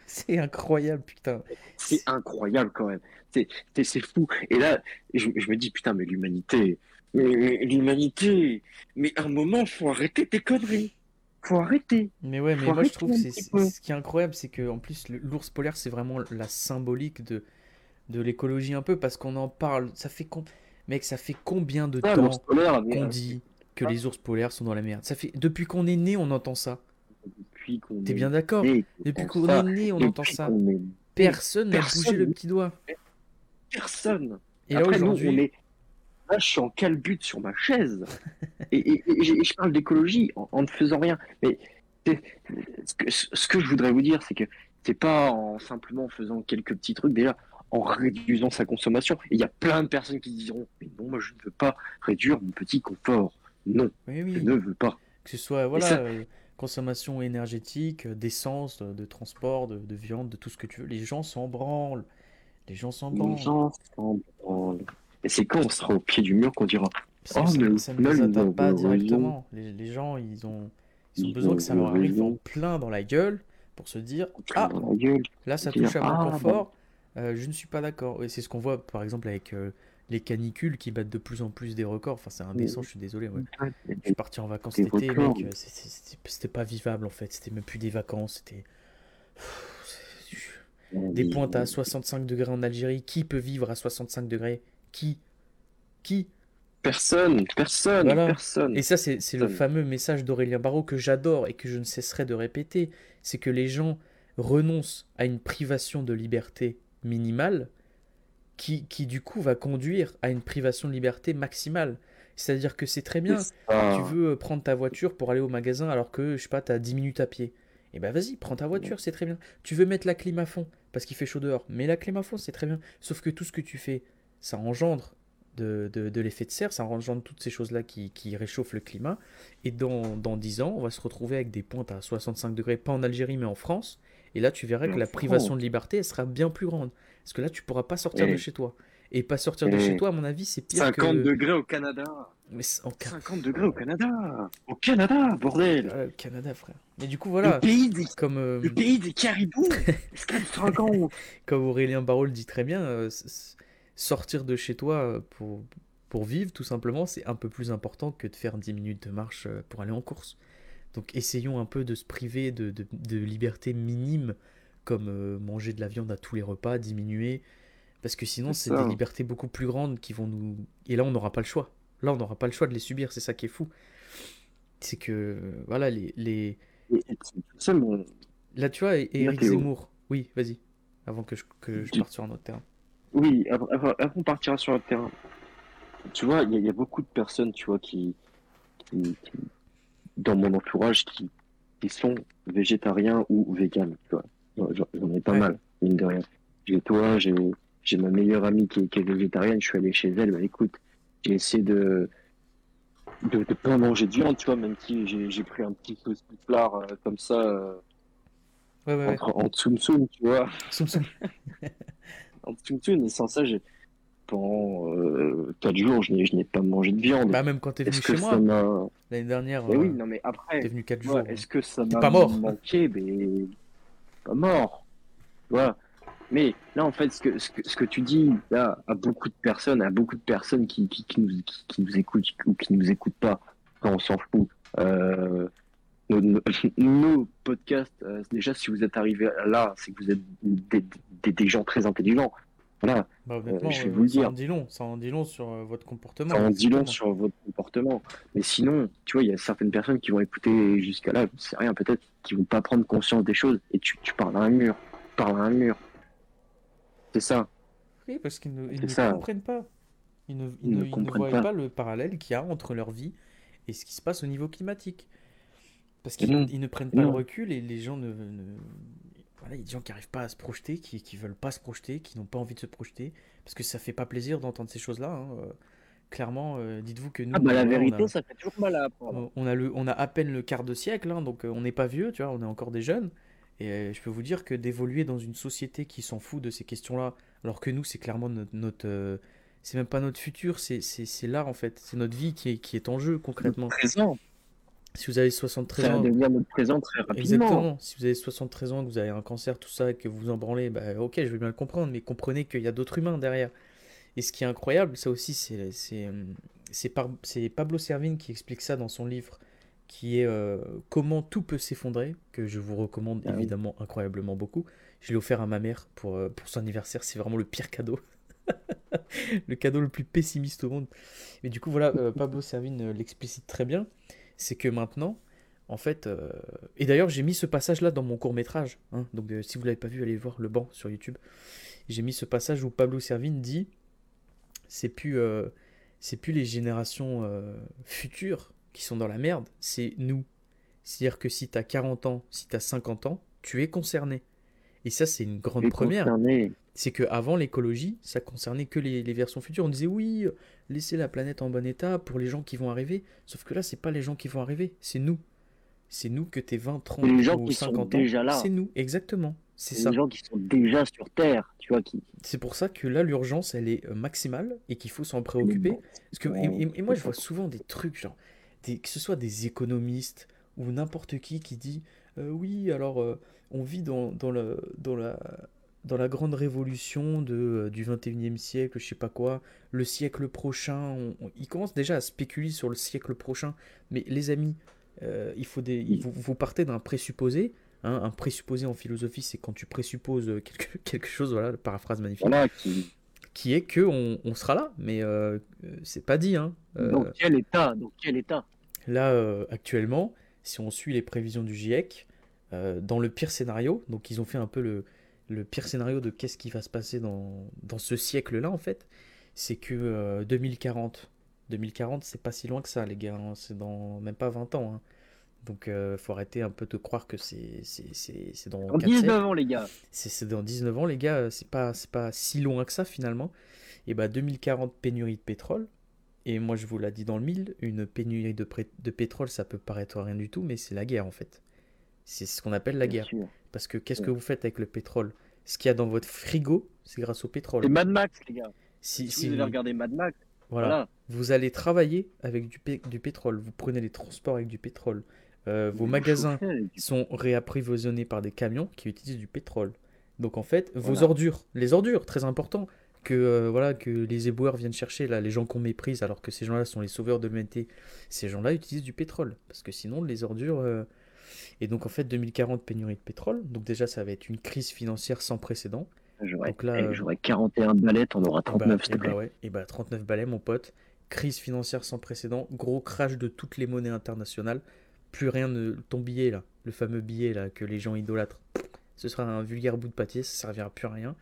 C'est incroyable, putain. C'est incroyable quand même. C'est fou. Et là, je, je me dis, putain, mais l'humanité, mais l'humanité, mais à un moment, faut arrêter tes conneries. Faut arrêter. Mais ouais, mais Faut moi je trouve que ce qui est incroyable, c'est que en plus l'ours polaire c'est vraiment la symbolique de de l'écologie un peu parce qu'on en parle. Ça fait com- mec, ça fait combien de Ah, temps qu'on euh, dit que les ours polaires sont dans la merde? Ça fait depuis qu'on est né, on entend ça. depuis qu'on T'es est bien d'accord? né, Depuis qu'on est né, on depuis entend ça. est Personne n'a bougé le petit doigt. personne. Et là Après, aujourd'hui. Là, je suis en calbute sur ma chaise. et, et- et je, et je parle d'écologie en, en ne faisant rien. Mais ce que, ce que je voudrais vous dire, c'est que c'est pas en simplement faisant quelques petits trucs, déjà, en réduisant sa consommation. Et il y a plein de personnes qui diront Mais non, moi, je ne veux pas réduire mon petit confort. Non, oui, je oui, ne veux pas. que ce soit voilà ça- euh, consommation énergétique, euh, d'essence, de, de transport, de, de viande, de tout ce que tu veux, les gens s'en branlent. Les gens s'en Les branlent. gens s'en branlent. Et c'est quand on sera au pied du mur qu'on dira Ça, Oh, mais ça ne ils atteint pas directement. Les, les gens, ils ont, ils ont Ils besoin ont que ça leur arrive en plein dans la gueule pour se dire Ah, là, ça touche à mon Ah, confort, euh, je ne suis pas d'accord. Et c'est ce qu'on voit, par exemple, avec euh, les canicules qui battent de plus en plus des records. Enfin, c'est indécent, je suis désolé. ouais. Je suis parti en vacances cet été, mec. euh, c'était pas vivable en fait. C'était même plus des vacances. C'était. Des pointes à 65 degrés en Algérie. Qui peut vivre à 65 degrés? Qui Qui Personne, personne, Voilà. personne. Et ça, c'est c'est le fameux message d'Aurélien Barraud que j'adore et que je ne cesserai de répéter. C'est que les gens renoncent à une privation de liberté minimale qui, qui du coup va conduire à une privation de liberté maximale. C'est-à-dire que c'est très bien. Tu veux euh, prendre ta voiture pour aller au magasin alors que, je sais pas, tu as 10 minutes à pied. Et ben vas-y, prends ta voiture, c'est très bien. Tu veux mettre la clim à fond parce qu'il fait chaud dehors. Mais la clim à fond, c'est très bien. Sauf que tout ce que tu fais, ça engendre de, de, de l'effet de serre, ça engendre toutes ces choses-là qui, qui réchauffent le climat. Et dans, dans 10 ans, on va se retrouver avec des pointes à 65 degrés, pas en Algérie, mais en France. Et là, tu verras que la privation de liberté, elle sera bien plus grande. Parce que là, tu pourras pas sortir de chez toi. Et pas sortir de et chez toi, à mon avis, c'est pire 50 que... degrés au Canada. Mais c'est- en Ca- 50 degrés au Canada. Au Canada, bordel. Le Canada, frère. Mais du coup, Le voilà, pays des, comme, euh, le pays des caribous. Est-ce qu'elle se rend compte comme Aurélien Barraud le dit très bien, euh, sortir de chez toi euh, pour, pour vivre, tout simplement, c'est un peu plus important que de faire 10 minutes de marche euh, pour aller en course. Donc essayons un peu de se priver de, de, de libertés minimes, comme euh, manger de la viande à tous les repas, diminuer, parce que sinon C'est des libertés beaucoup plus grandes qui vont nous... Et là, on n'aura pas le choix. Là, on n'aura pas le choix de les subir, c'est ça qui est fou. C'est que, voilà, les... les... Là, tu vois, et- Eric. Zemmour, oui, vas-y, avant que je, que je parte sur un autre terrain. Oui, avant, on partira sur le terrain. Tu vois, il y, a- il y a beaucoup de personnes, tu vois, qui, qui, qui- dans mon entourage qui, qui sont végétariens ou véganes. Tu vois. J'en ai pas Ouais. mal, mine de rien. J'ai toi, j'ai j'ai ma meilleure amie qui est, qui est végétarienne. Je suis allé chez elle. Bah, écoute, j'ai essayé de de, de pas manger de viande, tu vois, même si j'ai j'ai pris un petit peu de lard euh, comme ça euh, Ouais, ouais, ouais. en, en tsum tsum, tu vois, Soum, soum. en tsum tsum. Et sans ça, j'ai pendant euh, quatre jours, je n'ai pas mangé de viande. Bah, même quand t'es venu chez moi, l'année dernière, Mais euh, oui, non mais après, t'es venu 4 jours. Ouais, est-ce que ça m'a pas mort. manqué Mais pas mort. Voilà. Mais là, en fait, ce que, ce que, ce que tu dis là, à beaucoup de personnes, à beaucoup de personnes qui, qui, qui nous, qui, qui nous écoutent ou qui nous écoutent pas, quand on s'en fout. Euh, nos, nos- nos podcasts, euh, déjà, si vous êtes arrivé là, c'est que vous êtes des, des, des gens très intelligents. Voilà, Bah, honnêtement, je vais euh, vous le ça dire. en dit long, ça en dit long sur euh, votre comportement. ça en dit long sur votre comportement. Mais sinon, tu vois, il y a certaines personnes qui vont écouter jusqu'à là, c'est rien peut-être, qui vont pas prendre conscience des choses. Et tu, tu parles à un mur. Tu parles à un mur. C'est ça. Oui, parce qu'ils ne, ils comprennent pas. Ils ne, Ils ils ne ne- ils ne comprennent voient pas. pas le parallèle qu'il y a entre leur vie et ce qui se passe au niveau climatique. Parce qu'ils ne prennent pas le Non. recul et les gens ne, ne- Voilà, il y a des gens qui n'arrivent pas à se projeter, qui, qui veulent pas se projeter, qui n'ont pas envie de se projeter, parce que ça fait pas plaisir d'entendre ces choses-là. hein. Euh, Clairement, euh, dites-vous que nous, Ah bah la a- vérité, ça fait toujours mal à apprendre. on a, le, on a à peine le quart de siècle, hein, donc euh, on n'est pas vieux, tu vois, on est encore des jeunes. Et je peux vous dire que d'évoluer dans une société qui s'en fout de ces questions-là, alors que nous, c'est clairement notre. notre, euh, c'est même pas notre futur, c'est là en fait. C'est notre vie qui est, qui est en jeu concrètement. Présent. Si vous avez 73 Ça ans. devenir notre présent très rapidement. Exactement. Si vous avez 73 ans, que vous avez un cancer, tout ça, et que vous vous en branlez, bah, ok, je vais bien le comprendre, mais comprenez qu'il y a d'autres humains derrière. Et ce qui est incroyable, ça aussi, c'est Pablo Servine qui explique ça dans son livre, qui est euh, Comment tout peut s'effondrer, que je vous recommande Ah oui. évidemment incroyablement beaucoup. Je l'ai offert à ma mère pour, euh, pour son anniversaire, c'est vraiment le pire cadeau. le cadeau le plus pessimiste au monde. Mais du coup, voilà, euh, Pablo Servine l'explicite très bien. C'est que maintenant, en fait, euh, et d'ailleurs, j'ai mis ce passage-là dans mon court métrage. hein. donc, euh, si vous l'avez pas vu, allez voir le banc sur YouTube. J'ai mis ce passage où Pablo Servine dit c'est plus, euh, c'est plus les générations futures qui sont dans la merde, c'est nous. C'est-à-dire que si tu as 40 ans, si tu as 50 ans, tu es concerné. Et ça, c'est une grande première concernés. C'est que avant l'écologie, ça concernait que les, les versions futures. On disait oui, laissez la planète en bon état pour les gens qui vont arriver. Sauf que là, c'est pas les gens qui vont arriver, c'est nous. C'est nous que t'es 20, 30 Les gens ou qui sont 50 ans. déjà là. C'est nous, exactement. C'est C'est ça. les gens qui sont déjà sur Terre, tu vois, qui. C'est pour ça que là, l'urgence, elle est euh, maximale et qu'il faut s'en préoccuper. Parce que, et, et- et moi, je vois souvent des trucs, genre, des, que ce soit des économistes ou n'importe qui qui dit euh, oui, alors euh, on vit dans, dans, le, dans, la, dans la grande révolution de, euh, du 21e siècle, je sais pas quoi, le siècle prochain. on- on- ils commencent déjà à spéculer sur le siècle prochain. Mais les amis, euh, il faut des, vous, vous partez d'un présupposé. hein, un présupposé en philosophie, c'est quand tu présupposes euh, quelque, quelque chose, voilà, paraphrase magnifique Voilà, qui. qui est que on, on sera là, mais euh, c'est pas dit. Hein. Euh, Dans quel état Dans quel état? Là, actuellement, si on suit les prévisions du GIEC, dans le pire scénario, donc ils ont fait un peu le, le pire scénario de qu'est-ce qui va se passer dans, dans ce siècle-là, en fait, c'est que euh, 2040, 2040, c'est pas si loin que ça, les gars, hein, c'est dans même pas 20 ans. hein. Donc, euh, faut arrêter un peu de croire que c'est c'est- c'est- c'est dans En 4 siècles. 19 ans, les gars. C'est c'est dans 19 ans, les gars, c'est pas, c'est pas si loin que ça finalement. Et bah 2040, pénurie de pétrole. Et moi je vous l'ai dit dans le mille, une pénurie de, pétrole, ça peut paraître rien du tout, mais c'est la guerre en fait. C'est ce qu'on appelle la Bien guerre. sûr. Parce que qu'est-ce Ouais. que vous faites avec le pétrole? Ce qu'il y a dans votre frigo, c'est grâce au pétrole. C'est Mad Max, les gars. Si, Si, si vous vous- avez regardé Mad Max, voilà. voilà. Vous allez travailler avec du, pé- du pétrole, vous prenez les transports avec du pétrole. Euh, vos magasins, sont réapprovisionnés par des camions qui utilisent du pétrole. Donc en fait, vos Voilà. ordures, les ordures, très important, que euh, voilà que les éboueurs viennent chercher là, les gens qu'on méprise, alors que ces gens-là sont les sauveurs de l'humanité, ces gens-là utilisent du pétrole, parce que sinon les ordures. euh, Et donc en fait 2040 pénurie de pétrole, donc déjà ça va être une crise financière sans précédent. J'aurais Donc là, eh, euh, j'aurais 41 ballettes, on aura Et bah, 39, s'il et te bah plaît. ouais, et bah 39 balais mon pote, crise financière sans précédent, gros crash de toutes les monnaies internationales, plus rien ne ton billet là, le fameux billet là que les gens idolâtrent. Ce sera un vulgaire bout de papier, ça servira plus à rien.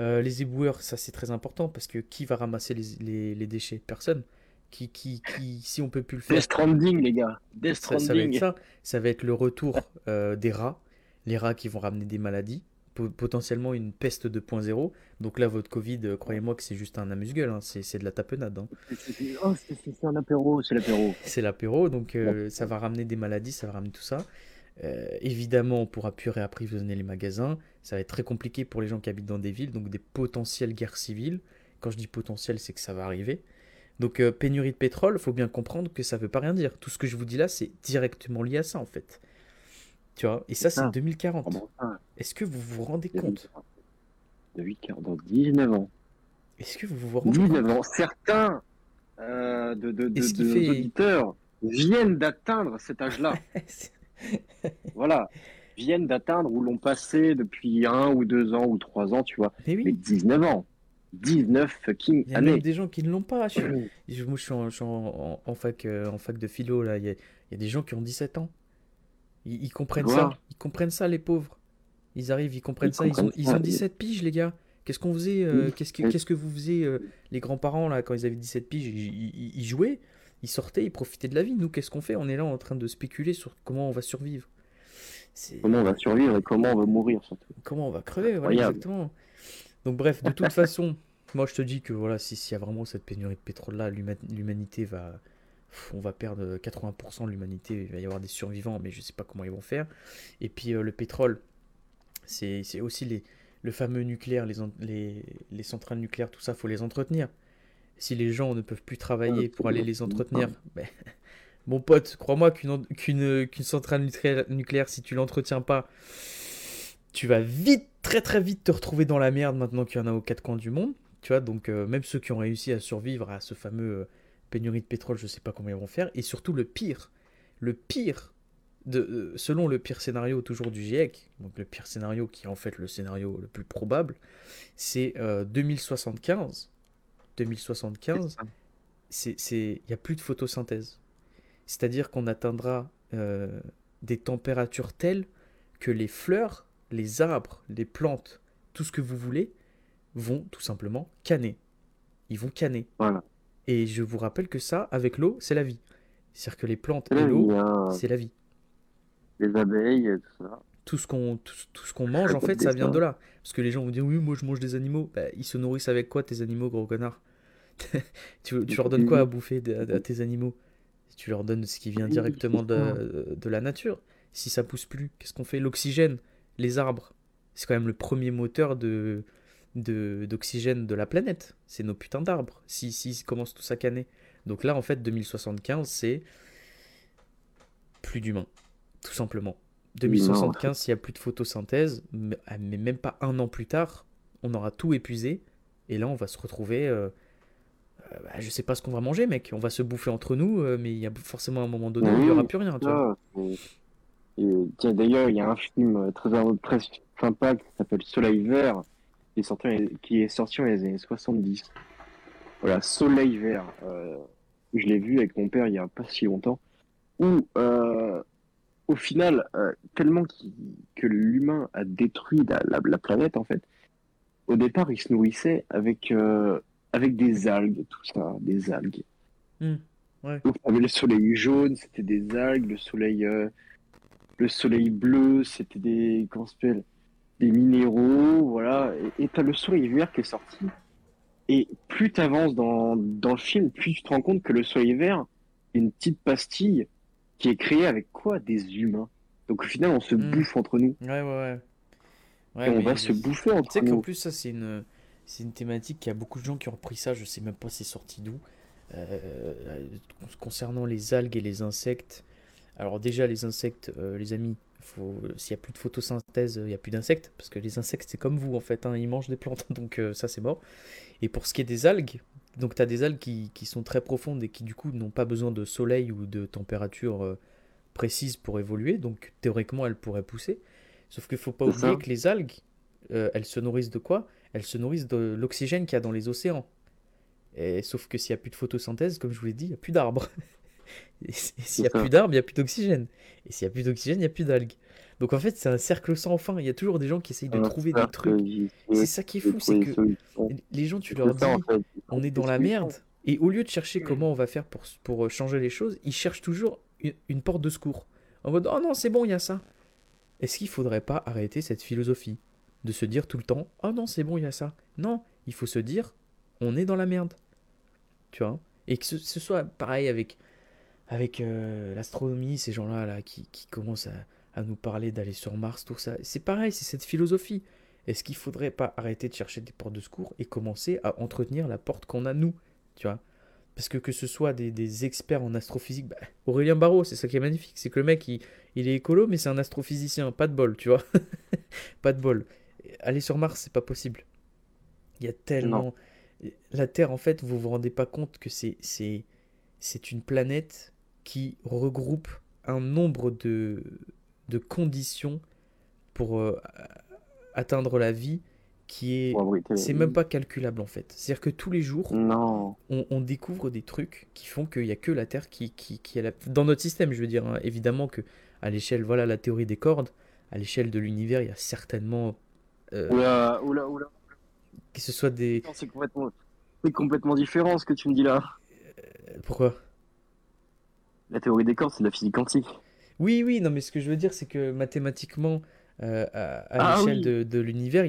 Euh, les éboueurs, ça c'est très important parce que qui va ramasser les, les- les déchets? Personne. Qui, qui, qui, si on peut plus le Death faire, Stranding, les gars. Death ça, ça va être Stranding. ça. Ça va être le retour euh, des rats. Les rats qui vont ramener des maladies. po- Potentiellement une peste 2.0. Donc là, votre Covid, euh, croyez-moi que c'est juste un amuse-gueule. hein. C'est de la tapenade. hein. Oh, c'est un apéro, c'est l'apéro. C'est l'apéro. Donc euh, ça va ramener des maladies, ça va ramener tout ça. Évidemment, on pourra plus réapprivoiser les magasins. Ça va être très compliqué pour les gens qui habitent dans des villes. Donc des potentielles guerres civiles. Quand je dis potentiel, c'est que ça va arriver. Donc euh, pénurie de pétrole, faut bien comprendre que ça veut pas rien dire. Tout ce que je vous dis là, c'est directement lié à ça en fait. Tu vois, et ça c'est ça. 2040. Comment ça Est-ce que vous vous rendez compte? De 8 quarts, dans 19 ans. Est-ce que vous vous rendez compte? 19 ans. Certains euh, de, de, fait- auditeurs viennent d'atteindre cet âge-là. voilà. Viennent d'atteindre ou l'ont passé depuis un ou deux ans ou trois ans, tu vois. Mais Mais oui, 19 ans. 19 fucking il y a même des gens qui ne l'ont pas. Je, je- moi, je suis en, je suis en- en- en fac, euh, en fac de philo là. Il y a, il y a des gens qui ont 17 ans. Ils, ils comprennent ça. Ils comprennent ça, les pauvres. Ils arrivent, ils comprennent Ils ça. Ils ont, comprennent ils ça. ont 17 piges, les gars. Qu'est-ce qu'on faisait euh, qu'est-ce, que, Oui. qu'est-ce que vous faisiez, euh, les grands-parents, là, quand ils avaient 17 piges ils, jouaient, ils sortaient, ils profitaient de la vie. Nous, qu'est-ce qu'on fait? On est là en train de spéculer sur comment on va survivre. C'est... Comment on va survivre et comment on va mourir surtout. Comment on va crever, voilà, exactement. Donc bref, de toute façon, moi je te dis que voilà, si- s'il y a vraiment cette pénurie de pétrole là, l'huma- l'humanité va, on va perdre 80% de l'humanité, il va y avoir des survivants, mais je sais pas comment ils vont faire. Et puis euh, le pétrole, c'est aussi les, le fameux nucléaire, les, les, les centrales nucléaires, tout ça, faut les entretenir. Si les gens ne peuvent plus travailler pour aller les entretenir, ben, mon pote, crois-moi qu'une en- qu'une qu'une centrale nucléaire, nucléaire, si tu l'entretiens pas, tu vas vite, très très vite te retrouver dans la merde maintenant qu'il y en a aux quatre coins du monde. Tu vois, donc euh, même ceux qui ont réussi à survivre à ce fameux euh, pénurie de pétrole, je sais pas comment ils vont faire. Et surtout le pire, le pire, de, euh, selon le pire scénario toujours du GIEC, donc le pire scénario qui est en fait le scénario le plus probable, c'est euh, 2075. 2075, c'est, c'est, il n'y a plus de photosynthèse. C'est-à-dire qu'on atteindra des températures telles que les fleurs, les arbres, les plantes, tout ce que vous voulez, vont tout simplement canner. Ils vont canner. Voilà. Et je vous rappelle que ça, avec l'eau, c'est la vie. C'est-à-dire que les plantes et l'eau, hein. c'est la vie. Les abeilles, tout ça. Tout ce qu'on tout, tout ce qu'on mange, en fait, ça vient de là. Parce que les gens vont dire, oui, moi je mange des animaux. Bah, ils se nourrissent avec quoi, tes animaux, gros connard? Tu, tu leur donnes quoi à bouffer de- à, à tes animaux? Tu leur donnes ce qui vient directement de, de la nature. Si ça pousse plus, qu'est-ce qu'on fait? L'oxygène, les arbres. C'est quand même le premier moteur de- d'oxygène de, la planète. C'est nos putains d'arbres. Si, si, ils commencent tous à canner. Donc là, en fait, 2075, c'est plus d'humains. Tout simplement. 2075, s'il n'y a plus de photosynthèse, mais ah, mais même pas un an plus tard, on aura tout épuisé. Et là, on va se retrouver. euh, euh, bah, je sais pas ce qu'on va manger, mec. On va se bouffer entre nous, euh, mais il y a forcément un moment donné où il n'y aura plus rien. Tu vois. C'est- et, tiens, d'ailleurs, il y a un film euh, très, très sympa qui s'appelle Soleil Vert, qui est sorti, qui est sorti dans les années 70. Voilà, Soleil Vert. euh, je l'ai vu avec mon père il y a pas si longtemps. Où, euh, au final, euh, tellement que l'humain a détruit la, la- la planète, en fait, au départ, il se nourrissait avec, avec des algues, tout ça, des algues. Hmm, ouais. Donc, on avait le soleil jaune, c'était des algues, le soleil, le soleil bleu, c'était des, comment s'appelle, des minéraux, voilà. Et t'as le soleil vert qui est sorti. Et plus t'avances dans, dans le film, plus tu te rends compte que le soleil vert, c'est une petite pastille qui est créée avec quoi? Des humains. Donc au final, on se Mm. bouffe entre nous. Ouais, ouais, ouais. Ouais, et on va se bouffer Tu entre sais qu'en nous. plus, ça, c'est une, c'est une thématique qui a beaucoup de gens qui ont repris ça. Je sais même pas c'est sorti d'où. Euh, concernant les algues et les insectes. Alors, déjà, les insectes, euh, les amis, s'il n'y a plus de photosynthèse, il n'y a plus d'insectes. Parce que les insectes, c'est comme vous, en fait. hein, ils mangent des plantes. Donc, euh, ça, c'est mort. Et pour ce qui est des algues, donc tu as des algues qui, qui sont très profondes et qui, du coup, n'ont pas besoin de soleil ou de température euh, précise pour évoluer. Donc, théoriquement, elles pourraient pousser. Sauf qu'il faut pas oublier ça. que les algues, euh, elles se nourrissent de quoi? Elles se nourrissent de l'oxygène qu'il y a dans les océans. Et, sauf que s'il n'y a plus de photosynthèse, comme je vous l'ai dit, il n'y a plus d'arbres. S'il n'y a plus d'arbres, il n'y a plus d'oxygène. Et s'il n'y a plus d'oxygène, il n'y a plus d'algues. Donc en fait, c'est un cercle sans fin. Il y a toujours des gens qui essayent de trouver des trucs. C'est ça qui est fou, c'est que les gens, tu leur dis, on est dans la merde. Et au lieu de chercher comment on va faire pour, pour changer les choses, ils cherchent toujours une, une porte de secours. En mode, oh non, c'est bon, il y a ça. Est-ce qu'il faudrait pas arrêter cette philosophie De se dire tout le temps, oh non, c'est bon, il y a ça. Non, il faut se dire, on est dans la merde. Tu vois? Et que ce, ce soit pareil avec, avec euh, l'astronomie, ces gens-là là, qui, qui commencent à, à nous parler d'aller sur Mars, tout ça. C'est pareil, c'est cette philosophie. Est-ce qu'il faudrait pas arrêter de chercher des portes de secours et commencer à entretenir la porte qu'on a nous Tu vois? Parce que que ce soit des, des experts en astrophysique, bah, Aurélien Barraud, c'est ça qui est magnifique, c'est que le mec, il, il est écolo, mais c'est un astrophysicien, pas de bol, tu vois? Pas de bol. Aller sur Mars, c'est pas possible. Il y a tellement... La Terre, en fait, vous vous rendez pas compte que c'est c'est c'est une planète qui regroupe un nombre de, de conditions pour euh, atteindre la vie qui est c'est même pas calculable en fait c'est à dire que tous les jours Non. on, on découvre des trucs qui font qu'il y a que la Terre qui qui, qui est la... dans notre système je veux dire hein. évidemment que à l'échelle voilà la théorie des cordes à l'échelle de l'univers il y a certainement euh, Oula, oula, oula. que ce soit des C'est complètement, c'est complètement différent ce que tu me dis là. pourquoi? La théorie des cordes, c'est de la physique quantique. Oui, oui, non, mais ce que je veux dire, c'est que mathématiquement, euh, à, à Ah l'échelle oui. de, de l'univers,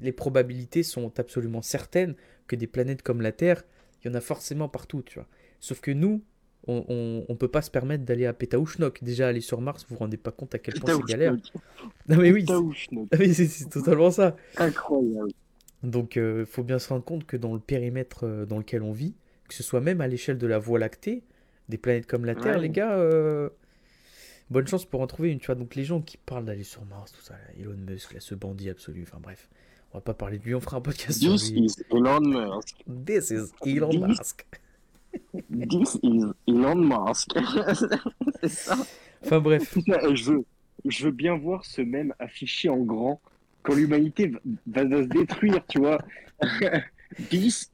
les probabilités sont absolument certaines que des planètes comme la Terre, il y en a forcément partout, tu vois. Sauf que nous, on, on, on peut pas se permettre d'aller à Pétaouchnok. Déjà, aller sur Mars, vous vous rendez pas compte à quel point c'est galère. Non, mais oui, c'est- totalement ça. Incroyable. Donc, il faut bien se rendre compte que dans le périmètre euh, dans lequel on vit, que ce soit même à l'échelle de la Voie lactée, des planètes comme la Terre, Ouais. les gars, euh, bonne chance pour en trouver une, tu vois. Donc, les gens qui parlent d'aller sur Mars, tout ça, là, Elon Musk, là, ce bandit absolu, enfin bref, on va pas parler de lui, on fera un podcast sur This lui. is Elon Musk. This is Elon This- Musk. This is Elon Musk. c'est ça. Enfin, bref, je veux, je veux bien voir ce même affiché en grand quand l'humanité va, va se détruire, tu vois.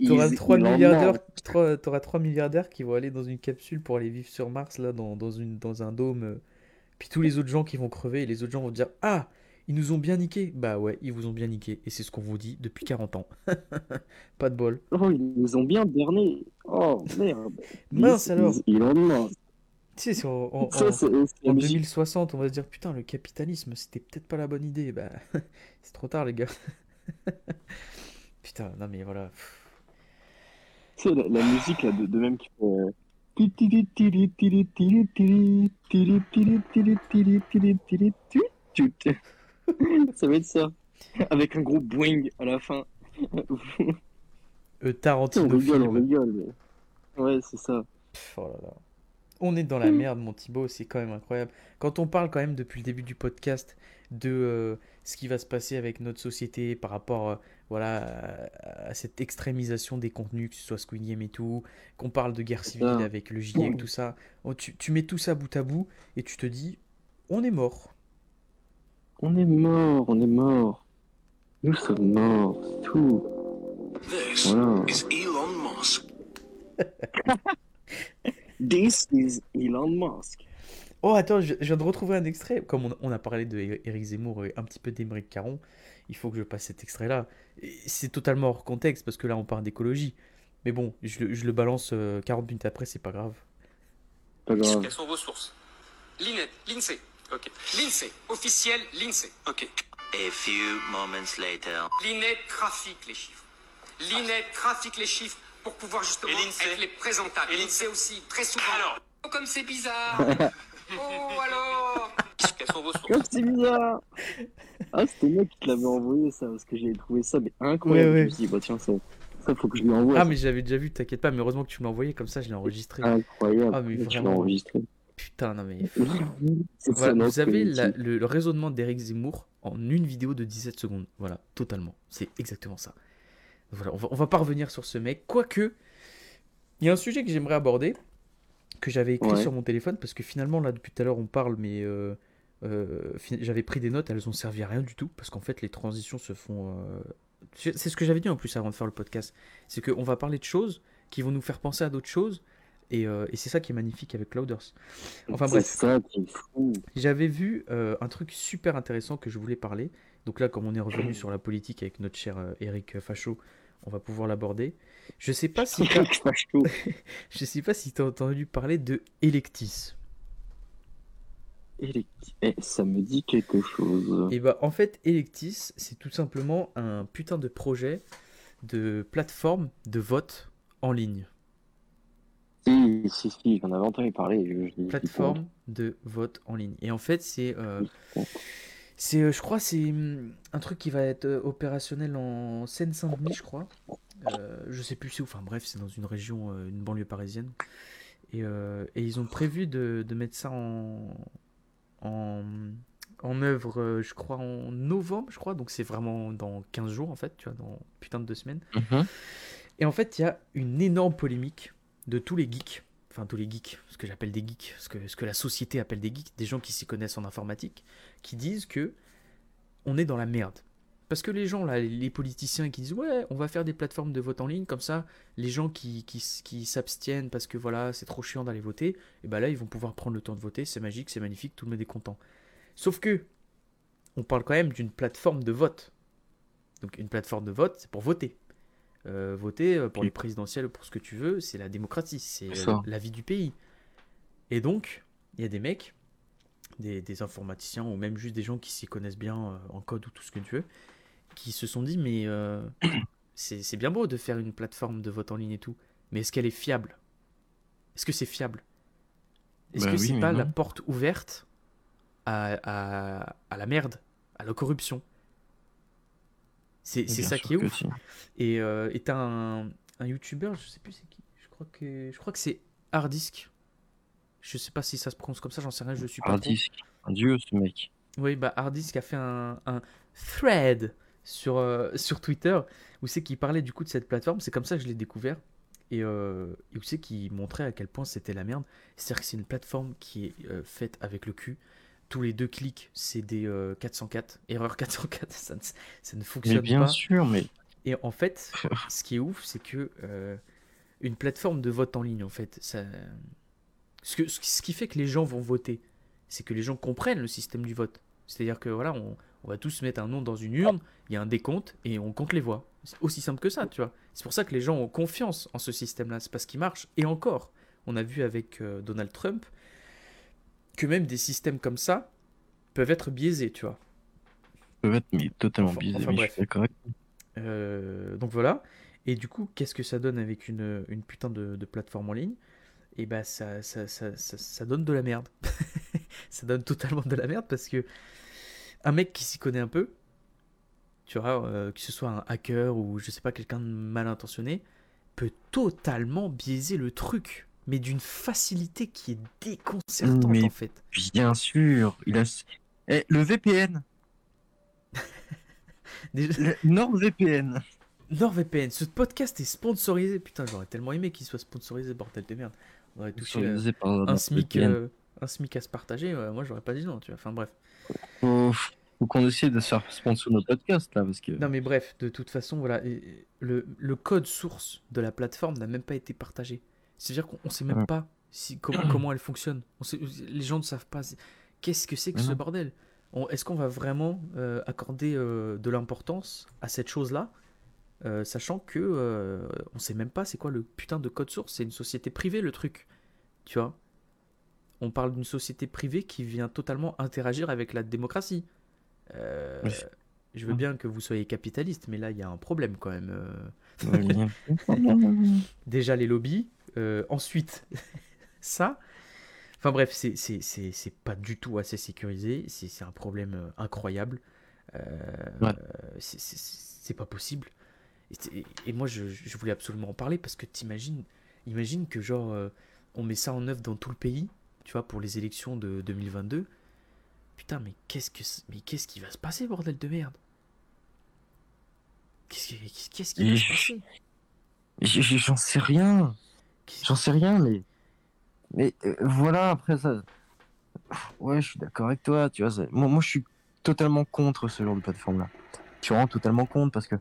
T'auras 3 Elon milliardaires, Musk. trois- t'auras 3 milliardaires qui vont aller dans une capsule pour aller vivre sur Mars, là, dans, dans, une, dans un dôme. euh, Puis tous les autres gens qui vont crever, et les autres gens vont dire Ah, ils nous ont bien niqué. Bah ouais, ils vous ont bien niqué. Et c'est ce qu'on vous dit depuis 40 ans. Pas de bol. Oh, ils nous ont bien berné. Oh, merde. Mince alors. Elon Musk. Tu sais, en, en- Ça, en- c'est c'est la en musique. 2060, on va se dire Putain, le capitalisme, c'était peut-être pas la bonne idée. Bah, c'est trop tard, les gars. Putain, non mais voilà. Tu sais, la, la musique là, de, de même qui fait. Ça va être ça. Avec un gros boing à la fin. Euh, on Tarantino rigole, on rigole. Ouais, c'est ça. Pff, oh là là. On est dans la merde, mon Thibaut, c'est quand même incroyable. Quand on parle quand même depuis le début du podcast de euh, ce qui va se passer avec notre société par rapport euh, voilà, à, à cette extrémisation des contenus, que ce soit Squid Game et tout, qu'on parle de guerre civile avec le GIEC, tout ça, oh, tu, tu mets tout ça bout à bout et tu te dis, on est mort. On est mort, on est mort. Nous sommes morts, c'est tout. This Voilà. is Elon Musk. This is Elon Musk. Oh, attends, je, je viens de retrouver un extrait. Comme on, on a parlé de Éric Zemmour et un petit peu d'Émeric Caron, il faut que je passe cet extrait-là. C'est totalement hors contexte parce que là, on parle d'écologie. Mais bon, je, le- je le balance euh, 40 minutes après, c'est pas grave. Pas grave. Quelles sont vos sources? L'INET, l'INSEE. Ok. L'INSEE, officiel, l'INSEE. Ok. A few moments later. L'INET trafique les chiffres. L'INET trafique les chiffres pour pouvoir justement Et l'INSEE être les présentables. Et l'INSEE aussi, très souvent. Alors Oh, comme c'est bizarre Oh, alors Quelles sont vos sources Comme c'est bizarre Ah, c'était moi qui te l'avais envoyé ça, parce que j'ai trouvé ça mais incroyable. Ouais, ouais. Je me suis dit, bah tiens, ça, ça faut que je lui envoie. Ah, mais j'avais déjà vu, t'inquiète pas, mais heureusement que tu me l'as envoyé, comme ça je l'ai enregistré. Incroyable. Ah, mais tu l'as vraiment. enregistré. Putain, non mais. Voilà, ça, non, vous avez la- le, le raisonnement d'Éric Zemmour en une vidéo de 17 secondes. Voilà, totalement. C'est exactement ça. Voilà, on va, on va pas revenir sur ce mec. Quoique, il y a un sujet que j'aimerais aborder, que j'avais écrit Ouais. sur mon téléphone, parce que finalement, là, depuis tout à l'heure, on parle, mais euh, euh, j'avais pris des notes, elles ont servi à rien du tout, parce qu'en fait, les transitions se font. euh, C'est ce que j'avais dit en plus avant de faire le podcast. C'est qu'on va parler de choses qui vont nous faire penser à d'autres choses, et, et c'est ça qui est magnifique avec Clouders. Enfin bref. J'avais vu un truc super intéressant que je voulais parler. Donc là, comme on est revenu sur la politique avec notre cher euh, Eric Facho, on va pouvoir l'aborder. Je sais pas si je sais pas si t'as entendu parler de Electis. Eh, ça me dit quelque chose. Et bah en fait Electis, c'est tout simplement un putain de projet de plateforme de vote en ligne. Si, si, si, j'en avais entendu parler. je- je- je- Plateforme de vote en ligne. Et en fait c'est euh, c'est euh, je crois c'est hum, un truc qui va être euh, opérationnel en Seine-Saint-Denis, je crois. Euh, je sais plus c'est où. Enfin bref, c'est dans une région, euh, une banlieue parisienne. Et, euh, et ils ont prévu de, de mettre ça en, en, en œuvre, je crois, en novembre, je crois. Donc c'est vraiment dans 15 jours, en fait, tu vois, dans putain de deux semaines. Et en fait, il y a une énorme polémique de tous les geeks, enfin tous les geeks, ce que j'appelle des geeks, ce que, ce que la société appelle des geeks, des gens qui s'y connaissent en informatique, qui disent que on est dans la merde. Parce que les gens, là, les politiciens qui disent ouais, on va faire des plateformes de vote en ligne, comme ça, les gens qui, qui, qui s'abstiennent parce que voilà, c'est trop chiant d'aller voter, et ben là, ils vont pouvoir prendre le temps de voter, c'est magique, c'est magnifique, tout le monde est content. Sauf que, on parle quand même d'une plateforme de vote. Donc une plateforme de vote, c'est pour voter. Euh, voter euh, pour les présidentielles, pour ce que tu veux, c'est la démocratie, c'est la vie du pays. Et donc, il y a des mecs, des, des informaticiens, ou même juste des gens qui s'y connaissent bien euh, en code ou tout ce que tu veux, qui se sont dit, mais euh, c'est bien beau de faire une plateforme de vote en ligne et tout, mais est-ce qu'elle est fiable? Est-ce que c'est fiable? Est-ce Bah que oui, c'est pas la porte ouverte à, à- à la merde, à la corruption? C'est ça qui est ouf. si. Et euh, t'as un, un youtubeur, je sais plus c'est qui, je crois que, je crois que c'est Hardisk. Je sais pas si ça se prononce comme ça, j'en sais rien, je suis pas. Hardisk, un dieu ce mec. Oui, bah Hardisk a fait un, un thread sur, euh, sur Twitter où c'est qu'il parlait du coup de cette plateforme. C'est comme ça que je l'ai découvert. Et, euh, et où c'est qu'il montrait à quel point c'était la merde. C'est-à-dire que c'est une plateforme qui est euh, faite avec le cul. Tous les deux clics, c'est des euh, 404. Erreur 404, ça ne, ça ne Mais fonctionne bien pas. sûr, mais Et en fait, ce qui est ouf, c'est que euh, une plateforme de vote en ligne, en fait, ça... ce, que, ce qui fait que les gens vont voter, c'est que les gens comprennent le système du vote. C'est-à-dire que voilà, on, on va tous mettre un nom dans une urne, il y a un décompte et on compte les voix. C'est aussi simple que ça, tu vois. C'est pour ça que les gens ont confiance en ce système-là, c'est parce qu'il marche. Et encore, on a vu avec euh, Donald Trump que même des systèmes comme ça peuvent être biaisés, tu vois. peut être mais totalement Enfin- biaisé. enfin, mais je bref. suis d'accord avec Euh, donc voilà. Et du coup, qu'est-ce que ça donne avec une, une putain de, de plateforme en ligne? Et bah ça, ça, ça, ça, ça donne de la merde. ça donne totalement de la merde parce que un mec qui s'y connaît un peu, tu vois, euh, que ce soit un hacker ou je sais pas, quelqu'un de mal intentionné, peut totalement biaiser le truc. Mais d'une facilité qui est déconcertante Mais- en fait. Bien sûr, il a. Eh, le VPN, Déjà- le NordVPN. NordVPN, ce podcast est sponsorisé. Putain, j'aurais tellement aimé qu'il soit sponsorisé, bordel de merde. On aurait touché euh, par un SMIC, euh, un SMIC à se partager, moi j'aurais pas dit non, tu vois. Enfin bref. Faut, faut qu'on essaie de se faire sponsor nos podcasts là, parce que. Non mais bref, de toute façon, voilà, et- et le, le code source de la plateforme n'a même pas été partagé. C'est-à-dire qu'on on sait même Ouais. pas si, comment, comment elle fonctionne. On sait- les gens ne savent pas. Qu'est-ce que c'est que ce bordel On- Est-ce qu'on va vraiment euh, accorder euh, de l'importance à cette chose-là euh, sachant que euh, on sait même pas c'est quoi le putain de code source, c'est une société privée le truc. Tu vois? On parle d'une société privée qui vient totalement interagir avec la démocratie. Euh, Oui. Je veux bien que vous soyez capitaliste, mais là il y a un problème quand même. euh. Déjà les lobbies, euh, ensuite ça. Enfin bref, c'est- pas du tout assez sécurisé, c'est un problème euh, incroyable. Euh, Ouais. c'est- pas possible. Et, moi je, je voulais absolument en parler parce que t'imagines, imagine que genre euh, on met ça en œuvre dans tout le pays, tu vois, pour les élections de 2022. Putain, mais qu'est-ce que mais qu'est-ce qui va se passer, bordel de merde? Qu'est-ce qui, qu'est-ce qui va se passer? J'en sais rien. J'en sais rien, mais. Mais euh, voilà, après ça. Ouais, je suis d'accord avec toi, tu vois. ça- Moi, moi, je suis totalement contre ce genre de plateforme-là. Je suis vraiment totalement contre parce que,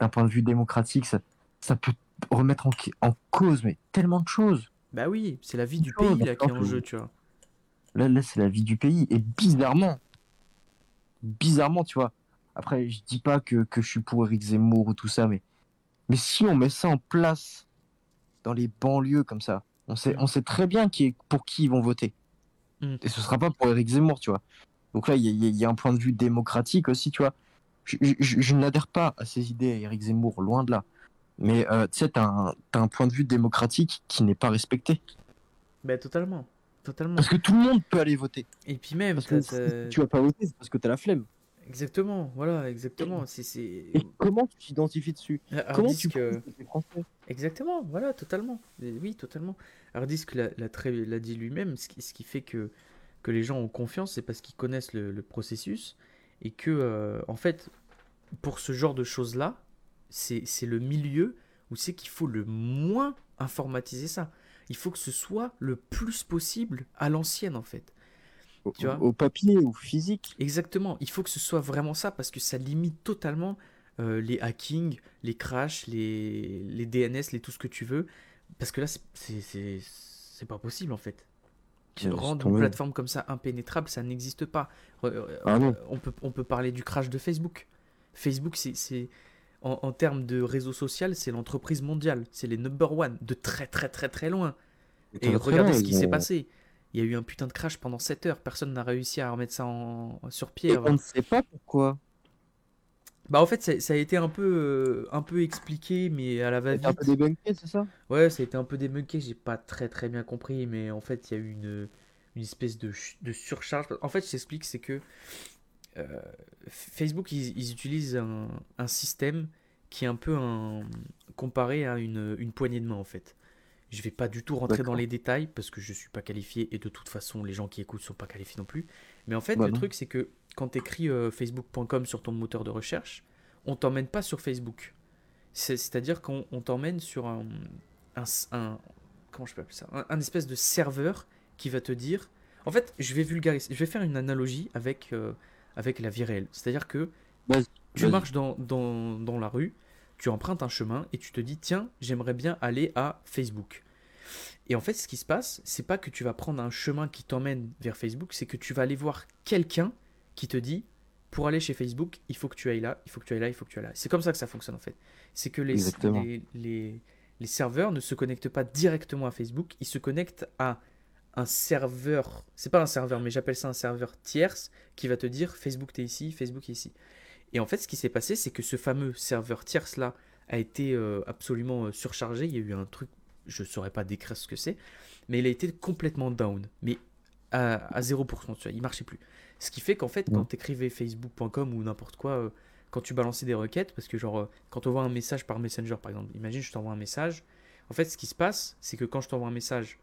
d'un point de vue démocratique, ça, ça peut remettre en, en cause mais tellement de choses. Bah oui, c'est la vie du Oh, pays là qui est en jeu, je- tu vois. Là, là c'est la vie du pays. Et bizarrement, bizarrement, tu vois. Après, je dis pas que, que je suis pour Eric Zemmour ou tout ça, mais Mais si on met ça en place dans les banlieues comme ça, on sait, on sait très bien qui est, pour qui ils vont voter. Mm. Et ce sera pas pour Eric Zemmour, tu vois. Donc là, il y, a- y un point de vue démocratique aussi, tu vois. Je, je- je- je n'adhère pas à ces idées, Eric Zemmour, loin de là. Mais euh, tu sais, t'as un, t'as un point de vue démocratique qui n'est pas respecté. Ben, totalement. Totalement. Parce que tout le monde peut aller voter. Et puis même, Parce que si tu vas pas voter, c'est parce que t'as la flemme. Exactement, voilà, exactement. C'est, c'est... Et comment tu t'identifies dessus? Comment tu euh, français? Exactement, voilà, totalement. Oui, totalement. Hardisk l'a, l'a très- l'a dit lui-même, ce qui, ce qui fait que, que les gens ont confiance, c'est parce qu'ils connaissent le, le processus et que, euh, en fait, pour ce genre de choses-là, c'est, c'est le milieu où c'est qu'il faut le moins informatiser ça. Il faut que ce soit le plus possible à l'ancienne, en fait. Au, Tu vois au papier ou physique Exactement, il faut que ce soit vraiment ça parce que ça limite totalement euh, les hackings, les crashs, les, les DNS, les tout ce que tu veux. Parce que là, c'est- pas possible en fait. Laisse Rendre une plateforme comme ça impénétrable, ça n'existe pas. Re- euh, Ah on, peut, on peut parler du crash de Facebook. Facebook, c'est- en, en termes de réseau social, c'est l'entreprise mondiale. C'est les number one, de très très très très loin. Et regardez loin, ce qui s'est ont- passé. Il y a eu un putain de crash pendant 7 heures. Personne n'a réussi à remettre ça en, sur pied. Et on ne sait pas pourquoi. Bah en fait ça, ça a été un peu euh, un peu expliqué mais à la C'est un va-vite. peu débunké, c'est ça? Ouais, ça a été un peu débunké, j'ai pas très très bien compris mais en fait il y a eu une, une espèce de, de surcharge. En fait, je t'explique, c'est que euh, Facebook ils, ils utilisent un, un système qui est un peu un comparé à une, une poignée de main en fait. Je vais pas du tout rentrer dans les détails parce que je suis pas qualifié et de toute façon les gens qui écoutent sont pas qualifiés non plus. Mais en fait, Bah le non. truc c'est que quand tu écris facebook.com sur ton moteur de recherche, on t'emmène pas sur Facebook. C'est- C'est-à-dire qu'on on t'emmène sur un, un, un- comment je peux appeler ça, un, un espèce de serveur qui va te dire. En fait, je vais vulgariser, je vais faire une analogie avec euh, avec la vie réelle. C'est-à-dire que tu marches dans, dans, dans la rue, tu empruntes un chemin et tu te dis tiens, j'aimerais bien aller à Facebook. Et en fait, ce qui se passe, c'est pas que tu vas prendre un chemin qui t'emmène vers Facebook, c'est que tu vas aller voir quelqu'un qui te dit pour aller chez Facebook, il faut que tu ailles là, il faut que tu ailles là, il faut que tu ailles là. C'est comme ça que ça fonctionne en fait. C'est que les, les, les, les serveurs ne se connectent pas directement à Facebook, ils se connectent à un serveur, c'est pas un serveur, mais j'appelle ça un serveur tierce qui va te dire Facebook t'es ici, Facebook est ici. Et en fait, ce qui s'est passé, c'est que ce fameux serveur tierce là a été euh, absolument euh, surchargé. Il y a eu un truc, je ne saurais pas décrire ce que c'est, mais il a été complètement down, mais à, à 0%, tu vois, il marchait plus. Ce qui fait qu'en fait, quand tu écrivais facebook.com ou n'importe quoi, euh, quand tu balançais des requêtes, parce que genre, quand on voit un message par Messenger par exemple, imagine je t'envoie un message, en fait, ce qui se passe, c'est que quand je t'envoie un message,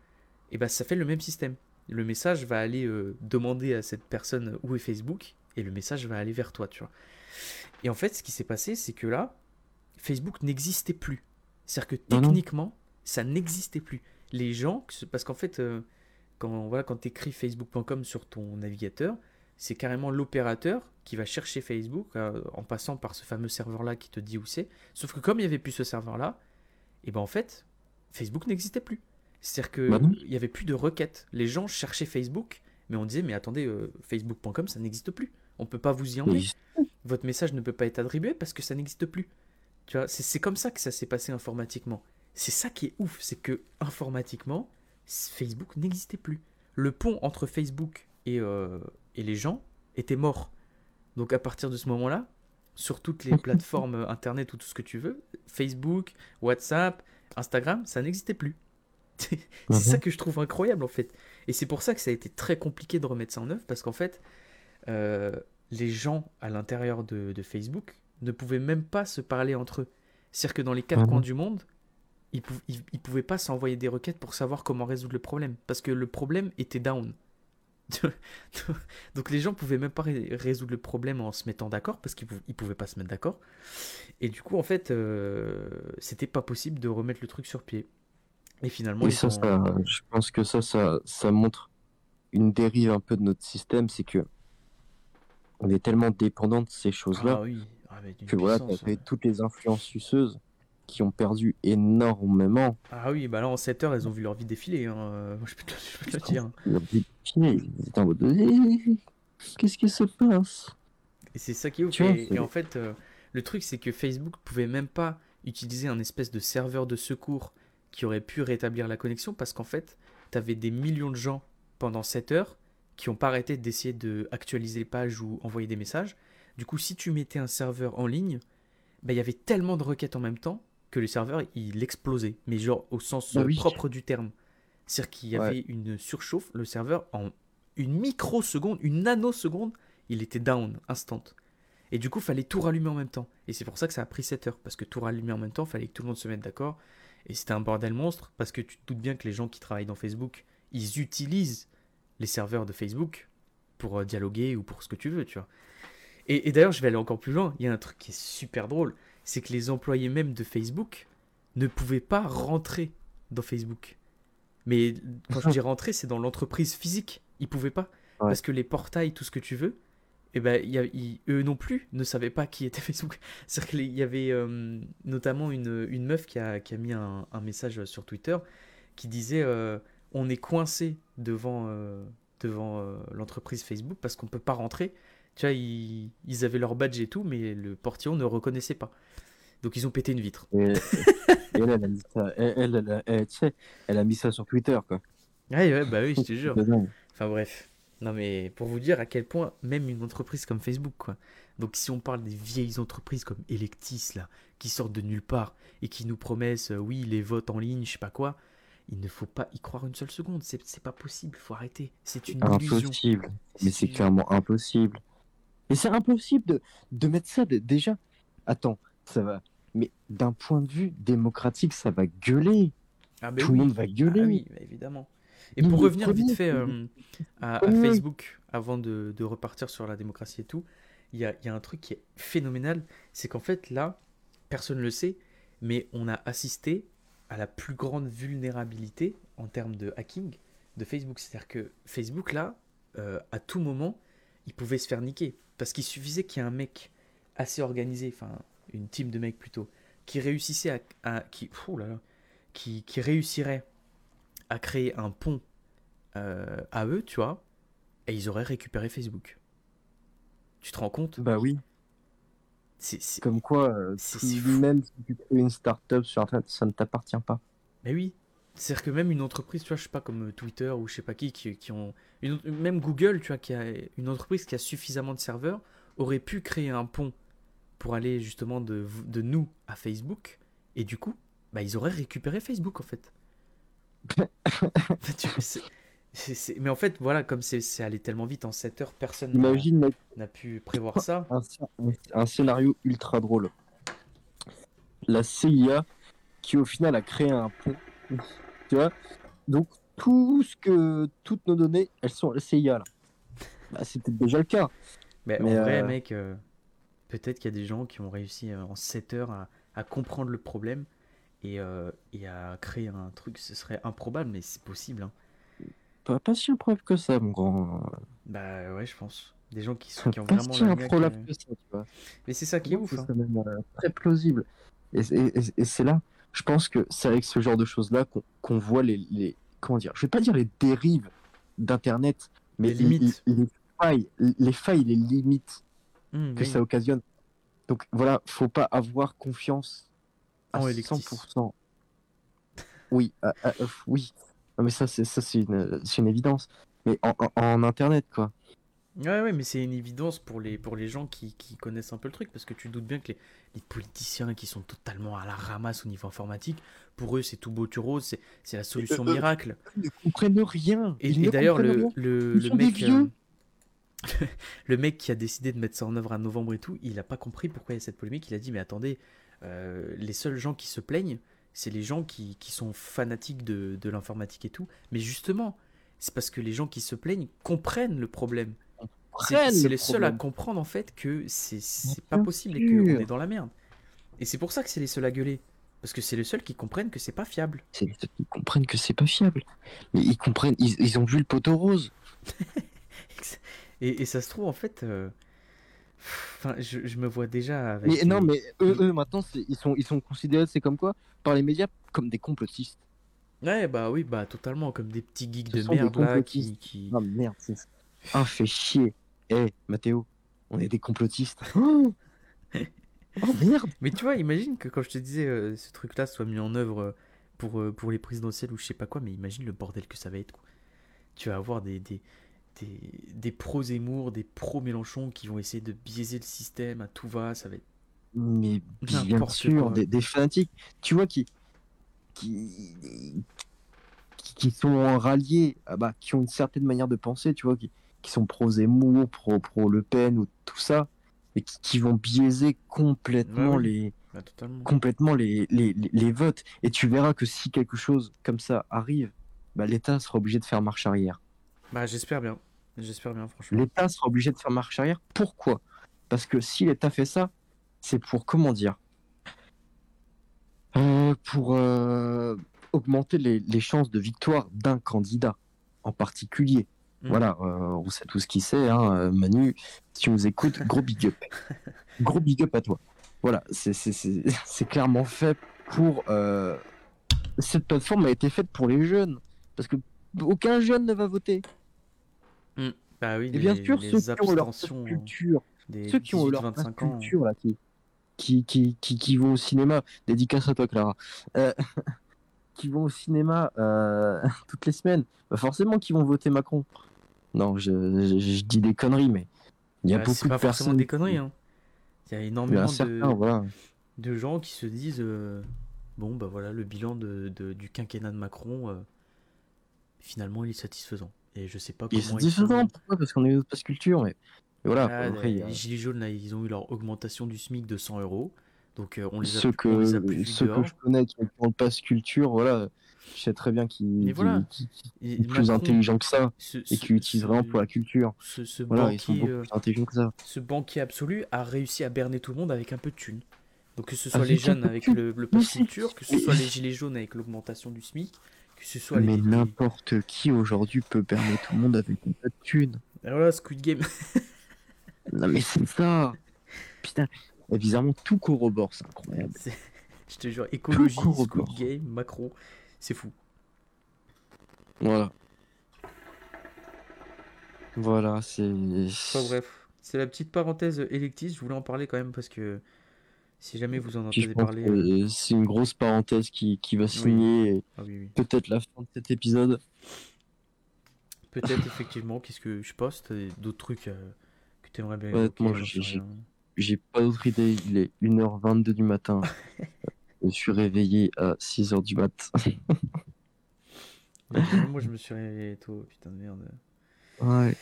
et ben ça fait le même système. Le message va aller euh, demander à cette personne où est Facebook, et le message va aller vers toi, tu vois. Et en fait, ce qui s'est passé, c'est que là, Facebook n'existait plus. C'est-à-dire que non. techniquement, ça n'existait plus. Les gens, parce qu'en fait, euh, quand, voilà, quand tu écris facebook.com sur ton navigateur, c'est carrément l'opérateur qui va chercher Facebook euh, en passant par ce fameux serveur-là qui te dit où c'est. Sauf que comme il n'y avait plus ce serveur-là, et ben en fait, Facebook n'existait plus. C'est-à-dire Bah qu'il n'y avait plus de requêtes. Les gens cherchaient Facebook, mais on disait, mais attendez, euh, facebook.com, ça n'existe plus. On peut pas vous y emmener votre message ne peut pas être attribué parce que ça n'existe plus. Tu vois, c'est comme ça que ça s'est passé informatiquement. C'est ça qui est ouf, c'est que informatiquement, Facebook n'existait plus. Le pont entre Facebook et, euh, et les gens était mort. Donc à partir de ce moment-là, sur toutes les plateformes euh, internet ou tout ce que tu veux, Facebook, WhatsApp, Instagram, ça n'existait plus. c'est Mhm. ça que je trouve incroyable en fait. Et c'est pour ça que ça a été très compliqué de remettre ça en œuvre parce qu'en fait, euh, les gens à l'intérieur de, de Facebook ne pouvaient même pas se parler entre eux. C'est-à-dire que dans les quatre Mhm. coins du monde, ils, pou- ils- ils pouvaient pas s'envoyer des requêtes pour savoir comment résoudre le problème. Parce que le problème était down. Donc les gens pouvaient même pas ré- résoudre le problème en se mettant d'accord parce qu'ils pou- pouvaient pas se mettre d'accord. Et du coup, en fait, euh, c'était pas possible de remettre le truc sur pied. Et finalement, Et ils ça, ont- ça, je pense que ça, ça, ça montre une dérive un peu de notre système, c'est que on est tellement dépendant de ces choses-là Ah oui, ah, que voilà, puissance, t'as fait ouais. toutes les influences suceuses qui ont perdu énormément. Ah oui, bah là en 7 heures, elles ont vu leur vie défiler. hein. Euh, moi, je peux te, je peux te le dire. Leur vie finie, Ils étaient en mode Eh, Qu'est-ce qui se passe? Et c'est ça qui est ouf. Tu et, en fait, euh, le truc, c'est que Facebook pouvait même pas utiliser un espèce de serveur de secours qui aurait pu rétablir la connexion parce qu'en fait, tu avais des millions de gens pendant 7 heures qui n'ont pas arrêté d'essayer de actualiser les pages ou envoyer des messages. Du coup, si tu mettais un serveur en ligne, bah, il y avait tellement de requêtes en même temps que le serveur il explosait, mais genre au sens Bah oui. propre du terme. C'est-à-dire qu'il y Ouais. avait une surchauffe, le serveur en une microseconde, une nanoseconde, il était down, instant. Et du coup, fallait tout rallumer en même temps. Et c'est pour ça que ça a pris 7 heures, parce que tout rallumer en même temps, fallait que tout le monde se mette d'accord. Et c'était un bordel monstre, parce que tu te doutes bien que les gens qui travaillent dans Facebook, ils utilisent les serveurs de Facebook pour euh, dialoguer ou pour ce que tu veux, tu vois. Et, et d'ailleurs, je vais aller encore plus loin. Il y a un truc qui est super drôle, c'est que les employés même de Facebook ne pouvaient pas rentrer dans Facebook. Mais quand je dis rentrer, c'est dans l'entreprise physique. Ils pouvaient pas. Ouais. Parce que les portails, tout ce que tu veux, eh ben, y a- ils- eux non plus ne savaient pas qui était Facebook. C'est-à-dire qu'il y avait euh, notamment une, une meuf qui a, qui a mis un, un message sur Twitter qui disait euh, on est coincé devant, euh, devant euh, l'entreprise Facebook parce qu'on peut pas rentrer. Tu vois, ils, ils avaient leur badge et tout, mais le portillon ne reconnaissait pas. Donc ils ont pété une vitre. Et, et elle, elle a mis ça, elle, elle, a- mis sur Twitter, quoi. Ouais, ouais, bah oui, je te jure. Enfin bref. Non mais pour vous dire à quel point même une entreprise comme Facebook quoi. Donc si on parle des vieilles entreprises comme Electis là, qui sortent de nulle part et qui nous promettent euh, oui les votes en ligne, je sais pas quoi, il ne faut pas y croire une seule seconde. C'est c'est pas possible, faut arrêter. C'est une illusion. Impossible. Mais c'est clairement impossible. Et c'est impossible de, de mettre ça de- déjà. Attends, ça va. Mais d'un point de vue démocratique, ça va gueuler. Ah, ben Tout oui. le monde va gueuler. Ah oui, bah, évidemment. Et Mais pour revenir vite fait euh, à. Facebook, avant de, de repartir sur la démocratie et tout, il y a, il y a un truc qui est phénoménal, c'est qu'en fait là, personne ne le sait, mais on a assisté à la plus grande vulnérabilité en termes de hacking de Facebook. C'est-à-dire que Facebook là, euh, à tout moment, il pouvait se faire niquer. Parce qu'il suffisait qu'il y ait un mec assez organisé, enfin une team de mecs plutôt, qui réussissait à... oh qui réussirait à créer un pont euh, à eux, tu vois, et ils auraient récupéré Facebook. Tu te rends compte? Bah oui. C'est, Comme quoi, euh, même si tu crées une start-up sur Internet, ça ne t'appartient pas. Mais oui. C'est-à-dire que même une entreprise, tu vois, je sais pas, comme euh, Twitter ou je sais pas qui, qui, qui ont. une même Google, tu vois, qui a une entreprise qui a suffisamment de serveurs, aurait pu créer un pont pour aller justement de, de nous à Facebook. Et du coup, bah, ils auraient récupéré Facebook en fait. Tu Mais en fait, voilà, comme c'est allé tellement vite en 7 heures, personne n'a- pu prévoir ça. un, un- scénario ultra drôle. La CIA qui au final a créé un pont. tu vois? Donc tout ce que toutes nos données, elles sont à la CIA là. Bah, c'était déjà le cas. Mais, Mais, en vrai, euh, mec, euh, peut-être qu'il y a des gens qui ont réussi euh, en 7 heures à, à comprendre le problème et, euh, et à créer un truc. Ce serait improbable, mais c'est possible. hein. Pas, pas si improbable que ça, mon grand. Bah ouais, je pense. Des gens qui, sont, qui ont Pas vraiment si improbable euh. que ça, tu vois. Mais c'est ça qui est ouf. C'est hein. quand même, euh, très plausible. Et, c'est- et- et- et c'est là, je pense que c'est avec ce genre de choses-là qu'on qu'on voit les, les- Comment dire Je vais pas dire les dérives d'Internet, mais Les limites. Les, les failles, les failles, les limites Hum, que oui. ça occasionne. Donc voilà, faut pas avoir confiance à En Electis. 100%. Oui, à- à- euh, oui. Non, mais ça, c'est ça, c'est une, évidence. Mais en, en- en Internet, quoi. Ouais, ouais, mais c'est une évidence pour les, pour les gens qui, qui connaissent un peu le truc, parce que tu te doutes bien que les, les politiciens qui sont totalement à la ramasse au niveau informatique, pour eux, c'est tout beau, tout rose, c'est la solution euh, miracle. Ils ne comprennent rien. Et, d'ailleurs, le, le, mec, euh, le mec qui a décidé de mettre ça en œuvre à novembre et tout, il n'a pas compris pourquoi il y a cette polémique. Il a dit, mais attendez, euh, les seuls gens qui se plaignent, c'est les gens qui, qui sont fanatiques de, de l'informatique et tout. Mais justement, c'est parce que les gens qui se plaignent comprennent le problème. C'est le les seuls à comprendre en fait que c'est pas possible et qu'on est dans la merde. Et c'est pour ça que c'est les seuls à gueuler. Parce que c'est les seuls qui comprennent que c'est pas fiable. C'est les seuls qui comprennent que c'est pas fiable. Mais ils comprennent, ils, ils ont vu le poteau rose. Et, et ça se trouve, en fait, euh, enfin, je, je me vois déjà avec. Mais non, mais eux, eux maintenant, ils sont, ils sont considérés, c'est comme quoi, par les médias, comme des complotistes. Ouais, bah oui, bah totalement, comme des petits geeks Ce de merde là qui. qui... Ah merde, c'est Ah, fait chier. Eh, Mathéo, on est des complotistes. Oh Oh merde Mais tu vois, imagine que quand je te disais euh, ce truc-là soit mis en œuvre euh, pour, euh, pour les présidentielles ou je sais pas quoi, mais imagine le bordel que ça va être. Quoi. Tu vas avoir des, des, des, des pros Zemmour, des pros Mélenchon qui vont essayer de biaiser le système à tout va, ça va être. Mais bien sûr, quoi. des, des fanatiques, tu vois, qui, qui, qui, sont ralliés, ah bah, qui ont une certaine manière de penser, tu vois, qui, qui sont pro Zemmour, pro, pro Le Pen ou tout ça, et qui, qui vont biaiser complètement Ouais, les bah, complètement les, les, les, les votes. Et tu verras que si quelque chose comme ça arrive, bah, l'État sera obligé de faire marche arrière. Bah, j'espère bien. J'espère bien, franchement. L'État sera obligé de faire marche arrière. Pourquoi? Parce que si l'État fait ça, c'est pour, comment dire? Euh, Pour euh, augmenter les, les chances de victoire d'un candidat en particulier. Mm. Voilà, euh, on sait tout ce qu'il sait. Hein, Manu, si tu nous écoutes, gros big up. gros big up à toi. Voilà, c'est- clairement fait pour... Cette plateforme a été faite pour les jeunes. Parce que aucun jeune ne va voter. Bah oui, Et bien les- sûr, les ceux qui ont leur culture, des ceux qui ont leur 18-25 ans. culture là, qui, qui, qui, qui, qui vont au cinéma, dédicace à toi Clara, euh, qui vont au cinéma euh, toutes les semaines, bah forcément qu'ils vont voter Macron. Non, je, je, je dis des conneries, mais il y a Bah, beaucoup de pas forcément personnes. des conneries. Hein. Il y a y énormément a de, voilà. de gens qui se disent euh, bon bah voilà le bilan de, de- du quinquennat de Macron euh, finalement il est satisfaisant et je sais pas comment est différent, pourquoi Parce qu'on est une passe culture, mais, voilà. Ah, après, a les gilets jaunes là ils ont eu leur augmentation du SMIC de 100 euros donc euh, on les a ceux plus, on les a que, plus ceux que je connais qui ont le passe culture, voilà, je sais très bien qu'ils qu'ils- voilà. qu'ils- qu'ils Et sont plus intelligents que ça ce, et ce- qui utilisent vraiment pour la culture. ce, ce Voilà, ils sont banquier, beaucoup euh, plus intelligents que ça. ce banquier absolu a réussi à berner tout le monde avec un peu de thunes. Donc que ce soit Avec les un jeunes avec le, le Mais pass c'est- culture, que ce soit les gilets jaunes avec l'augmentation du SMIC, que ce soit Mais les- n'importe qui aujourd'hui peut berner tout le monde avec une peu de thunes. Et voilà, Squid Game. Non mais c'est ça Putain, et bizarrement tout corrobore, c'est incroyable. C'est- Je te jure, écologie, Squid. Game, Macron, c'est fou. Voilà. Voilà, c'est... Enfin bref, c'est la petite parenthèse électrice, je voulais en parler quand même parce que si jamais vous en entendez parler... que euh, c'est une grosse parenthèse qui, qui va signer Ah oui, oui. peut-être la fin de cet épisode. Peut-être effectivement, qu'est-ce que je des- d'autres trucs euh, que t'aimerais bien Honnêtement, j'ai- pas d'autre idée, il est 1h22 du matin. je suis réveillé à 6h du mat. Moi je me suis réveillé tôt, putain de merde. ouais. De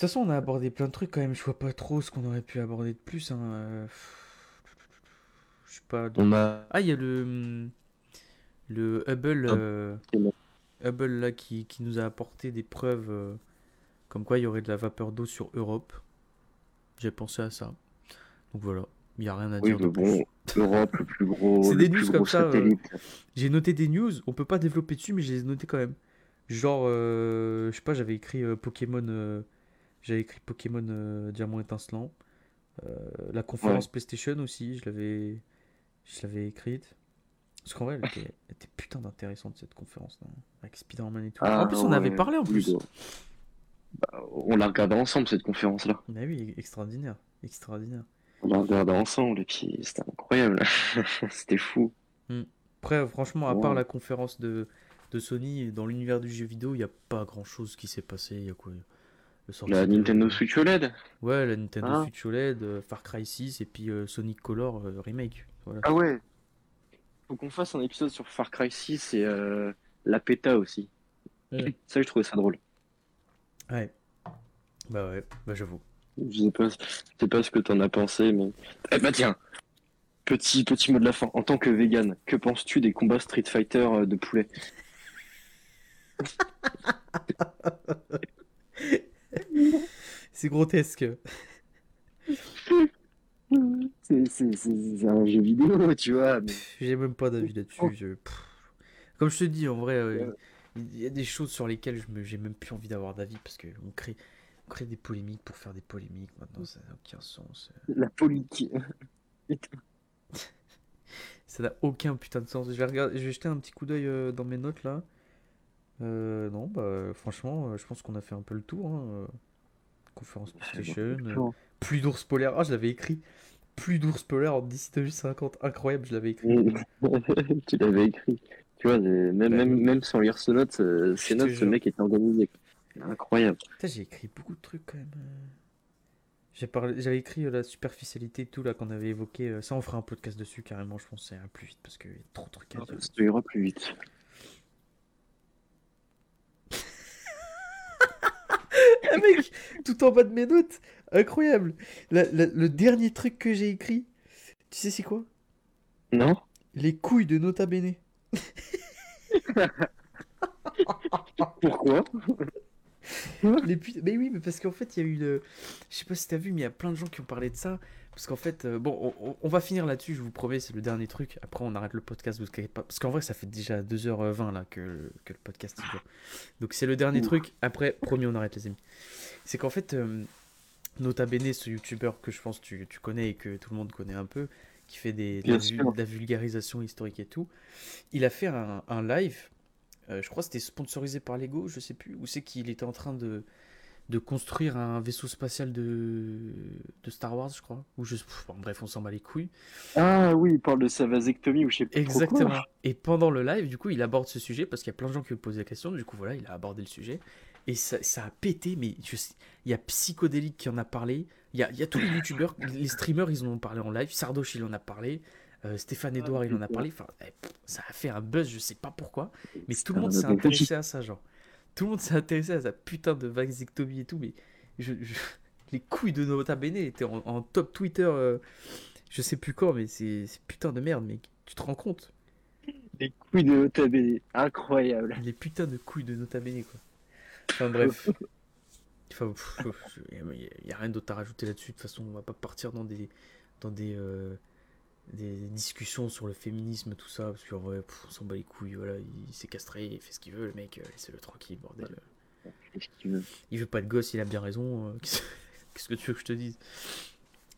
toute façon, on a abordé plein de trucs quand même. Je vois pas trop ce qu'on aurait pu aborder de plus. Hein. euh, Pas. On a... Ah, il y a le le Hubble, euh. Hubble là qui, qui nous a apporté des preuves euh, comme quoi il y aurait de la vapeur d'eau sur Europe. J'ai pensé à ça. Donc voilà, il y a rien à Oui, dire. de plus. Europe, le plus gros, C'est des news comme ça, euh. J'ai noté des news, on peut pas développer dessus, mais je les ai notés quand même. Genre, je sais pas, j'avais écrit Pokémon, j'avais écrit Pokémon Diamant étincelant. La conférence PlayStation aussi, je l'avais, je l'avais écrite. Parce qu'en vrai, elle était, elle était putain d'intéressante cette conférence là, avec Spider-Man et tout. Ah, en plus, on avait parlé en plus. bah, bah, on l'a regardé ensemble cette conférence-là. Mais oui, extraordinaire, extraordinaire. On l'a regardé ensemble et puis c'était incroyable. c'était fou. Après, franchement, à part la conférence de, de Sony, dans l'univers du jeu vidéo, il n'y a pas grand chose qui s'est passé. Il y a quoi? Le La de- Nintendo Switch OLED. Ouais, la Nintendo Ah. Switch OLED, euh, Far Cry 6 et puis euh, Sonic Color euh, Remake. Voilà. Ah ouais. Faut qu'on fasse un épisode sur Far Cry 6 et euh, la PETA aussi. Ouais. Ça, je trouvais ça drôle. Ouais. Bah ouais, bah j'avoue. Je sais pas, je sais pas ce que t'en as pensé, mais. Eh bah tiens, petit petit mot de la fin. En tant que vegan, que penses-tu des combats Street Fighter de poulet? C'est grotesque. C'est un jeu vidéo, tu vois. Mais... J'ai même pas d'avis Oh. là-dessus. je- pff. Comme je te dis, en vrai, euh, il y a des choses sur lesquelles je me... j'ai même plus envie d'avoir d'avis parce qu'on crée... on crée des polémiques pour faire des polémiques. Maintenant, ça n'a aucun sens. La politique. Ça n'a aucun putain de sens. Je vais, regarder... je vais jeter un petit coup d'œil euh, dans mes notes là. Euh, non, bah franchement, euh, je pense qu'on a fait un peu le tour. hein, euh. Conférence PlayStation. Pluie d'ours polaire. Ah, je l'avais écrit. Plus d'ours polaire en d'ici 2050. Incroyable, je l'avais écrit. tu l'avais écrit. Tu vois, même, Bah même, sans lire ce note, euh, ces te notes, ce mec est organisé. Incroyable. J'ai écrit beaucoup de trucs quand même. euh. Parlé, j'avais écrit euh, la superficialité et tout là qu'on avait évoqué. Ça, on fera un podcast dessus carrément. Je pense ça ira plus vite parce qu'il y a trop de trucs à dire. Ça ira plus vite. Ah, mec, tout en bas de mes notes, incroyable. La- la- le dernier truc que j'ai écrit, tu sais c'est quoi? Non Les couilles de Nota Bene. Pourquoi? Les put- Mais oui, mais parce qu'en fait, il y a eu le. Je sais pas si t'as vu, mais il y a plein de gens qui ont parlé de ça. Parce qu'en fait, euh, bon, on, va finir là-dessus, je vous promets, c'est le dernier truc. Après, on arrête le podcast. Parce qu'avec pas- parce qu'en vrai, ça fait déjà 2h20 là que, que le podcast. Donc, c'est le dernier Ouh. truc. Après, promis, on arrête, les amis. C'est qu'en fait, euh, Nota Bene, ce youtubeur que je pense tu, tu connais et que tout le monde connaît un peu, qui fait des, de, la, de vulgarisation historique et tout, il a fait un, un live. Euh, je crois que c'était sponsorisé par Lego, je sais plus. Ou c'est qu'il était en train de, de construire un vaisseau spatial de, de Star Wars, je crois. Ou je, pff, bref, on s'en bat les couilles. Ah oui, il parle de sa vasectomie ou je sais trop quoi. Exactement. Et pendant le live, du coup, il aborde ce sujet parce qu'il y a plein de gens qui lui posent la question. Du coup, voilà, il a abordé le sujet. Et ça, ça a pété, mais je il y a Psychodélique qui en a parlé. Il y a, il y a tous les youtubeurs, les streamers, ils en ont parlé en live. Sardoche, il en a parlé. Euh, Stéphane Edouard, il en a parlé. Enfin, eh, ça a fait un buzz, je sais pas pourquoi. Mais tout le monde s'est intéressé à ça, genre. Tout le monde s'est intéressé à sa putain de vasectomie et tout, mais je, je- les couilles de Nota Bene étaient en, en top Twitter, euh, je sais plus quand, mais c'est putain de merde, mec. Tu te rends compte? Les couilles de Nota Bene. Incroyable. Les putains de couilles de Nota Bene, quoi. Enfin bref. Enfin, il n'y a, rien d'autre à rajouter là-dessus. De toute façon, on va pas partir dans des, dans des, euh, des discussions sur le féminisme, tout ça, parce qu'en vrai, pff, on s'en bat les couilles. Voilà, il s'est castré, il fait ce qu'il veut, le mec, euh, laissez-le tranquille, bordel. Il veut pas de gosse, il a bien raison. euh, Qu'est-ce que tu veux que je te dise?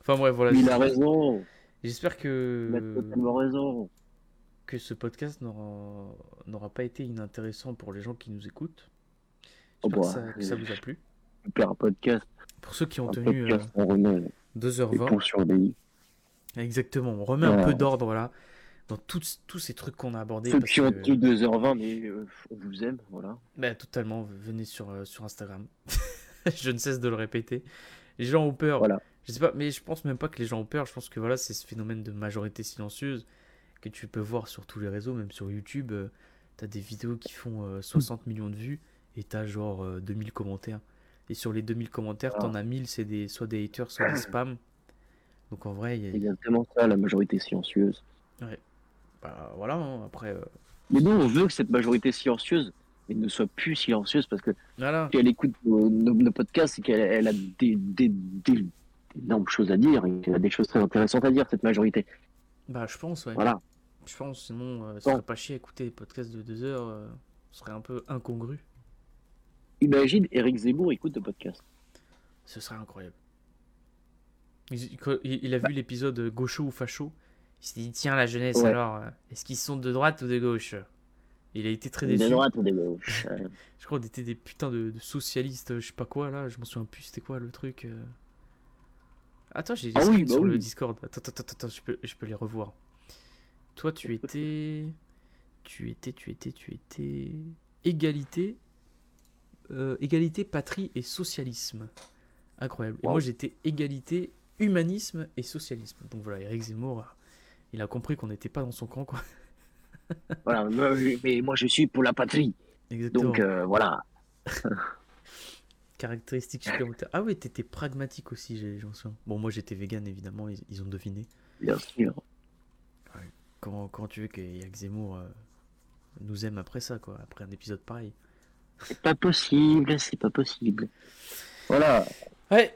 Enfin bref, voilà. Il a raison. J'espère Il a que, totalement raison. que ce podcast n'aura n'aura pas été inintéressant pour les gens qui nous écoutent. Oh, J'espère que, bah, ça, que ça vous a plu. Un podcast. Pour ceux qui ont Un tenu euh, podcast, on remet les 2h20, ponts sur des. Exactement, on remet un peu d'ordre voilà, dans tous, tous ces trucs qu'on a abordés. Ceux parce qui ont que- tenu 2h20, mais euh, on vous aime, voilà. Bah, totalement, venez sur, euh, sur Instagram. je ne cesse de le répéter. Les gens ont peur. Voilà. Je sais pas, mais je pense même pas que les gens ont peur. Je pense que voilà, c'est ce phénomène de majorité silencieuse que tu peux voir sur tous les réseaux, même sur YouTube. euh, T'as des vidéos qui font euh, 60 millions de vues et t'as genre euh, 2000 commentaires. Et sur les 2000 commentaires, Ah. t'en as 1000, c'est des, soit des haters, soit des spams. Donc en vrai, il y a- exactement ça, la majorité silencieuse. bah, voilà, hein, après. euh, Mais nous, on veut que cette majorité silencieuse elle ne soit plus silencieuse parce que Voilà. si elle écoute nos, nos- nos podcasts, c'est qu'elle elle a des, des, des, d'énormes choses à dire et qu'elle a des choses très intéressantes à dire, cette majorité. Bah, je pense, ouais. Voilà. Je pense, sinon, euh, ça Bon. serait pas chier à écouter des podcasts de deux heures. euh, ce serait un peu incongru. Imagine Eric Zemmour écoute le podcast. Ce serait incroyable. Il, a vu l'épisode Gaucho ou Facho. Il s'est dit tiens, la jeunesse, Ouais. alors, euh, est-ce qu'ils sont de droite ou de gauche? Il a été très déçu. droites ou des gauches. euh, Je crois qu'on était des putains de, de socialistes, je sais pas quoi là. Je m'en souviens plus, c'était quoi le truc euh. Attends, j'ai Ah des oui, screens bah sur le. Discord. Attends, attends, attends, attends, je peux, je peux les revoir. Toi, tu étais. Tu étais, tu étais, tu étais. Égalité. euh, égalité, patrie et socialisme. Incroyable. Et moi, j'étais égalité, humanisme et socialisme. Donc voilà, Eric Zemmour, il a compris qu'on n'était pas dans son camp, quoi. Voilà, mais moi je suis pour la patrie. Exactement. Donc euh, voilà. Caractéristiques supplémentaires. Ah oui, t'étais pragmatique aussi, j'en souviens. Bon, moi j'étais vegan, évidemment, ils, ils ont deviné. Bien sûr. Comment, comment tu veux que Zemmour euh, nous aime après ça, quoi, après un épisode pareil? C'est pas possible, c'est pas possible. Voilà. Ouais.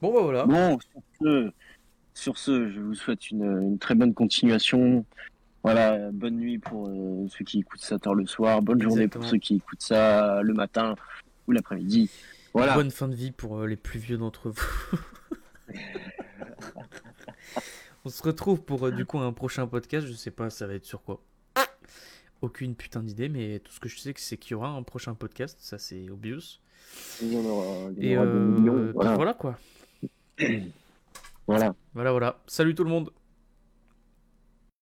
Bon, bah voilà. Bon, sur ce, sur ce, je vous souhaite une, une très bonne continuation. Voilà, bonne nuit pour euh, ceux qui écoutent ça tard le soir, bonne journée pour ceux qui écoutent ça le matin ou l'après-midi. Voilà. Bonne fin de vie pour euh, les plus vieux d'entre vous. On se retrouve pour euh, du coup un prochain podcast. Je sais pas, ça va être sur quoi. Aucune putain d'idée, mais tout ce que je sais, c'est qu'il y aura un prochain podcast. Ça, c'est obvious. Il y en aura, il y Et en aura des euh, millions, voilà quoi. Voilà. Voilà, voilà. Salut tout le monde.